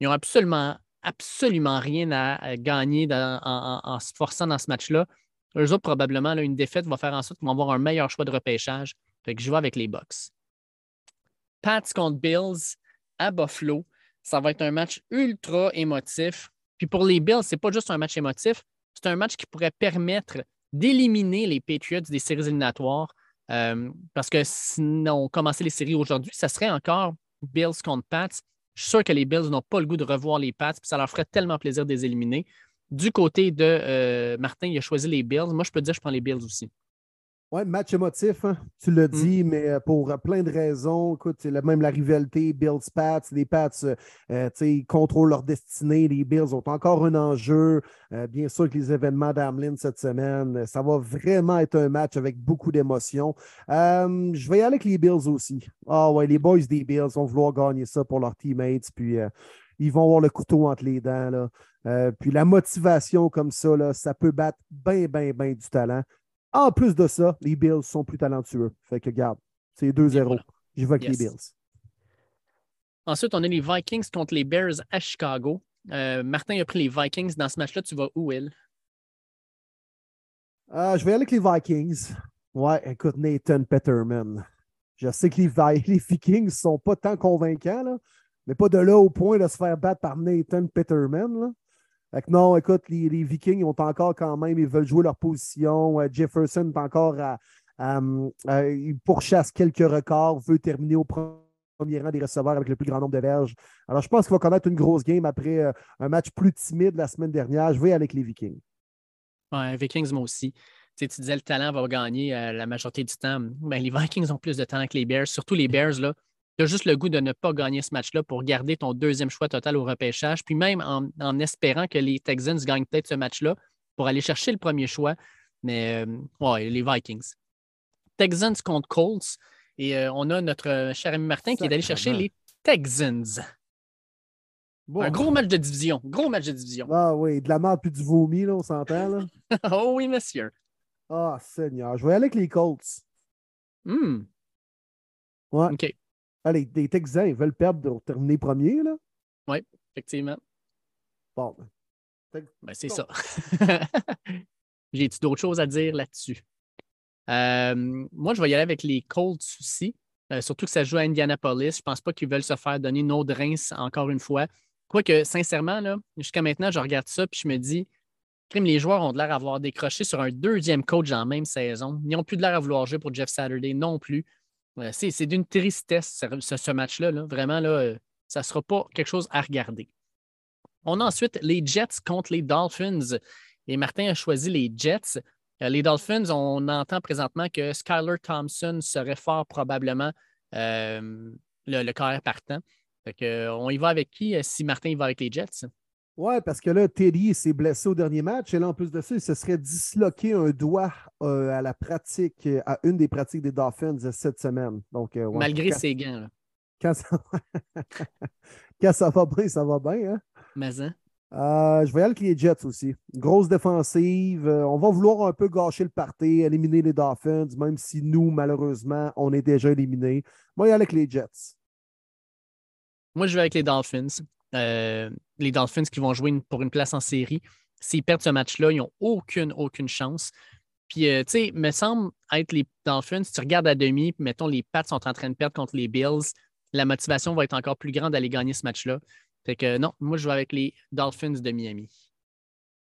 ils n'ont absolument, absolument rien à gagner en, se forçant dans ce match-là. Eux autres, probablement, une défaite va faire en sorte qu'ils vont avoir un meilleur choix de repêchage. Je vais avec les Bucks. Pats contre Bills à Buffalo. Ça va être un match ultra émotif. Puis pour les Bills, ce n'est pas juste un match émotif, c'est un match qui pourrait permettre d'éliminer les Patriots des séries éliminatoires. Euh, parce que si on commençait les séries aujourd'hui, ça serait encore Bills contre Pats. Je suis sûr que les Bills n'ont pas le goût de revoir les Pats, puis ça leur ferait tellement plaisir de les éliminer. Du côté de euh, Martin, il a choisi les Bills. Moi, je peux dire que je prends les Bills aussi. Oui, match émotif, hein, tu l'as dit, mais euh, pour euh, plein de raisons. Écoute, même la rivalité Bills-Pats, les Pats, euh, ils contrôlent leur destinée. Les Bills ont encore un enjeu. bien sûr que les événements d'Amlin cette semaine, ça va vraiment être un match avec beaucoup d'émotions. je vais y aller avec les Bills aussi. Ah ouais, les boys des Bills vont vouloir gagner ça pour leurs teammates, puis ils vont avoir le couteau entre les dents. Là. puis la motivation comme ça, là, ça peut battre bien, bien, bien du talent. En plus de ça, les Bills sont plus talentueux. Fait que, garde, c'est 2-0. Je vais avec les Bills. Ensuite, on a les Vikings contre les Bears à Chicago. Euh, Martin a pris les Vikings. Dans ce match-là, tu vas où, Will? Euh, je vais aller avec les Vikings. Ouais, écoute, Nathan Peterman. Je sais que les, les Vikings ne sont pas tant convaincants, là, mais pas de là au point de se faire battre par Nathan Peterman. Là non, écoute, les, Vikings ont encore quand même, ils veulent jouer leur position. Euh, Jefferson est encore à, il pourchasse quelques records, veut terminer au premier rang des receveurs avec le plus grand nombre de verges. Alors, je pense qu'il va connaître une grosse game après euh, un match plus timide la semaine dernière. Je vais avec les Vikings. Ouais, Vikings, moi aussi. Tu, disais le talent va gagner euh, la majorité du temps. Ben, les Vikings ont plus de talent que les Bears, surtout les Bears. Là, tu as juste le goût de ne pas gagner ce match-là pour garder ton deuxième choix total au repêchage, puis même en, espérant que les Texans gagnent peut-être ce match-là pour aller chercher le premier choix. Mais euh, ouais, les Vikings. Texans contre Colts. Et euh, on a notre cher ami Martin qui est allé chercher les Texans. Un gros match de division. Gros match de division. Ah oui, de la merde puis du vomi, là, on s'entend. oh oui, monsieur. Ah, Seigneur. Je vais aller avec les Colts. Hmm. Ouais. OK. Ah, les, Texans, ils veulent perdre pour terminer premier, là? Oui, effectivement. Bon. Ben, ben c'est ça. J'ai-tu d'autres choses à dire là-dessus? Euh, moi, je vais y aller avec les Colts aussi. Euh, surtout que ça joue à Indianapolis. Je ne pense pas qu'ils veulent se faire donner une autre rince encore une fois. Quoique, sincèrement, jusqu'à maintenant, je regarde ça et je me dis, crime, les joueurs ont de l'air d'avoir décroché sur un deuxième coach en même saison. Ils n'ont plus de l'air à vouloir jouer pour Jeff Saturday non plus c'est d'une tristesse, ce, match-là. Vraiment, là, euh, ça ne sera pas quelque chose à regarder. On a ensuite les Jets contre les Dolphins. Et Martin a choisi les Jets. Euh, les Dolphins, on entend présentement que Skyler Thompson serait fort probablement euh, le, le carrière partant. on y va avec qui si Martin y va avec les Jets? Oui, parce que là, Teddy s'est blessé au dernier match et là, en plus de ça, il se serait disloqué un doigt euh, à la pratique, à une des pratiques des Dolphins cette semaine. Donc, euh, Malgré ses gains. Là. Quand, ça... quand ça va bien, ça va bien. Hein? Mais hein? Euh, je vais aller avec les Jets aussi. Grosse défensive. on va vouloir un peu gâcher le party, éliminer les Dolphins, même si nous, malheureusement, on est déjà éliminés. Moi, je vais aller avec les Jets. Moi, je vais avec les Dolphins. Euh, les Dolphins qui vont jouer pour une place en série. S'ils perdent ce match-là, ils n'ont aucune, aucune chance. Puis, euh, tu sais, me semble être les Dolphins, si tu regardes à demi, mettons, les Pats sont en train de perdre contre les Bills, la motivation va être encore plus grande d'aller gagner ce match-là. Fait que non, moi, je joue avec les Dolphins de Miami.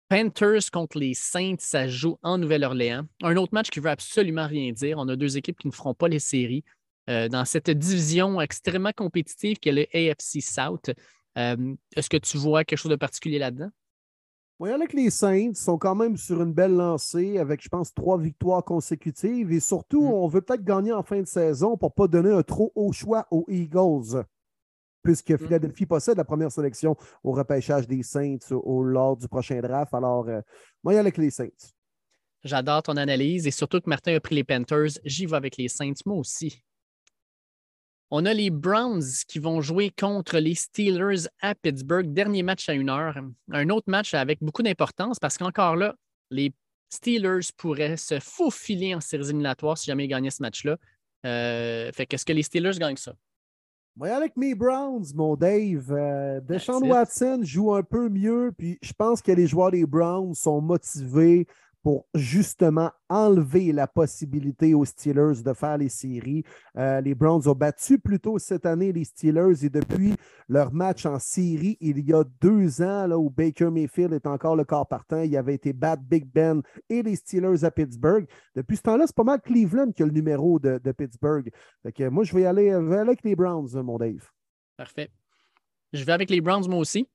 Panthers contre les Saints, ça joue en Nouvelle-Orléans. Un autre match qui veut absolument rien dire. On a deux équipes qui ne feront pas les séries. Euh, dans cette division extrêmement compétitive qui est le AFC South, euh, est-ce que tu vois quelque chose de particulier là-dedans? Oui, avec les Saints, sont quand même sur une belle lancée avec, je pense, trois victoires consécutives. Et surtout, mm. on veut peut-être gagner en fin de saison pour ne pas donner un trop haut choix aux Eagles, puisque mm. Philadelphie possède la première sélection au repêchage des Saints au, lors du prochain draft. Alors, euh, moi, avec les Saints. J'adore ton analyse et surtout que Martin a pris les Panthers. J'y vais avec les Saints, moi aussi. On a les Browns qui vont jouer contre les Steelers à Pittsburgh. Dernier match à une heure. Un autre match avec beaucoup d'importance parce qu'encore là, les Steelers pourraient se faufiler en séries éliminatoires si jamais ils gagnaient ce match-là. Euh, fait qu'est-ce que les Steelers gagnent ça? Oui, avec mes Browns, mon Dave. Euh, Deshaun Watson joue un peu mieux, puis je pense que les joueurs des Browns sont motivés pour justement enlever la possibilité aux Steelers de faire les séries. Euh, les Browns ont battu plutôt cette année les Steelers et depuis leur match en série, il y a deux ans, là, où Baker Mayfield est encore le corps partant, il avait été battre Big Ben et les Steelers à Pittsburgh. Depuis ce temps-là, c'est pas mal Cleveland qui a le numéro de, Pittsburgh. moi, je vais aller, avec les Browns, mon Dave. Parfait. Je vais avec les Browns, moi aussi.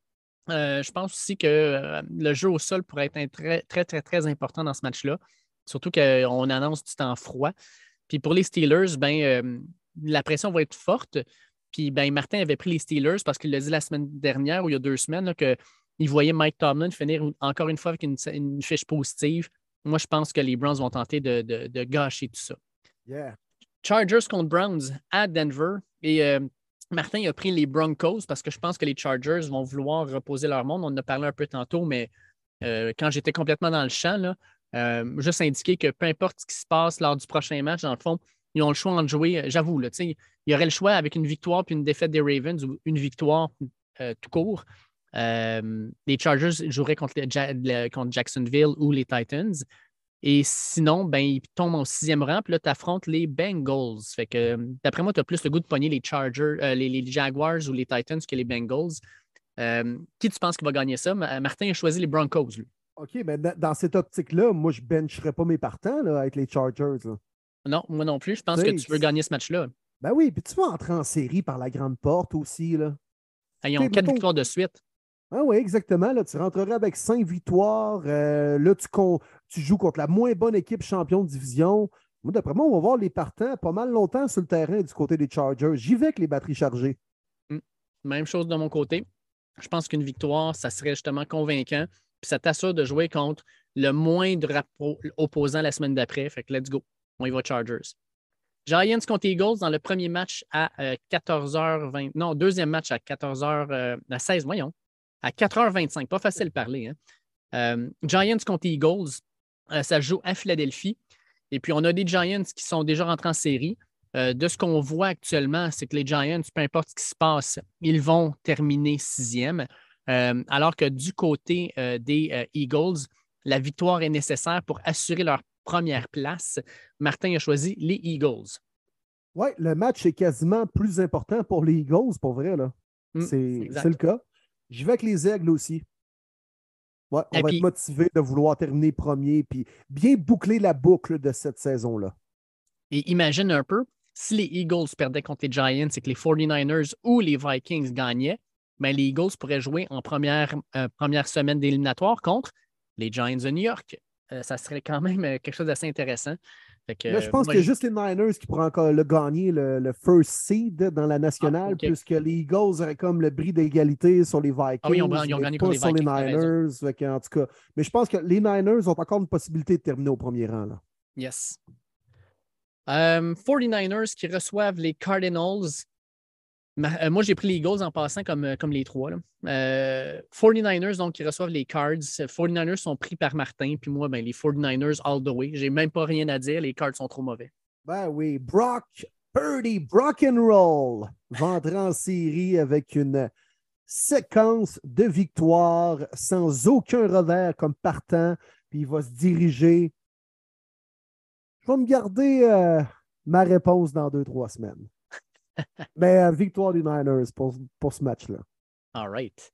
Euh, je pense aussi que euh, le jeu au sol pourrait être très, très, très, très important dans ce match-là. Surtout qu'on annonce du temps froid. Puis pour les Steelers, ben, euh, la pression va être forte. Puis ben, Martin avait pris les Steelers parce qu'il l'a dit la semaine dernière ou il y a deux semaines qu'il voyait Mike Tomlin finir encore une fois avec une, fiche positive. Moi, je pense que les Browns vont tenter de, gâcher tout ça. Chargers contre Browns à Denver. Et Martin a pris les Broncos parce que je pense que les Chargers vont vouloir reposer leur monde. On en a parlé un peu tantôt, mais euh, quand j'étais complètement dans le champ, euh, juste indiquer que peu importe ce qui se passe lors du prochain match, dans le fond, ils ont le choix de jouer. Euh, j'avoue, il y aurait le choix avec une victoire puis une défaite des Ravens ou une victoire tout court. les Chargers joueraient contre, Jacksonville ou les Titans. Et sinon, ben, ils tombent au sixième rang, puis là, tu affrontes les Bengals. Fait que, d'après moi, tu as plus le goût de pogner les Chargers, les, Jaguars ou les Titans que les Bengals. qui tu penses qui va gagner ça? Martin a choisi les Broncos, lui. OK, mais dans cette optique-là, moi, je ne bencherais pas mes partants là, avec les Chargers. Non, moi non plus. Je pense que tu veux gagner ce match-là. Ben oui, puis tu vas entrer en série par la grande porte aussi. Là. ils ont quatre victoires de suite. Ah oui, exactement. Là, tu rentrerais avec cinq victoires. Euh, là, tu, tu, joues contre la moins bonne équipe champion de division. Moi, d'après moi, on va voir les partants pas mal longtemps sur le terrain du côté des Chargers. J'y vais avec les batteries chargées. Hmm. Même chose de mon côté. Je pense qu'une victoire, ça serait justement convaincant. Puis ça t'assure de jouer contre le moindre opposant la semaine d'après. Fait que let's go. On y va Chargers. Giants contre Eagles dans le premier match à 14h20. Euh, non, deuxième match à 14h. Euh, à 16, voyons. À 4h25. Pas facile de parler. Hein. Euh, Giants contre Eagles. Ça joue à Philadelphie. Et puis, on a des Giants qui sont déjà rentrés en série. de ce qu'on voit actuellement, c'est que les Giants, peu importe ce qui se passe, ils vont terminer sixième. Euh, alors que du côté euh, des euh, Eagles, la victoire est nécessaire pour assurer leur première place. Martin a choisi les Eagles. Oui, le match est quasiment plus important pour les Eagles, pour vrai. Là. Mm, c'est le cas. Je vais avec les Aigles aussi. Ouais, on va être motivé de vouloir terminer premier puis bien boucler la boucle de cette saison-là. Et imagine un peu, si les Eagles perdaient contre les Giants et que les 49ers ou les Vikings gagnaient, mais les Eagles pourraient jouer en première, euh, première semaine d'éliminatoire contre les Giants de New York. Euh, ça serait quand même euh, quelque chose d'assez intéressant. Je pense qu'il y a juste les Niners qui pourraient encore le gagner le, first seed dans la nationale, ah, puisque les Eagles auraient comme le bris d'égalité sur les Vikings. Ah oui, ils ont, gagné contre les Vikings. Sur les Niners. en tout cas, mais je pense que les Niners ont encore une possibilité de terminer au premier rang. Là. Yes. 49ers qui reçoivent les Cardinals. Euh, moi, j'ai pris les Eagles en passant comme, euh, comme les trois. 49ers, euh, donc, qui reçoivent les Cards. 49ers sont pris par Martin, puis moi, ben, les 49ers all the way. J'ai même pas rien à dire. Les Cards sont trop mauvais. Ben oui, Brock Purdy, Brock and Roll, va entrer en série avec une séquence de victoires sans aucun revers comme partant, puis il va se diriger. Je vais me garder ma réponse dans deux, trois semaines. Mais euh, victoire des Niners pour, pour ce match-là. All right.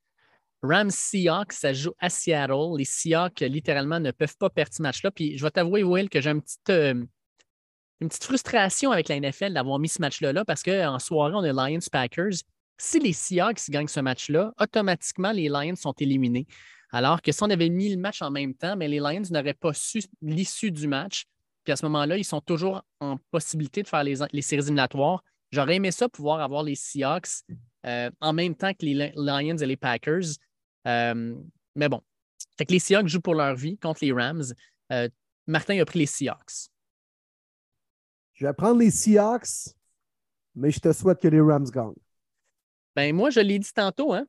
Rams Seahawks, ça joue à Seattle. Les Seahawks, littéralement, ne peuvent pas perdre ce match-là. Puis je vais t'avouer, Will, que j'ai une petite, euh, une petite frustration avec la NFL d'avoir mis ce match-là là, parce qu'en soirée, on a Lions-Packers. Si les Seahawks gagnent ce match-là, automatiquement, les Lions sont éliminés. Alors que si on avait mis le match en même temps, mais les Lions n'auraient pas su l'issue du match. Puis à ce moment-là, ils sont toujours en possibilité de faire les, les séries éliminatoires. J'aurais aimé ça pouvoir avoir les Seahawks euh, en même temps que les Lions et les Packers. Euh, mais bon. Fait que les Seahawks jouent pour leur vie contre les Rams. Euh, Martin a pris les Seahawks. Je vais prendre les Seahawks, mais je te souhaite que les Rams gagnent. Ben moi, je l'ai dit tantôt, hein?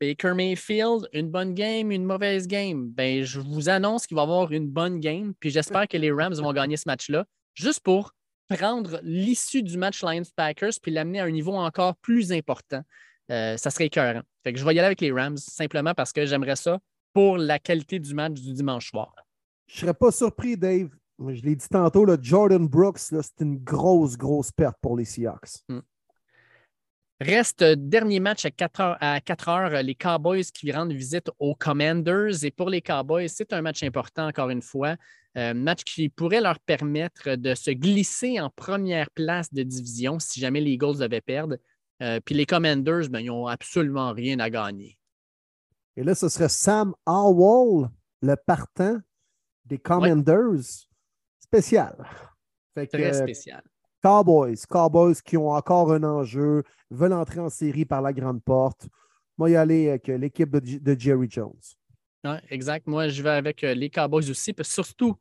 Baker Mayfield, une bonne game, une mauvaise game. Ben, je vous annonce qu'il va y avoir une bonne game, puis j'espère que les Rams vont gagner ce match-là, juste pour prendre l'issue du match Lions-Packers puis l'amener à un niveau encore plus important. Euh, ça serait écœurant. Fait que je vais y aller avec les Rams simplement parce que j'aimerais ça pour la qualité du match du dimanche soir. Je ne serais pas surpris, Dave. Je l'ai dit tantôt, Jordan Brooks, c'est une grosse, grosse perte pour les Seahawks. Hmm. Reste euh, dernier match à 4 heures, à 4 heures, les Cowboys qui rendent visite aux Commanders. Et pour les Cowboys, c'est un match important, encore une fois. Un euh, match qui pourrait leur permettre de se glisser en première place de division si jamais les Eagles devaient perdre. Euh, puis les Commanders, ben, ils n'ont absolument rien à gagner. Et là, ce serait Sam Howell, le partant des Commanders. spécial. Très spécial. Cowboys, Cowboys qui ont encore un enjeu, veulent entrer en série par la grande porte. Moi, y aller avec l'équipe de, Jerry Jones. Oui, exact. Moi, je vais avec les Cowboys aussi, parce surtout,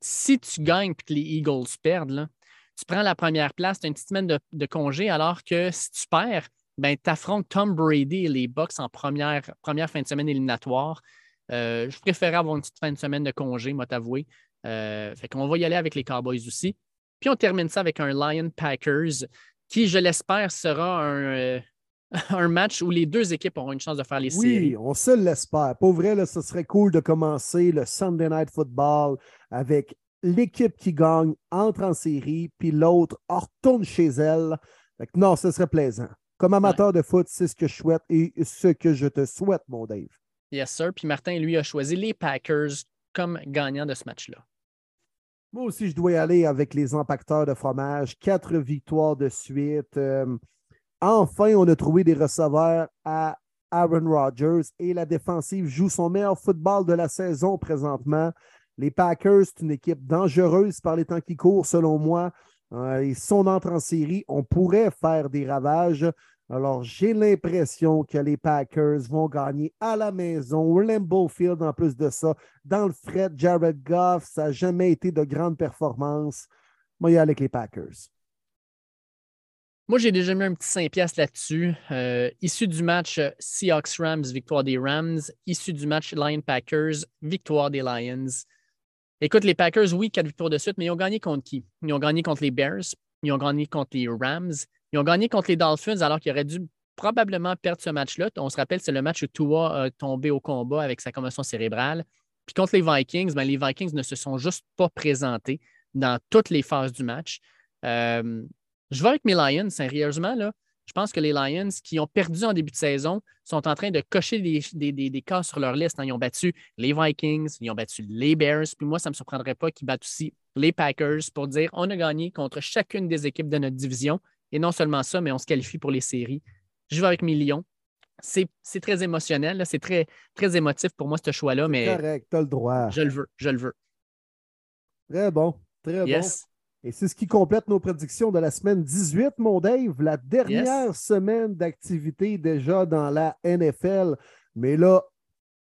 si tu gagnes et que les Eagles perdent, là, tu prends la première place, tu as une petite semaine de, congé, alors que si tu perds, ben, tu affrontes Tom Brady et les Bucks en première, première fin de semaine éliminatoire. Euh, je préférais avoir une petite fin de semaine de congé, moi t'avouer. Euh, fait qu'on va y aller avec les Cowboys aussi. Puis on termine ça avec un Lion Packers qui, je l'espère, sera un, euh, un, match où les deux équipes auront une chance de faire les séries. Oui, on se l'espère. Pour vrai, là, ce serait cool de commencer le Sunday Night Football avec l'équipe qui gagne entre en série, puis l'autre retourne chez elle. non, ce serait plaisant. Comme amateur de foot, c'est ce que je souhaite et ce que je te souhaite, mon Dave. Yes, sir. Puis Martin, lui, a choisi les Packers comme gagnant de ce match-là. Moi aussi, je dois y aller avec les impacteurs de fromage. Quatre victoires de suite. Euh, enfin, on a trouvé des receveurs à Aaron Rodgers et la défensive joue son meilleur football de la saison présentement. Les Packers, c'est une équipe dangereuse par les temps qui courent, selon moi. Euh, et son entrée en série, on pourrait faire des ravages. Alors, j'ai l'impression que les Packers vont gagner à la maison, au Lambeau Field en plus de ça. Dans le fret, Jared Goff, ça n'a jamais été de grande performance. Moi, y avec les Packers. Moi, j'ai déjà mis un petit 5 piastres là-dessus. Euh, issu du match Seahawks-Rams, victoire des Rams. Issu du match Lion-Packers, victoire des Lions. Écoute, les Packers, oui, quatre victoires de suite, mais ils ont gagné contre qui? Ils ont gagné contre les Bears, ils ont gagné contre les Rams, ils ont gagné contre les Dolphins alors qu'ils auraient dû probablement perdre ce match-là. On se rappelle, c'est le match où Tua a tombé au combat avec sa commotion cérébrale. Puis contre les Vikings, ben, les Vikings ne se sont juste pas présentés dans toutes les phases du match. Euh, je vais avec mes Lions, sérieusement, là. Je pense que les Lions, qui ont perdu en début de saison, sont en train de cocher des, cas sur leur liste. Hein. Ils ont battu les Vikings, ils ont battu les Bears. Puis moi, ça ne me surprendrait pas qu'ils battent aussi les Packers pour dire on a gagné contre chacune des équipes de notre division. Et non seulement ça, mais on se qualifie pour les séries. Je vais avec mes Lions. C'est très émotionnel, c'est très, très émotif pour moi, ce choix-là. Mais correct, tu as le droit. Je le veux, je le veux. Très bon, très bon. Et c'est ce qui complète nos prédictions de la semaine 18, mon Dave. La dernière semaine d'activité déjà dans la NFL. Mais là,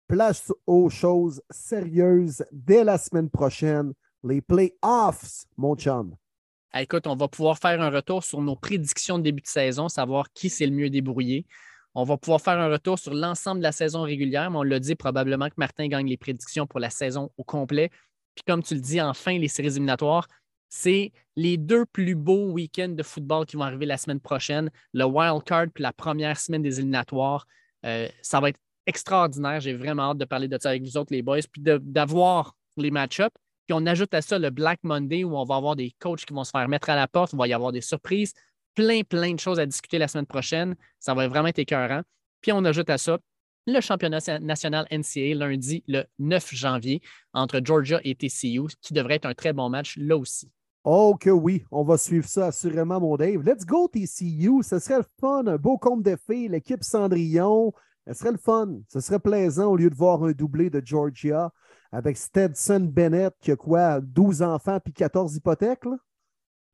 place aux choses sérieuses dès la semaine prochaine. Les playoffs, mon chum. Écoute, on va pouvoir faire un retour sur nos prédictions de début de saison, savoir qui s'est le mieux débrouillé. On va pouvoir faire un retour sur l'ensemble de la saison régulière, mais on l'a dit probablement que Martin gagne les prédictions pour la saison au complet. Puis comme tu le dis, enfin, les séries éliminatoires, c'est les deux plus beaux week-ends de football qui vont arriver la semaine prochaine, le wild card puis la première semaine des éliminatoires. Euh, ça va être extraordinaire. J'ai vraiment hâte de parler de ça avec vous autres, les boys, puis d'avoir les match-ups. Puis on ajoute à ça le Black Monday où on va avoir des coachs qui vont se faire mettre à la porte, il va y avoir des surprises, plein, plein de choses à discuter la semaine prochaine. Ça va vraiment être écœurant. Puis on ajoute à ça le championnat national NCAA lundi le 9 janvier entre Georgia et TCU, qui devrait être un très bon match là aussi. Oh que oui, on va suivre ça assurément, mon Dave. Let's go TCU, ce serait le fun, un beau compte de filles, l'équipe Cendrillon, ce serait le fun, ce serait plaisant au lieu de voir un doublé de Georgia avec Stetson Bennett qui a quoi, 12 enfants puis 14 hypothèques.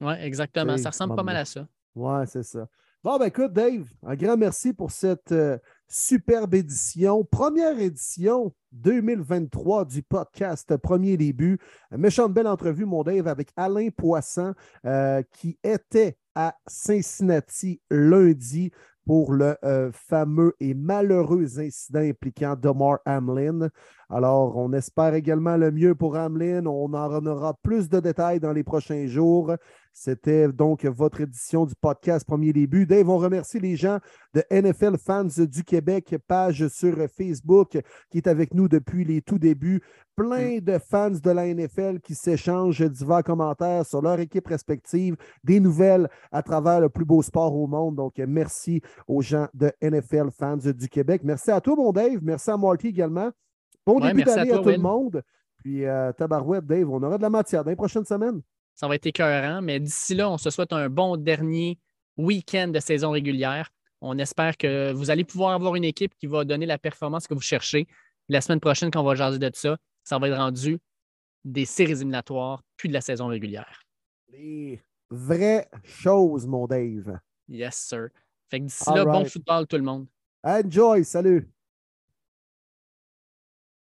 Oui, exactement, ça ressemble pas mal à ça. Oui, c'est ça. Bon, ben écoute, Dave, un grand merci pour cette euh, superbe édition, première édition 2023 du podcast Premier Début. Méchante belle entrevue, mon Dave, avec Alain Poisson, euh, qui était à Cincinnati lundi pour le euh, fameux et malheureux incident impliquant Domar Hamlin. Alors, on espère également le mieux pour Hamlin. On en aura plus de détails dans les prochains jours. C'était donc votre édition du podcast Premier Début. Dave, on remercie les gens de NFL Fans du Québec, page sur Facebook qui est avec nous depuis les tout débuts. Plein mm. de fans de la NFL qui s'échangent divers commentaires sur leur équipe respective, des nouvelles à travers le plus beau sport au monde. Donc, merci aux gens de NFL Fans du Québec. Merci à toi, mon Dave. Merci à Marty également. Bon début d'année à, tout le monde. Puis, euh, Tabarouette, Dave, on aura de la matière dans les prochaines semaines. Ça va être écœurant, mais d'ici là, on se souhaite un bon dernier week-end de saison régulière. On espère que vous allez pouvoir avoir une équipe qui va donner la performance que vous cherchez. La semaine prochaine, quand on va jaser de ça, ça va être rendu des séries éliminatoires, puis de la saison régulière. Les vraies choses, mon Dave. Yes, sir. Fait que d'ici là, bon football tout le monde. Enjoy, salut.